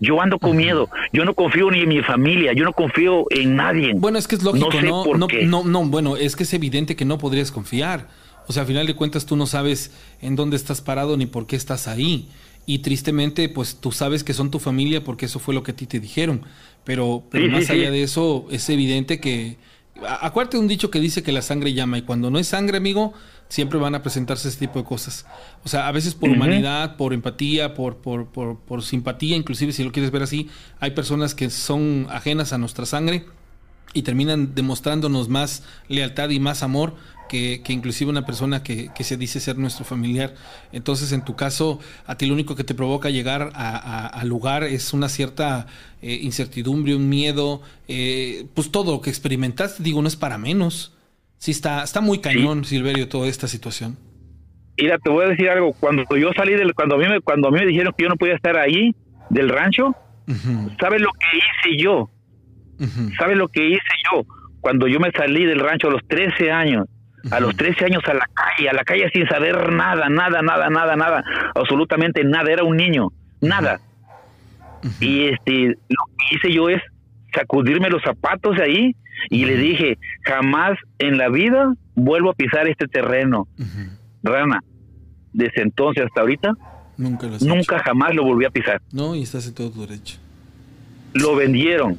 Yo ando con miedo. Yo no confío ni en mi familia. Yo no confío en nadie. Bueno, es que es lógico, ¿no? no, no, no, bueno, es que es evidente que no podrías confiar. O sea, al final de cuentas tú no sabes en dónde estás parado ni por qué estás ahí. Y tristemente, pues tú sabes que son tu familia porque eso fue lo que a ti te dijeron. Pero, pero más allá de eso, es evidente que... Acuérdate de un dicho que dice que la sangre llama y cuando no es sangre, amigo, siempre van a presentarse ese tipo de cosas. O sea, a veces por humanidad, por empatía, por, por, por, por, simpatía, inclusive si lo quieres ver así, hay personas que son ajenas a nuestra sangre y terminan demostrándonos más lealtad y más amor que, que inclusive una persona que, que, se dice ser nuestro familiar. Entonces, en tu caso, a ti lo único que te provoca llegar al lugar es una cierta eh, incertidumbre, un miedo, eh, pues todo lo que experimentaste, digo, no es para menos. Sí, está, está muy cañón, Silverio, toda esta situación. Mira, te voy a decir algo. Cuando yo salí del, cuando a mí me, cuando a mí me dijeron que yo no podía estar ahí del rancho, ¿sabes lo que hice yo? ¿Sabes lo que hice yo? Cuando yo me salí del rancho a los 13 años, a los 13 años a la calle, a la calle sin saber nada, nada, nada, nada, nada, absolutamente nada, era un niño, nada. Y este, lo que hice yo es sacudirme los zapatos de ahí y le dije, jamás en la vida vuelvo a pisar este terreno. Rana, desde entonces hasta ahorita, nunca, nunca jamás lo volví a pisar. No, y estás en todo tu derecho. Lo vendieron.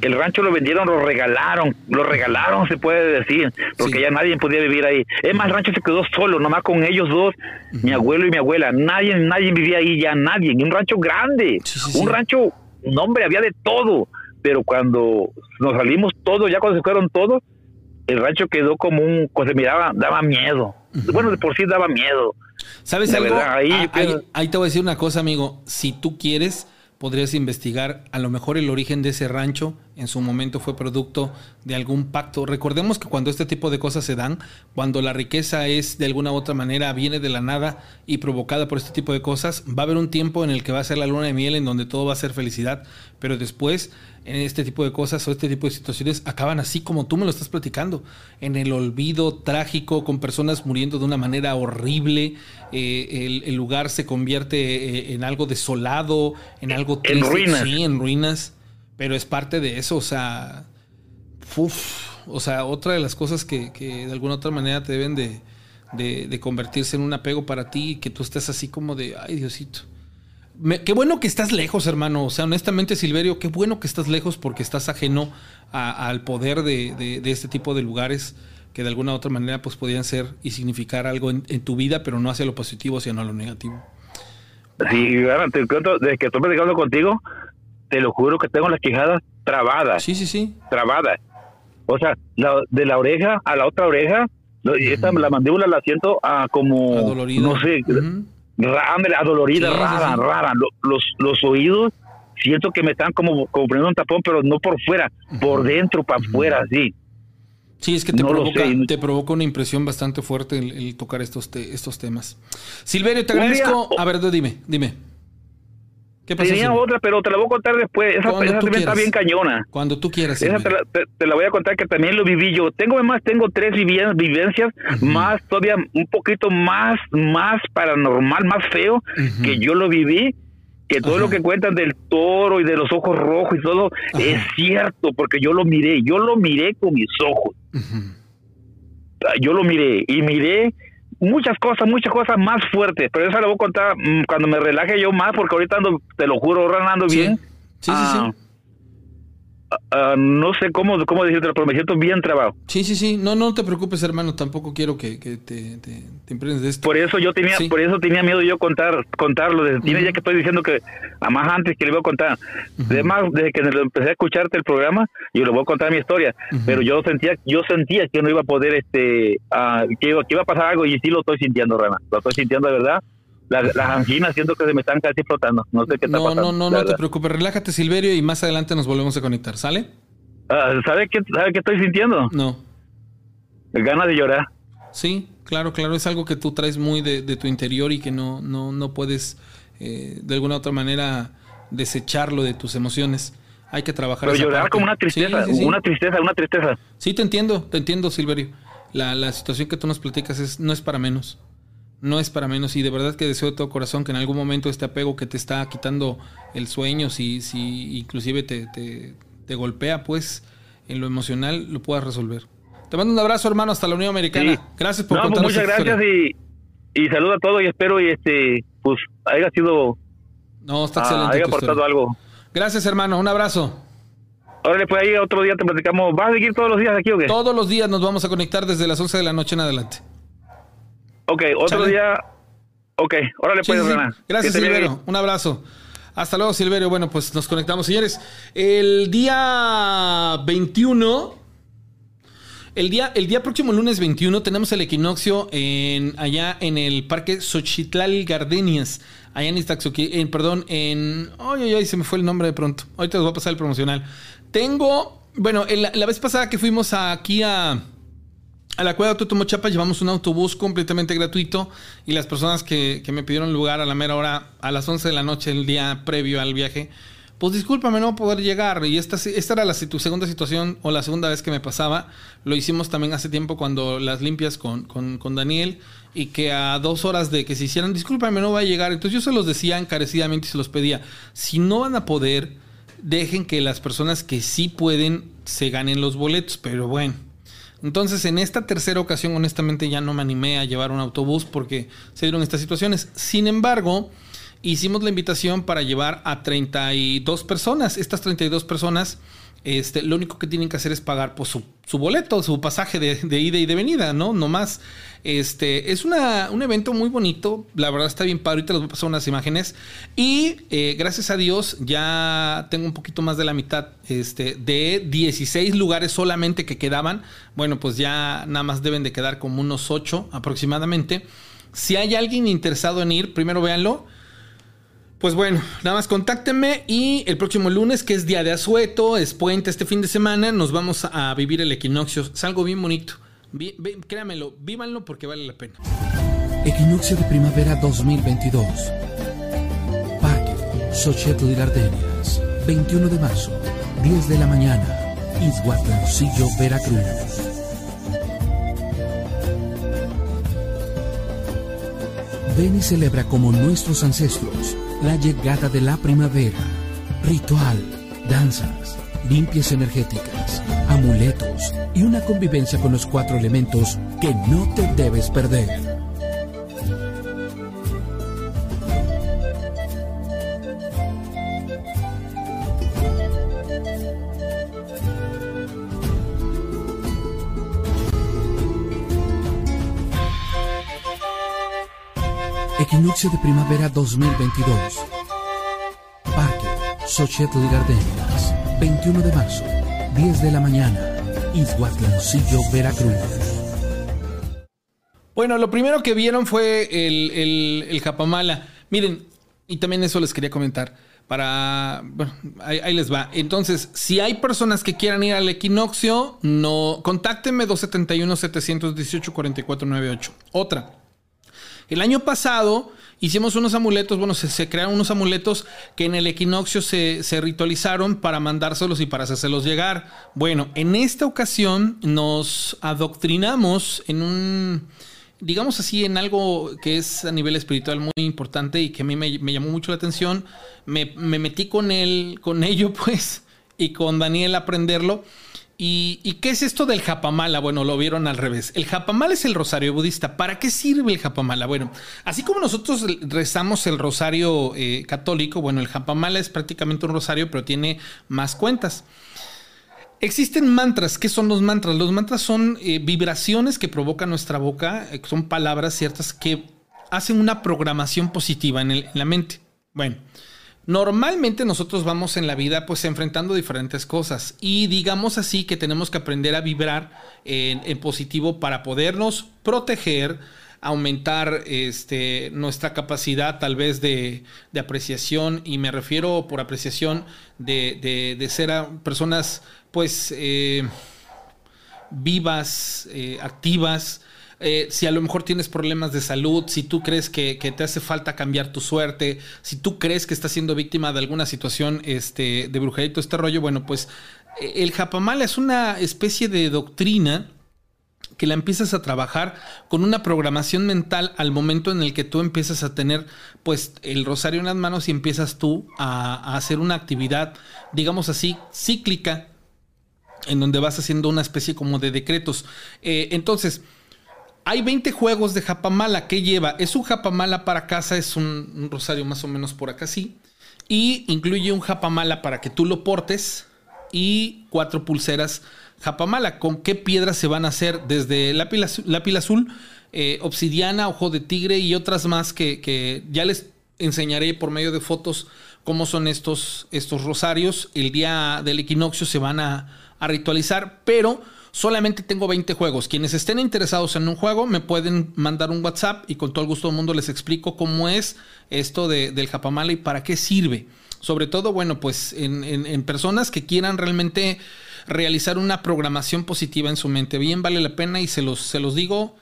El rancho lo vendieron, lo regalaron. Lo regalaron, se puede decir, porque ya nadie podía vivir ahí. Es más, el rancho se quedó solo, nomás con ellos dos, mi abuelo y mi abuela. Nadie, nadie vivía ahí ya, nadie. Un rancho grande. un rancho, no hombre, había de todo pero cuando nos salimos todos, ya cuando se fueron todos, el rancho quedó como un, cuando se miraba, daba miedo. Bueno, de por sí daba miedo. ¿Sabes algo? ahí, ah, ahí, te voy a decir una cosa, amigo. Si tú quieres, podrías investigar a lo mejor el origen de ese rancho en su momento fue producto de algún pacto. Recordemos que cuando este tipo de cosas se dan, cuando la riqueza es de alguna u otra manera viene de la nada y provocada por este tipo de cosas, va a haber un tiempo en el que va a ser la luna de miel en donde todo va a ser felicidad, pero después en este tipo de cosas o este tipo de situaciones acaban así como tú me lo estás platicando, en el olvido trágico, con personas muriendo de una manera horrible, eh, el, lugar se convierte eh, en algo desolado, en algo triste, en ruinas. Sí, en ruinas pero es parte de eso, o sea, o sea, otra de las cosas que, de alguna otra manera te deben de, convertirse en un apego para ti, que tú estés así como de, ay Diosito. qué bueno que estás lejos, hermano. O sea, honestamente, Silverio, qué bueno que estás lejos porque estás ajeno al poder de, este tipo de lugares que de alguna otra manera pues podían ser y significar algo en, tu vida, pero no hacia lo positivo, sino a lo negativo. Sí, te cuento, desde que estoy platicando contigo, te lo juro que tengo las quijadas trabadas. Sí, sí, sí. Trabadas. O sea, de la oreja a la otra oreja, esta, la mandíbula la siento a como, adolorida. no sé, adolorida, rara, rara. Los, los oídos siento que me están como, como poniendo un tapón, pero no por fuera, por dentro, para afuera, sí. Sí, es que te, provoca, te provoca una impresión bastante fuerte el, tocar estos, estos temas. Silverio, te agradezco. a ver, dime, dime. Tenía otra, pero te la voy a contar después. Esa, esa también está bien cañona. Cuando tú quieras. Esa te la, voy a contar que también lo viví yo. Tengo más, tengo tres vivencias, más todavía un poquito más, más paranormal, más feo, que yo lo viví. Que todo lo que cuentan del toro y de los ojos rojos y todo es cierto, porque yo lo miré, yo lo miré con mis ojos. Yo lo miré y miré muchas cosas, muchas cosas más fuertes, pero eso lo voy a contar mm, cuando me relaje yo más, porque ahorita ando, te lo juro, ahora ando bien. Sí, sí, sí. Ah, Ah, no sé cómo, cómo decirte, pero me siento bien trabado. Sí, sí, sí. No, no te preocupes, hermano. Tampoco quiero que, te, te, de esto. Por eso yo tenía, por eso tenía miedo yo contar, contarlo. Desde, Tiene ya que estoy diciendo que, más antes que le voy a contar. Además, desde que empecé a escucharte el programa, yo le voy a contar mi historia. Pero yo sentía, yo sentía que no iba a poder, este, uh, que, iba, que iba a pasar algo y sí lo estoy sintiendo, Rana. Lo estoy sintiendo de verdad las anginas siento que se me están casi flotando. No sé qué está pasando. No, no, no, no te preocupes. Relájate, Silverio, y más adelante nos volvemos a conectar. ¿Sale? Uh, ¿Sabe qué, sabe qué estoy sintiendo? No. Ganas de llorar. Sí, claro, claro. Es algo que tú traes muy de, tu interior y que no, no, no puedes eh, de alguna otra manera desecharlo de tus emociones. Hay que trabajar. Pero llorar como una tristeza, una tristeza, una tristeza. Sí, te entiendo, te entiendo, Silverio. La, la situación que tú nos platicas es, no es para menos No es para menos y de verdad que deseo de todo corazón que en algún momento este apego que te está quitando el sueño, si, si inclusive te, te, golpea, pues en lo emocional lo puedas resolver. Te mando un abrazo, hermano, hasta la Unión Americana. Gracias por no, pues muchas gracias y, y saludo a todos y espero y este pues haya sido no, está excelente. Ah, haya aportado algo. Gracias, hermano. Un abrazo. Ahora después ahí otro día te platicamos. ¿Vas a seguir todos los días aquí o qué? Todos los días nos vamos a conectar desde las 11 de la noche en adelante. Ok, otro día. Ok, órale pues, sí, Gracias, Silverio. Un abrazo. Hasta luego, Silverio. Bueno, pues nos conectamos, señores. El día 21. El día, el día próximo lunes 21 tenemos el equinoccio en, allá en el Parque Xochitlal Gardenias, allá en Iztaxoqui, en, perdón, en... Ay, ay, ay, se me fue el nombre de pronto. Ahorita les voy a pasar el promocional. Tengo, bueno, la vez pasada que fuimos aquí a a la Cueva Tutumo Chapa llevamos un autobús completamente gratuito y las personas que, me pidieron lugar a la mera hora, a las 11 de la noche, el día previo al viaje, pues discúlpame no poder llegar. Y esta, esta era la segunda situación o la segunda vez que me pasaba. Lo hicimos también hace tiempo cuando las limpias con, con, Daniel y que a dos horas de que se hicieran, discúlpame, no va a llegar. Entonces yo se los decía encarecidamente y se los pedía. Si no van a poder, dejen que las personas que sí pueden se ganen los boletos. Pero bueno entonces, en esta tercera ocasión, honestamente, ya no me animé a llevar un autobús porque se dieron estas situaciones. Sin embargo, hicimos la invitación para llevar a 32 personas. Estas 32 personas este, lo único que tienen que hacer es pagar pues, su, boleto, su pasaje de, ida y de venida, ¿no? No más. Este, es una, un evento muy bonito, la verdad está bien padre, ahorita les voy a pasar unas imágenes. Y eh, gracias a Dios ya tengo un poquito más de la mitad este, de 16 lugares solamente que quedaban. Bueno, pues ya nada más deben de quedar como unos 8 aproximadamente. Si hay alguien interesado en ir, primero véanlo. Pues bueno, nada más contáctenme y el próximo lunes, que es día de asueto, es puente este fin de semana, nos vamos a vivir el equinoccio. Es algo bien bonito. Créanmelo, vívanlo porque vale la pena. Equinoccio de primavera 2022. Parque Xochitl de Gardenias, 21 de marzo, 10 de la mañana, Izhuatlancillo, Veracruz. Ven y celebra como nuestros ancestros la llegada de la primavera. Ritual, danzas, limpias energéticas, amuletos y una convivencia con los cuatro elementos que no te debes perder. Equinoccio de primavera 2022. Parque Xochitl Gardenias, 21 de marzo, 10 de la mañana, Izhuatlancillo, Veracruz. Bueno, lo primero que vieron fue el, el, Japamala. Miren, y también eso les quería comentar. Para. Ahí, ahí, les va. Entonces, si hay personas que quieran ir al equinoccio, no. Contáctenme 271-718-4498. Otra. El año pasado hicimos unos amuletos, bueno, se, crearon unos amuletos que en el equinoccio se, ritualizaron para mandárselos y para hacérselos llegar. Bueno, en esta ocasión nos adoctrinamos en un, digamos así, en algo que es a nivel espiritual muy importante y que a mí me, llamó mucho la atención. Me, me metí con él, con ello, pues, y con Daniel a aprenderlo. ¿Y, qué es esto del japamala? Bueno, lo vieron al revés. El japamala es el rosario budista. ¿Para qué sirve el japamala? Bueno, así como nosotros rezamos el rosario eh, católico, bueno, el japamala es prácticamente un rosario, pero tiene más cuentas. Existen mantras. ¿Qué son los mantras? Los mantras son eh, vibraciones que provoca nuestra boca, eh, son palabras ciertas que hacen una programación positiva en la mente. Bueno. Normalmente nosotros vamos en la vida pues enfrentando diferentes cosas y digamos así que tenemos que aprender a vibrar en, positivo para podernos proteger, aumentar este, nuestra capacidad tal vez de, apreciación y me refiero por apreciación de, ser personas pues eh, vivas, eh, activas, eh, si a lo mejor tienes problemas de salud, si tú crees que, te hace falta cambiar tu suerte, si tú crees que estás siendo víctima de alguna situación este, de todo este rollo, bueno, pues eh, el Japamala es una especie de doctrina que la empiezas a trabajar con una programación mental al momento en el que tú empiezas a tener pues el rosario en las manos y empiezas tú a, hacer una actividad, digamos así, cíclica, en donde vas haciendo una especie como de decretos. Eh, entonces, hay 20 juegos de Japamala. ¿Qué lleva? Es un Japamala para casa, es un, rosario más o menos por acá, sí. Y incluye un Japamala para que tú lo portes y cuatro pulseras Japamala. ¿Con qué piedras se van a hacer? Desde la pila azul, eh, obsidiana, ojo de tigre y otras más que, ya les enseñaré por medio de fotos cómo son estos, estos rosarios. El día del equinoccio se van a, ritualizar, pero solamente tengo 20 juegos. Quienes estén interesados en un juego me pueden mandar un WhatsApp y con todo el gusto del mundo les explico cómo es esto del Japamala y para qué sirve. Sobre todo, bueno, pues en personas que quieran realmente realizar una programación positiva en su mente. Bien vale la pena y se los, se los digo.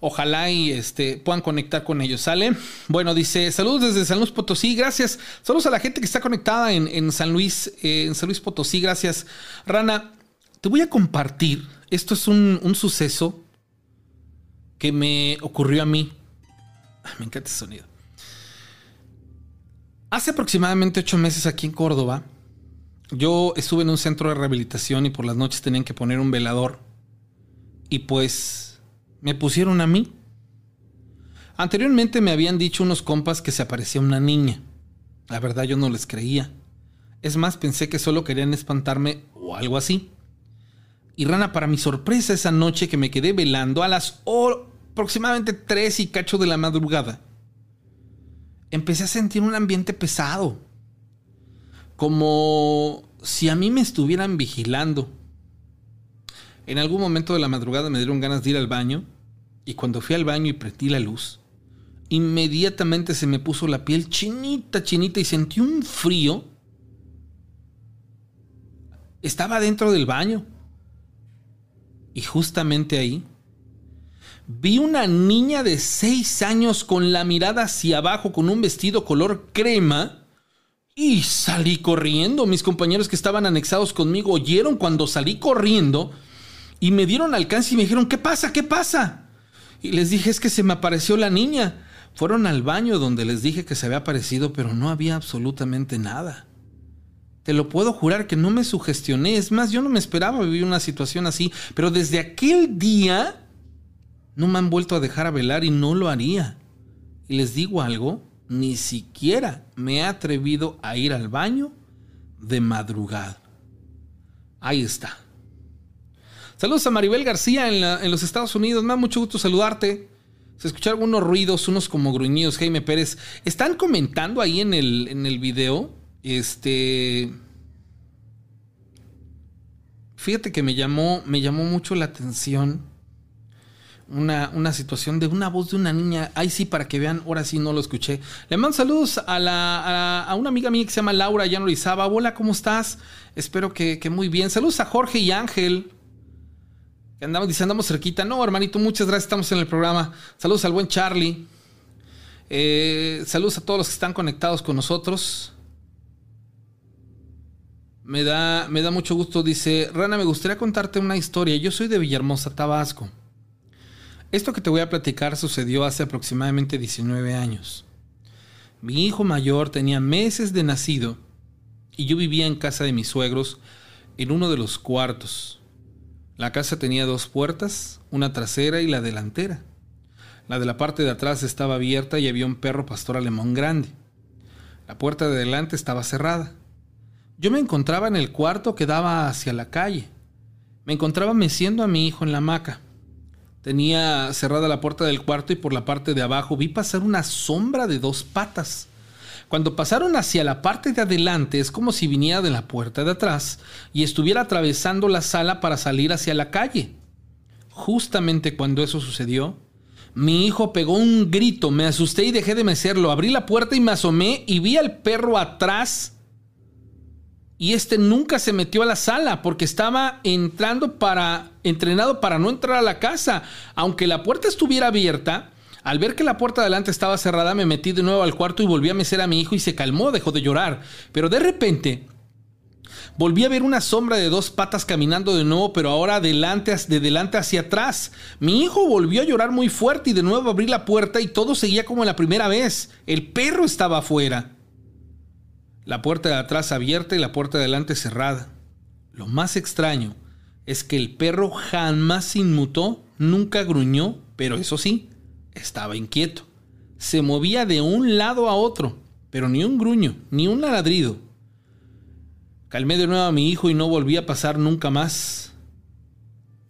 Ojalá y este, puedan conectar con ellos. ¿Sale? Bueno, dice, saludos desde San Luis Potosí, gracias. Saludos a la gente que está conectada en, San Luis, eh, en San Luis Potosí, gracias. Rana, te voy a compartir. Esto es un, un suceso que me ocurrió a mí. me encanta ese sonido. Hace aproximadamente ocho meses aquí en Córdoba, yo estuve en un centro de rehabilitación y por las noches tenían que poner un velador. Y pues me pusieron a mí. Anteriormente me habían dicho unos compas que se aparecía una niña. La verdad yo no les creía. Es más, pensé que solo querían espantarme o algo así. Y rana, para mi sorpresa esa noche que me quedé velando a las aproximadamente 3 y cacho de la madrugada, empecé a sentir un ambiente pesado como si a mí me estuvieran vigilando. En algún momento de la madrugada me dieron ganas de ir al baño y cuando fui al baño y prendí la luz, inmediatamente se me puso la piel chinita, chinita y sentí un frío. Estaba dentro del baño. Y justamente ahí vi una niña de seis años con la mirada hacia abajo con un vestido color crema y salí corriendo. Mis compañeros que estaban anexados conmigo oyeron cuando salí corriendo y me dieron alcance y me dijeron, ¿qué pasa? ¿Qué pasa? Y les dije, es que se me apareció la niña. Fueron al baño donde les dije que se había aparecido, pero no había absolutamente nada. Te lo puedo jurar que no me sugestioné. Es más, yo no me esperaba vivir una situación así. Pero desde aquel día no me han vuelto a dejar a velar y no lo haría. Y les digo algo, ni siquiera me he atrevido a ir al baño de madrugada. Ahí está. Saludos a Maribel García en, los Estados Unidos. Me da mucho gusto saludarte. Se escucharon algunos ruidos, unos como gruñidos. Jaime Pérez. Están comentando ahí en el, en el video. Este. Fíjate que me llamó, me llamó mucho la atención una, situación de una voz de una niña. Ahí sí, para que vean, ahora sí no lo escuché. Le mando saludos a, la, a, una amiga mía que se llama Laura ya no Rizaba. Hola, ¿cómo estás? Espero que, muy bien. Saludos a Jorge y Ángel. Que andamos, dice, andamos cerquita. No, hermanito, muchas gracias. Estamos en el programa. Saludos al buen Charlie. Eh, saludos a todos los que están conectados con nosotros. Me da, me da mucho gusto. Dice, Rana, me gustaría contarte una historia. Yo soy de Villahermosa, Tabasco. Esto que te voy a platicar sucedió hace aproximadamente 19 años. Mi hijo mayor tenía meses de nacido y yo vivía en casa de mis suegros en uno de los cuartos. La casa tenía dos puertas, una trasera y la delantera. La de la parte de atrás estaba abierta y había un perro pastor alemán grande. La puerta de delante estaba cerrada. Yo me encontraba en el cuarto que daba hacia la calle. Me encontraba meciendo a mi hijo en la hamaca. Tenía cerrada la puerta del cuarto y por la parte de abajo vi pasar una sombra de dos patas. Cuando pasaron hacia la parte de adelante es como si viniera de la puerta de atrás y estuviera atravesando la sala para salir hacia la calle. Justamente cuando eso sucedió, mi hijo pegó un grito, me asusté y dejé de mecerlo. Abrí la puerta y me asomé y vi al perro atrás y este nunca se metió a la sala porque estaba entrando para entrenado para no entrar a la casa. Aunque la puerta estuviera abierta, al ver que la puerta de adelante estaba cerrada, me metí de nuevo al cuarto y volví a mecer a mi hijo y se calmó, dejó de llorar. Pero de repente Volví a ver una sombra de dos patas caminando de nuevo, pero ahora de delante hacia atrás. Mi hijo volvió a llorar muy fuerte y de nuevo abrí la puerta y todo seguía como la primera vez. El perro estaba afuera. La puerta de atrás abierta y la puerta de adelante cerrada. Lo más extraño es que el perro jamás se inmutó, nunca gruñó, pero eso sí, estaba inquieto. Se movía de un lado a otro, pero ni un gruño, ni un ladrido. Calmé de nuevo a mi hijo y no volví a pasar nunca más.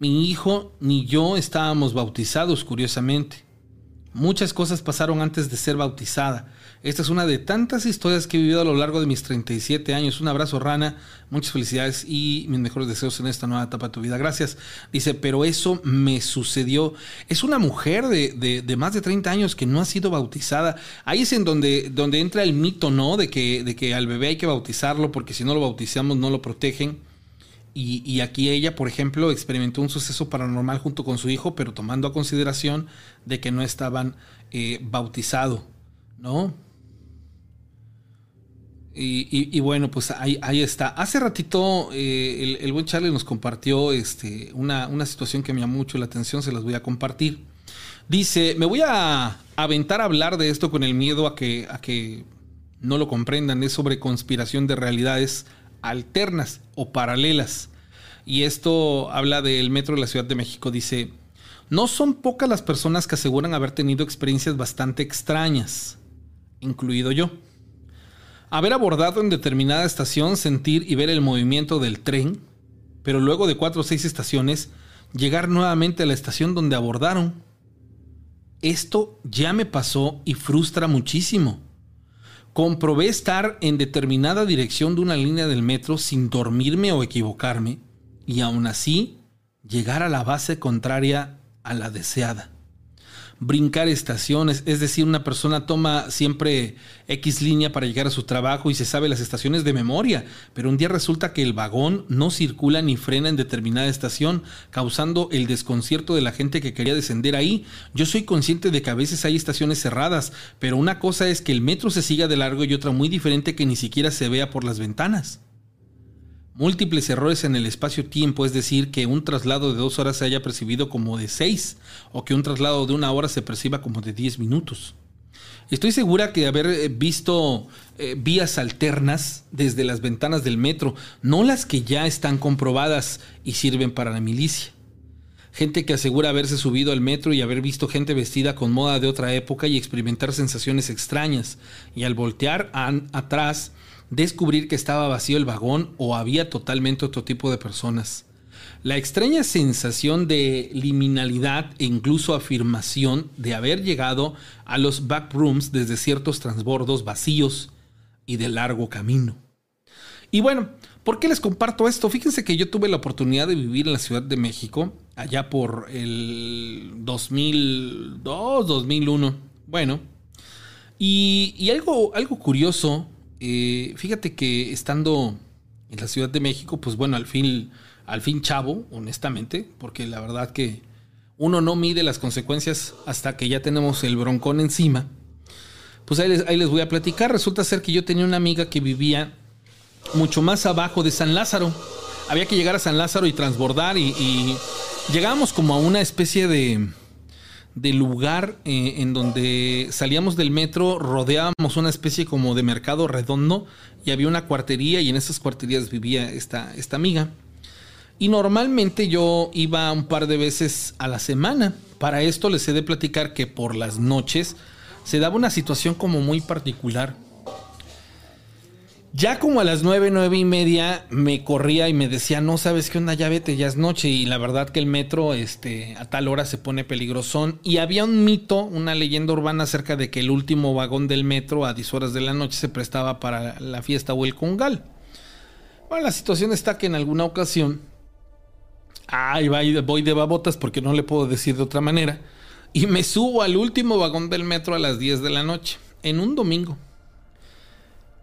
Mi hijo ni yo estábamos bautizados, curiosamente. Muchas cosas pasaron antes de ser bautizada. Esta es una de tantas historias que he vivido a lo largo de mis 37 años. Un abrazo, Rana. Muchas felicidades y mis mejores deseos en esta nueva etapa de tu vida. Gracias. Dice, pero eso me sucedió. Es una mujer de, más de 30 años que no ha sido bautizada. Ahí es en donde, donde entra el mito, ¿no? De que, de que al bebé hay que bautizarlo porque si no lo bautizamos no lo protegen. Y, aquí ella, por ejemplo, experimentó un suceso paranormal junto con su hijo, pero tomando a consideración de que no estaban eh, bautizados, ¿no? Y, bueno, pues ahí, está. Hace ratito eh, el, buen Charlie nos compartió este, una, una, situación que me llamó mucho la atención, se las voy a compartir. Dice, me voy a aventar a hablar de esto con el miedo a que, a que no lo comprendan. Es sobre conspiración de realidades alternas o paralelas. Y esto habla del metro de la Ciudad de México. Dice, no son pocas las personas que aseguran haber tenido experiencias bastante extrañas, incluido yo haber abordado en determinada estación, sentir y ver el movimiento del tren, pero luego de cuatro o seis estaciones, llegar nuevamente a la estación donde abordaron. Esto ya me pasó y frustra muchísimo. Comprobé estar en determinada dirección de una línea del metro sin dormirme o equivocarme, y aún así llegar a la base contraria a la deseada brincar estaciones, es decir, una persona toma siempre X línea para llegar a su trabajo y se sabe las estaciones de memoria, pero un día resulta que el vagón no circula ni frena en determinada estación, causando el desconcierto de la gente que quería descender ahí. Yo soy consciente de que a veces hay estaciones cerradas, pero una cosa es que el metro se siga de largo y otra muy diferente que ni siquiera se vea por las ventanas múltiples errores en el espacio-tiempo, es decir, que un traslado de dos horas se haya percibido como de seis o que un traslado de una hora se perciba como de diez minutos. Estoy segura que haber eh, visto eh, vías alternas desde las ventanas del metro, no las que ya están comprobadas y sirven para la milicia. Gente que asegura haberse subido al metro y haber visto gente vestida con moda de otra época y experimentar sensaciones extrañas, y al voltear atrás descubrir que estaba vacío el vagón o había totalmente otro tipo de personas. La extraña sensación de liminalidad e incluso afirmación de haber llegado a los backrooms desde ciertos transbordos vacíos y de largo camino. Y bueno, ¿por qué les comparto esto? Fíjense que yo tuve la oportunidad de vivir en la Ciudad de México allá por el 2002, 2001. Bueno, y, y algo, algo curioso eh, fíjate que estando en la Ciudad de México, pues bueno, al fin, al fin chavo, honestamente, porque la verdad que uno no mide las consecuencias hasta que ya tenemos el broncón encima. Pues ahí les, voy a platicar. Resulta ser que yo tenía una amiga que vivía mucho más abajo de San Lázaro. Había que llegar a San Lázaro y transbordar y, y llegábamos como a una especie de de lugar eh, en donde salíamos del metro, rodeábamos una especie como de mercado redondo y había una cuartería y en esas cuarterías vivía esta, esta amiga. Y normalmente yo iba un par de veces a la semana. Para esto les he de platicar que por las noches se daba una situación como muy particular. Ya como a las nueve, nueve y media me corría y me decía, no sabes qué onda, ya vete, ya es noche. Y la verdad que el metro este, a tal hora se pone peligrosón. Y había un mito, una leyenda urbana acerca de que el último vagón del metro a 10 horas de la noche se prestaba para la fiesta o el congal. Bueno, la situación está que en alguna ocasión, ay, voy de babotas porque no le puedo decir de otra manera, y me subo al último vagón del metro a las 10 de la noche, en un domingo.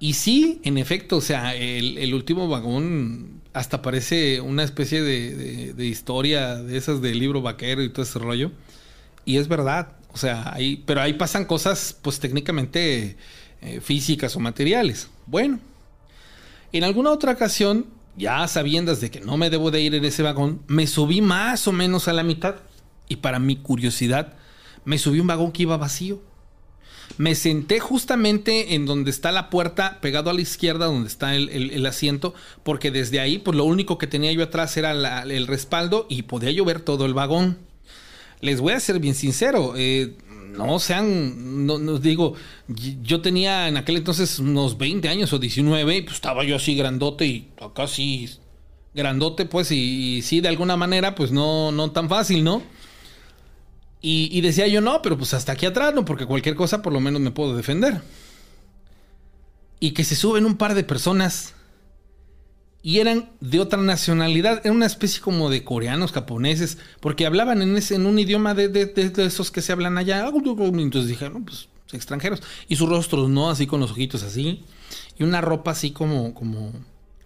Y sí, en efecto, o sea, el, último vagón hasta parece una especie de, historia de esas del libro vaquero y todo ese rollo. Y es verdad, o sea, ahí, pero ahí pasan cosas, pues técnicamente eh, físicas o materiales. Bueno, En alguna otra ocasión, ya sabiendas de que no me debo de ir en ese vagón, me subí más o menos a la mitad y para mi curiosidad, me subí un vagón que iba vacío. Me senté justamente en donde está la puerta, pegado a la izquierda, donde está el, asiento, porque desde ahí, pues lo único que tenía yo atrás era el respaldo y podía yo ver todo el vagón. Les voy a ser bien sincero, eh, no sean, no, no, digo, yo tenía en aquel entonces unos 20 años o 19 y pues estaba yo así grandote y casi grandote pues y, sí de alguna manera pues no, no tan fácil, ¿no? Y, decía yo, no, pero pues hasta aquí atrás, ¿no? Porque cualquier cosa por lo menos me puedo defender. Y que se suben un par de personas y eran de otra nacionalidad, era una especie como de coreanos, japoneses, porque hablaban en, ese, en un idioma de, de, esos que se hablan allá. Entonces dijeron, pues extranjeros. Y sus rostros, ¿no? Así con los ojitos así. Y una ropa así como, como,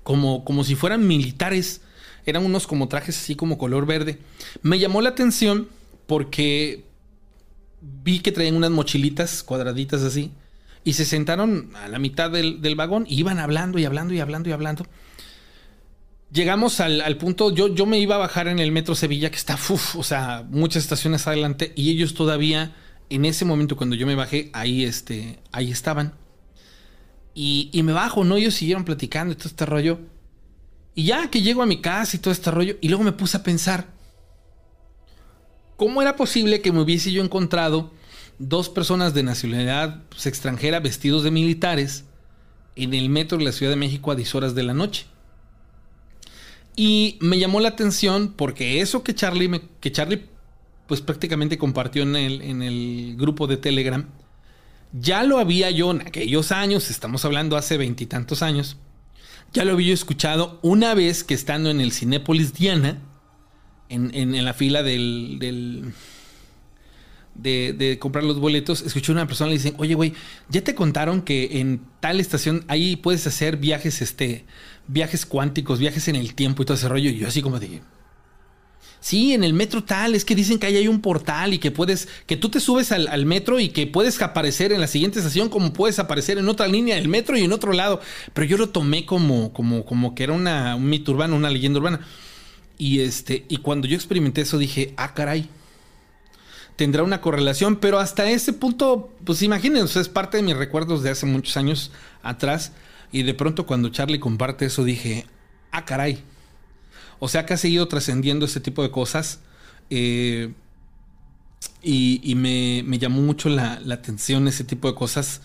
como, como si fueran militares. Eran unos como trajes así como color verde. Me llamó la atención porque vi que traían unas mochilitas cuadraditas así. Y se sentaron a la mitad del, del vagón y iban hablando y hablando y hablando y hablando llegamos al, punto, yo, yo me iba a bajar en el metro Sevilla, que está, uf, o sea, muchas estaciones adelante, y ellos todavía, en ese momento cuando yo me bajé, ahí, este, ahí estaban. Y, y me bajo, ¿no? Ellos siguieron platicando y todo este rollo. Y ya que llego a mi casa y todo este rollo, y luego me puse a pensar, ¿cómo era posible que me hubiese yo encontrado dos personas de nacionalidad pues, extranjera vestidos de militares en el metro de la Ciudad de México a 10 horas de la noche? Y me llamó la atención porque eso que Charlie, me, que Charlie pues prácticamente compartió en el, en el grupo de Telegram, ya lo había yo en aquellos años, estamos hablando hace veintitantos años, ya lo había escuchado una vez que estando en el Cinépolis Diana, en, en, la fila del, del de, comprar los boletos, escuché a una persona le dicen, oye, güey, ya te contaron que en tal estación ahí puedes hacer viajes, este, viajes cuánticos, viajes en el tiempo y todo ese rollo. Y yo así como de, sí, en el metro tal, es que dicen que ahí hay un portal y que puedes, que tú te subes al, metro y que puedes aparecer en la siguiente estación como puedes aparecer en otra línea del metro y en otro lado. Pero yo lo tomé como, como, como que era una, un mito urbano, una leyenda urbana. Y este, y cuando yo experimenté eso dije, ah, caray tendrá una correlación, pero hasta ese punto, pues imagínense, es parte de mis recuerdos de hace muchos años atrás. Y de pronto cuando Charlie comparte eso dije, ah, caray. O sea que ha seguido trascendiendo este tipo de cosas. Eh, y, me, llamó mucho la, la, atención ese tipo de cosas.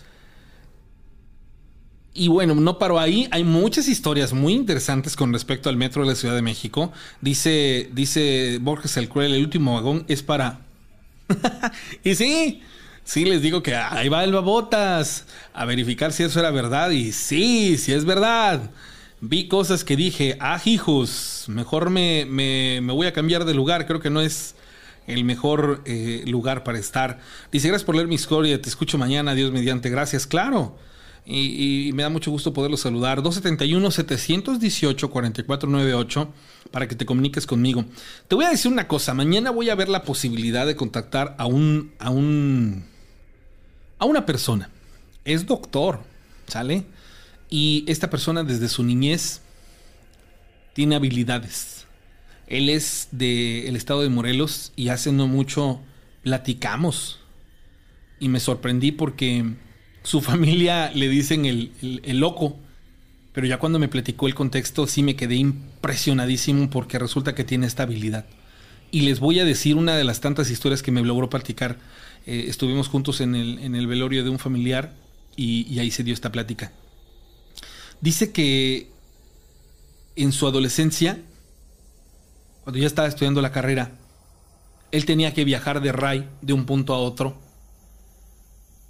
Y bueno, no paro ahí. Hay muchas historias muy interesantes con respecto al metro de la Ciudad de México. Dice, dice Borges el Cruel, el último vagón es para y sí, sí les digo que ahí va el babotas a verificar si eso era verdad. Y sí, sí es verdad. Vi cosas que dije, ah, hijos, mejor me, me, voy a cambiar de lugar. Creo que no es el mejor eh, lugar para estar. Dice, gracias por leer mi historia, te escucho mañana, Dios mediante, gracias, claro. Y, me da mucho gusto poderlo saludar. 271-718-4498 para que te comuniques conmigo. Te voy a decir una cosa. Mañana voy a ver la posibilidad de contactar a un. a un. a una persona. Es doctor. ¿Sale? Y esta persona desde su niñez tiene habilidades. Él es del estado de Morelos y hace no mucho platicamos. Y me sorprendí porque su familia le dicen el, loco. Pero ya cuando me platicó el contexto sí me quedé impresionadísimo porque resulta que tiene esta habilidad. Y les voy a decir una de las tantas historias que me logró platicar. Eh, estuvimos juntos en el, en el, velorio de un familiar y, y ahí se dio esta plática. Dice que en su adolescencia, cuando ya estaba estudiando la carrera, él tenía que viajar de RAI de un punto a otro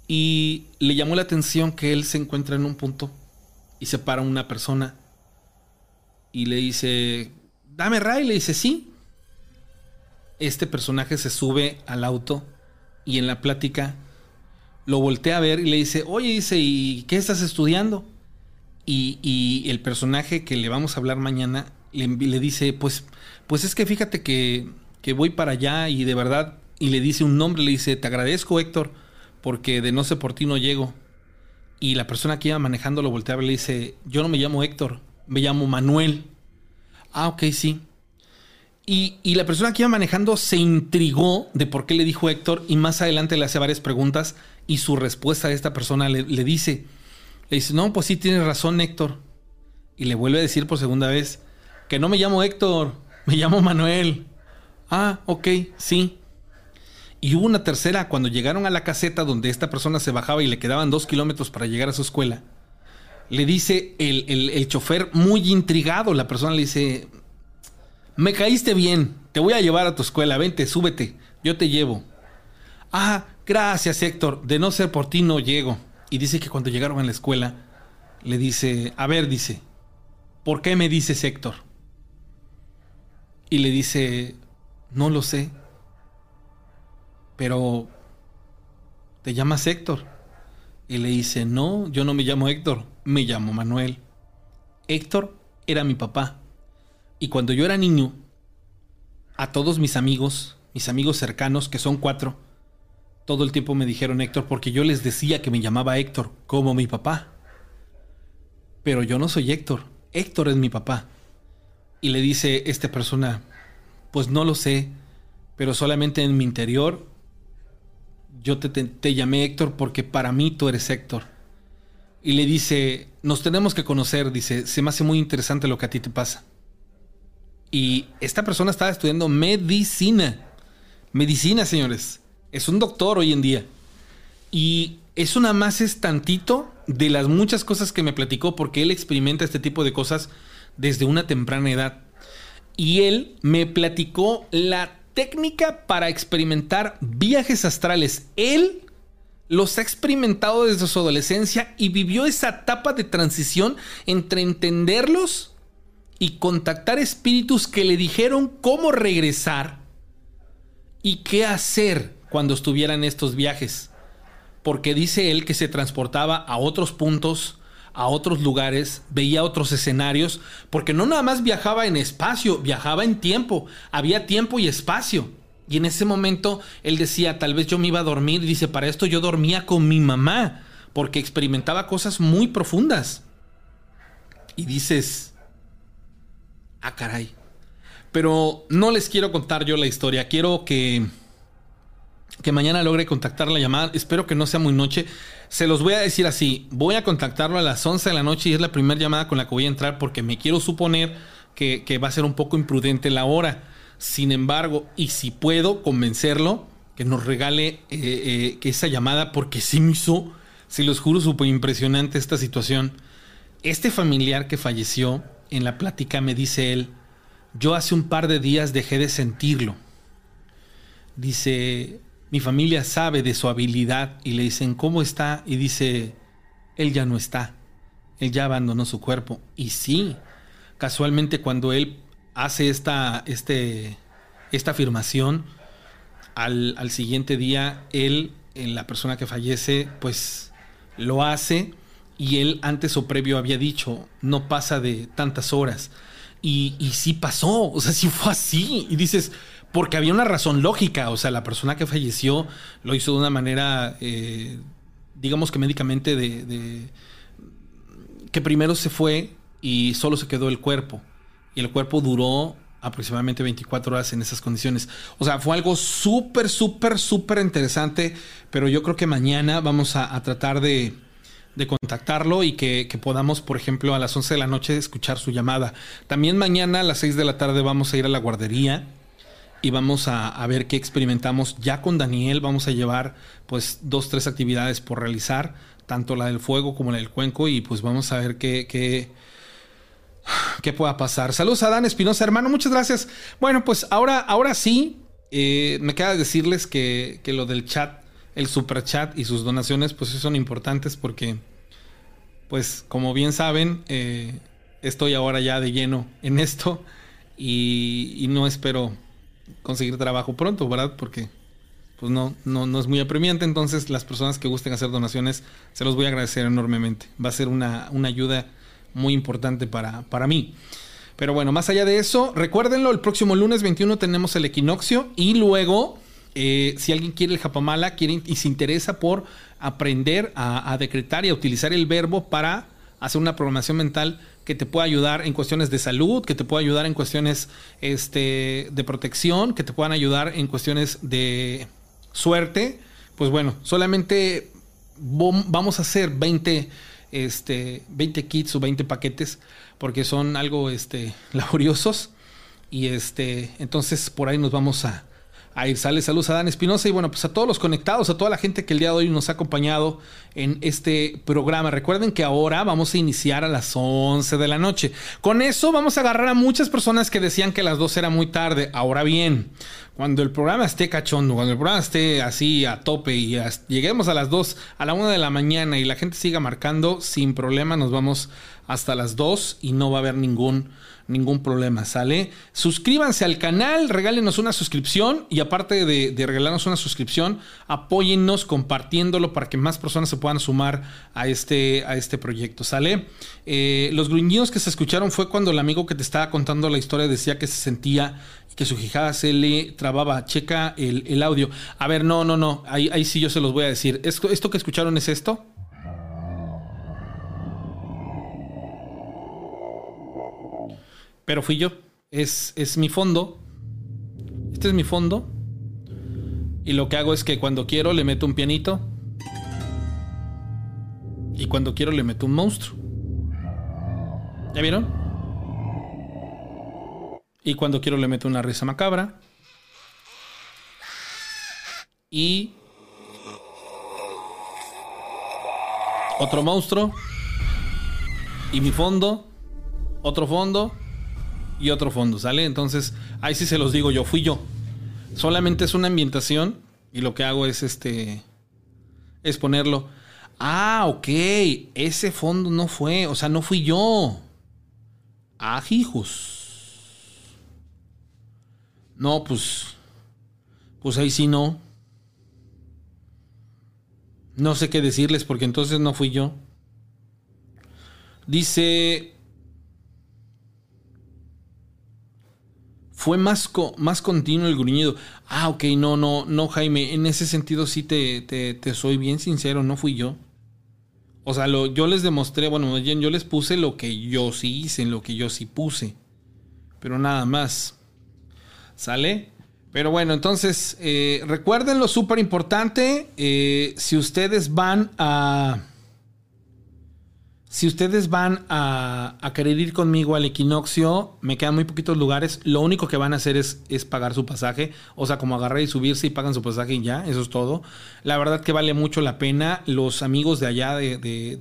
y le llamó la atención que él se encuentra en un punto y se para una persona y le dice, dame Ray, le dice, sí. Este personaje se sube al auto y en la plática lo voltea a ver y le dice, oye, dice, ¿y qué estás estudiando? Y, el personaje que le vamos a hablar mañana le, le, dice, pues, pues es que fíjate que, que voy para allá y de verdad, y le dice un nombre, le dice, te agradezco Héctor, porque de no sé por ti no llego. y la persona que iba manejando lo volteaba y le dice, yo no me llamo Héctor, me llamo Manuel. Ah, ok, sí. Y, la persona que iba manejando se intrigó de por qué le dijo Héctor y más adelante le hace varias preguntas y su respuesta a esta persona le, le dice, le dice, no, pues sí tienes razón Héctor. Y le vuelve a decir por segunda vez, que no me llamo Héctor, me llamo Manuel. Ah, ok, sí. Y hubo una tercera cuando llegaron a la caseta donde esta persona se bajaba y le quedaban dos kilómetros para llegar a su escuela. Le dice el, el, chofer muy intrigado, la persona le dice, me caíste bien, te voy a llevar a tu escuela, vente, súbete, yo te llevo. Ah, gracias Héctor, de no ser por ti no llego. Y dice que cuando llegaron a la escuela, le dice, a ver, dice, ¿por qué me dices Héctor? Y le dice, no lo sé pero ¿te llamas Héctor? Y le dice, no, yo no me llamo Héctor, me llamo Manuel. Héctor era mi papá. Y cuando yo era niño, a todos mis amigos, mis amigos cercanos, que son cuatro, todo el tiempo me dijeron Héctor porque yo les decía que me llamaba Héctor, como mi papá. Pero yo no soy Héctor, Héctor es mi papá. Y le dice esta persona, pues no lo sé, pero solamente en mi interior yo te, llamé Héctor porque para mí tú eres Héctor. Y le dice, nos tenemos que conocer, dice, se me hace muy interesante lo que a ti te pasa. Y esta persona estaba estudiando medicina. Medicina, señores. Es un doctor hoy en día. Y eso nada más es tantito de las muchas cosas que me platicó porque él experimenta este tipo de cosas desde una temprana edad. Y él me platicó la técnica para experimentar viajes astrales. Él los ha experimentado desde su adolescencia y vivió esa etapa de transición entre entenderlos y contactar espíritus que le dijeron cómo regresar y qué hacer cuando estuviera en estos viajes. Porque dice él que se transportaba a otros puntos a otros lugares, veía otros escenarios, porque no nada más viajaba en espacio, viajaba en tiempo, había tiempo y espacio. Y en ese momento él decía, tal vez yo me iba a dormir, dice, para esto yo dormía con mi mamá, porque experimentaba cosas muy profundas. Y dices, ah, caray. Pero no les quiero contar yo la historia, quiero que que mañana logre contactar la llamada. Espero que no sea muy noche. Se los voy a decir así. Voy a contactarlo a las 11 de la noche y es la primera llamada con la que voy a entrar porque me quiero suponer que, va a ser un poco imprudente la hora. Sin embargo, y si puedo convencerlo, que nos regale eh, eh, que esa llamada porque sí me hizo, se los juro, súper impresionante esta situación. Este familiar que falleció, en la plática me dice él, yo hace un par de días dejé de sentirlo. Dice, mi familia sabe de su habilidad y le dicen, ¿cómo está? Y dice, él ya no está, él ya abandonó su cuerpo. Y sí, casualmente cuando él hace esta, este, esta afirmación, al, al siguiente día, él, la persona que fallece, pues lo hace y él antes o previo había dicho, no pasa de tantas horas. Y, y sí pasó, o sea, sí fue así. Y dices, porque había una razón lógica, o sea, la persona que falleció lo hizo de una manera, eh, digamos que médicamente, de, que primero se fue y solo se quedó el cuerpo. Y el cuerpo duró aproximadamente 24 horas en esas condiciones. O sea, fue algo súper, súper, súper interesante, pero yo creo que mañana vamos a, tratar de, contactarlo y que, que, podamos, por ejemplo, a las 11 de la noche escuchar su llamada. También mañana a las 6 de la tarde vamos a ir a la guardería y vamos a, ver qué experimentamos. Ya con Daniel vamos a llevar pues dos, tres actividades por realizar, tanto la del fuego como la del cuenco y pues vamos a ver qué, qué, qué pueda pasar. Saludos a Dan Espinosa, hermano, muchas gracias. Bueno, pues ahora, ahora sí, eh, me queda decirles que, que lo del chat, el super chat y sus donaciones pues son importantes porque pues como bien saben, eh, estoy ahora ya de lleno en esto y, y no espero conseguir trabajo pronto, ¿verdad? Porque pues no, no, no es muy apremiante. Entonces, las personas que gusten hacer donaciones, se los voy a agradecer enormemente. Va a ser una, ayuda muy importante para, para mí. Pero bueno, más allá de eso, recuérdenlo, el próximo lunes 21 tenemos el equinoccio y luego, eh, si alguien quiere el Japamala quiere, y se interesa por aprender a, decretar y a utilizar el verbo para hacer una programación mental que te pueda ayudar en cuestiones de salud, que te pueda ayudar en cuestiones este, de protección, que te puedan ayudar en cuestiones de suerte. Pues bueno, solamente vamos a hacer 20, este, 20 kits o 20 paquetes porque son algo este, laboriosos. Y este, entonces por ahí nos vamos a, Ahí sale saludos a Dan Espinosa y bueno, pues a todos los conectados, a toda la gente que el día de hoy nos ha acompañado en este programa. Recuerden que ahora vamos a iniciar a las 11 de la noche. Con eso vamos a agarrar a muchas personas que decían que las 2 era muy tarde. Ahora bien, cuando el programa esté cachondo, cuando el programa esté así a tope y lleguemos a las 2, a la 1 de la mañana y la gente siga marcando, sin problema nos vamos hasta las 2 y no va a haber ningún ningún problema, ¿sale? Suscríbanse al canal, regálenos una suscripción y aparte de, regalarnos una suscripción, apóyennos compartiéndolo para que más personas se puedan sumar a este, a este proyecto, ¿sale? Eh, los gruñidos que se escucharon fue cuando el amigo que te estaba contando la historia decía que se sentía que su jijada se le trababa. Checa el, audio. A ver, no, no, no. Ahí, ahí sí yo se los voy a decir. ¿Esto, ¿Esto que escucharon es esto? Pero fui yo. Es, es mi fondo. Este es mi fondo. Y lo que hago es que cuando quiero le meto un pianito. Y cuando quiero le meto un monstruo. ¿Ya vieron? Y cuando quiero le meto una risa macabra. Y... Otro monstruo. Y mi fondo. Otro fondo y otro fondo, ¿sale? Entonces, ahí sí se los digo yo, fui yo. Solamente es una ambientación y lo que hago es este es ponerlo. Ah, ok, ese fondo no fue, o sea, no fui yo. Ah, hijos. No, pues pues ahí sí no. No sé qué decirles porque entonces no fui yo. Dice fue más, más continuo el gruñido. Ah, ok, no, no, no, Jaime, en ese sentido sí te, te, soy bien sincero, no fui yo. O sea, lo, yo les demostré, bueno, yo les puse lo que yo sí hice, lo que yo sí puse. Pero nada más. ¿Sale? Pero bueno, entonces, eh, recuerden lo súper importante. Eh, si ustedes van a si ustedes van a, querer ir conmigo al equinoccio, me quedan muy poquitos lugares. Lo único que van a hacer es, pagar su pasaje. O sea, como agarrar y subirse y pagan su pasaje y ya, eso es todo. La verdad que vale mucho la pena. Los amigos de allá de, de,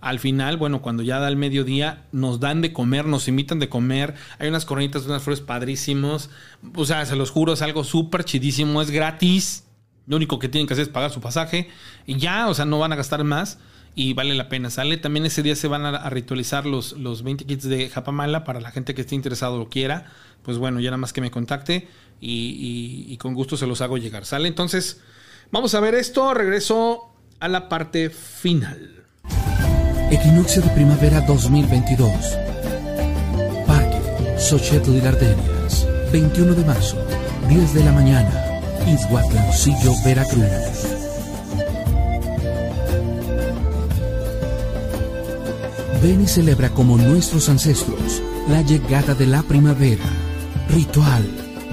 al final, bueno, cuando ya da el mediodía, nos dan de comer, nos invitan de comer. Hay unas coronitas unas flores padrísimos. O sea, se los juro, es algo súper chidísimo, es gratis. Lo único que tienen que hacer es pagar su pasaje y ya, o sea, no van a gastar más y vale la pena. Sale también ese día se van a, ritualizar los, los 20 kits de Japamala para la gente que esté interesado o quiera. Pues bueno, ya nada más que me contacte y, con gusto se los hago llegar. Sale entonces, vamos a ver esto. Regreso a la parte final. Equinoccio de primavera 2022. Parque Xochitl Gardenias, 21 de marzo, 10 de la mañana, Izhuatlancillo, Veracruz. Ven y celebra como nuestros ancestros la llegada de la primavera. Ritual,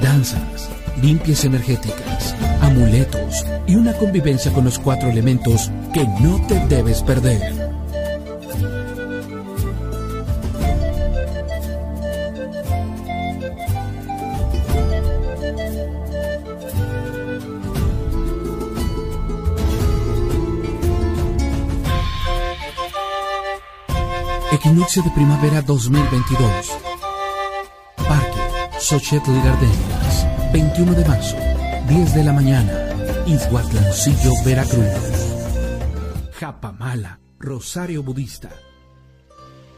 danzas, limpias energéticas, amuletos y una convivencia con los cuatro elementos que no te debes perder. Equinoccio de primavera 2022. Parque Xochitl Gardenias, 21 de marzo, 10 de la mañana, Izhuatlancillo, Veracruz. Japamala, Rosario Budista.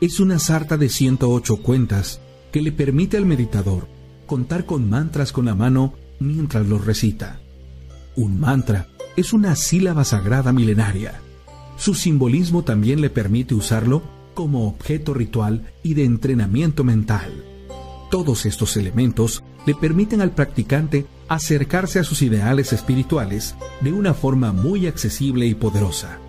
Es una sarta de 108 cuentas que le permite al meditador contar con mantras con la mano mientras los recita. Un mantra es una sílaba sagrada milenaria. Su simbolismo también le permite usarlo como objeto ritual y de entrenamiento mental. Todos estos elementos le permiten al practicante acercarse a sus ideales espirituales de una forma muy accesible y poderosa.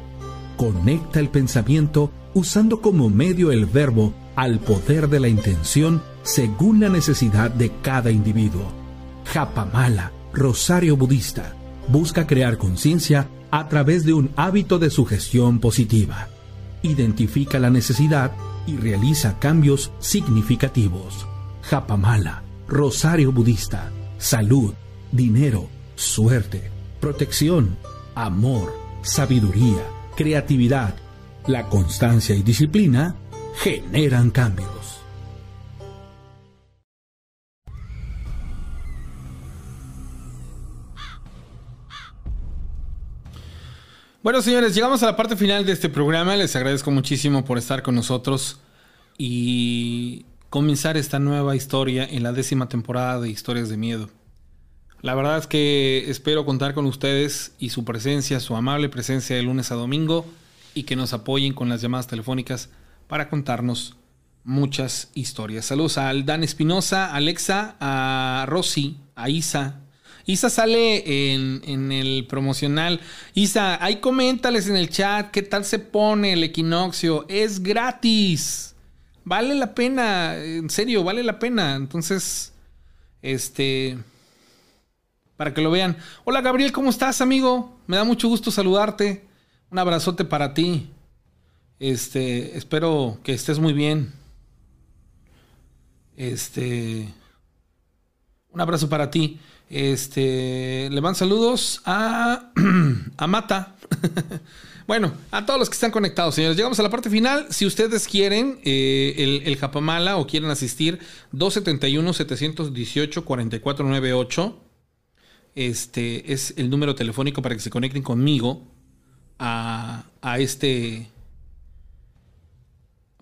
Conecta el pensamiento usando como medio el verbo al poder de la intención según la necesidad de cada individuo. Japamala, Rosario Budista, busca crear conciencia a través de un hábito de sugestión positiva. Identifica la necesidad y realiza cambios significativos. Japamala, Rosario Budista, salud, dinero, suerte, protección, amor, sabiduría, creatividad, la constancia y disciplina generan cambios. Bueno, señores, llegamos a la parte final de este programa. Les agradezco muchísimo por estar con nosotros y comenzar esta nueva historia en la décima temporada de Historias de Miedo. La verdad es que espero contar con ustedes y su presencia, su amable presencia de lunes a domingo y que nos apoyen con las llamadas telefónicas para contarnos muchas historias. Saludos a Dan Espinosa, Alexa, a Rosy, a Isa, Isa sale en, el promocional. Isa, ahí coméntales en el chat qué tal se pone el equinoccio. Es gratis. Vale la pena. En serio, vale la pena. Entonces, este... Para que lo vean. Hola Gabriel, ¿cómo estás, amigo? Me da mucho gusto saludarte. Un abrazote para ti. Este, espero que estés muy bien. Este, un abrazo para ti. Este, le van saludos a, a Mata. bueno, a todos los que están conectados, señores. Llegamos a la parte final. Si ustedes quieren eh, el, el, Japamala o quieren asistir, 271-718-4498. Este es el número telefónico para que se conecten conmigo a, a este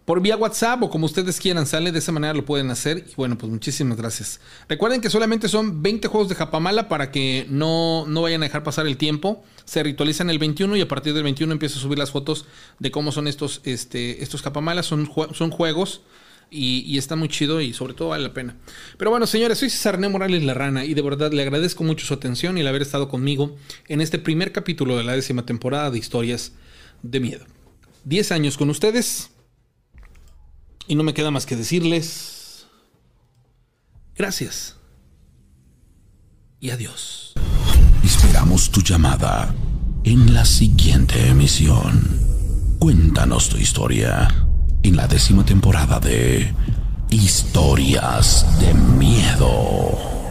por vía WhatsApp o como ustedes quieran, sale de esa manera lo pueden hacer. Y bueno, pues muchísimas gracias. Recuerden que solamente son 20 juegos de Japamala para que no, no vayan a dejar pasar el tiempo. Se ritualizan el 21 y a partir del 21 empiezo a subir las fotos de cómo son estos, este, estos Japamalas. Son, son juegos y, está muy chido y sobre todo vale la pena. Pero bueno, señores, soy César Morales La Rana y de verdad le agradezco mucho su atención y el haber estado conmigo en este primer capítulo de la décima temporada de Historias de Miedo. 10 años con ustedes y no me queda más que decirles gracias y adiós. Esperamos tu llamada en la siguiente emisión. Cuéntanos tu historia en la décima temporada de Historias de Miedo.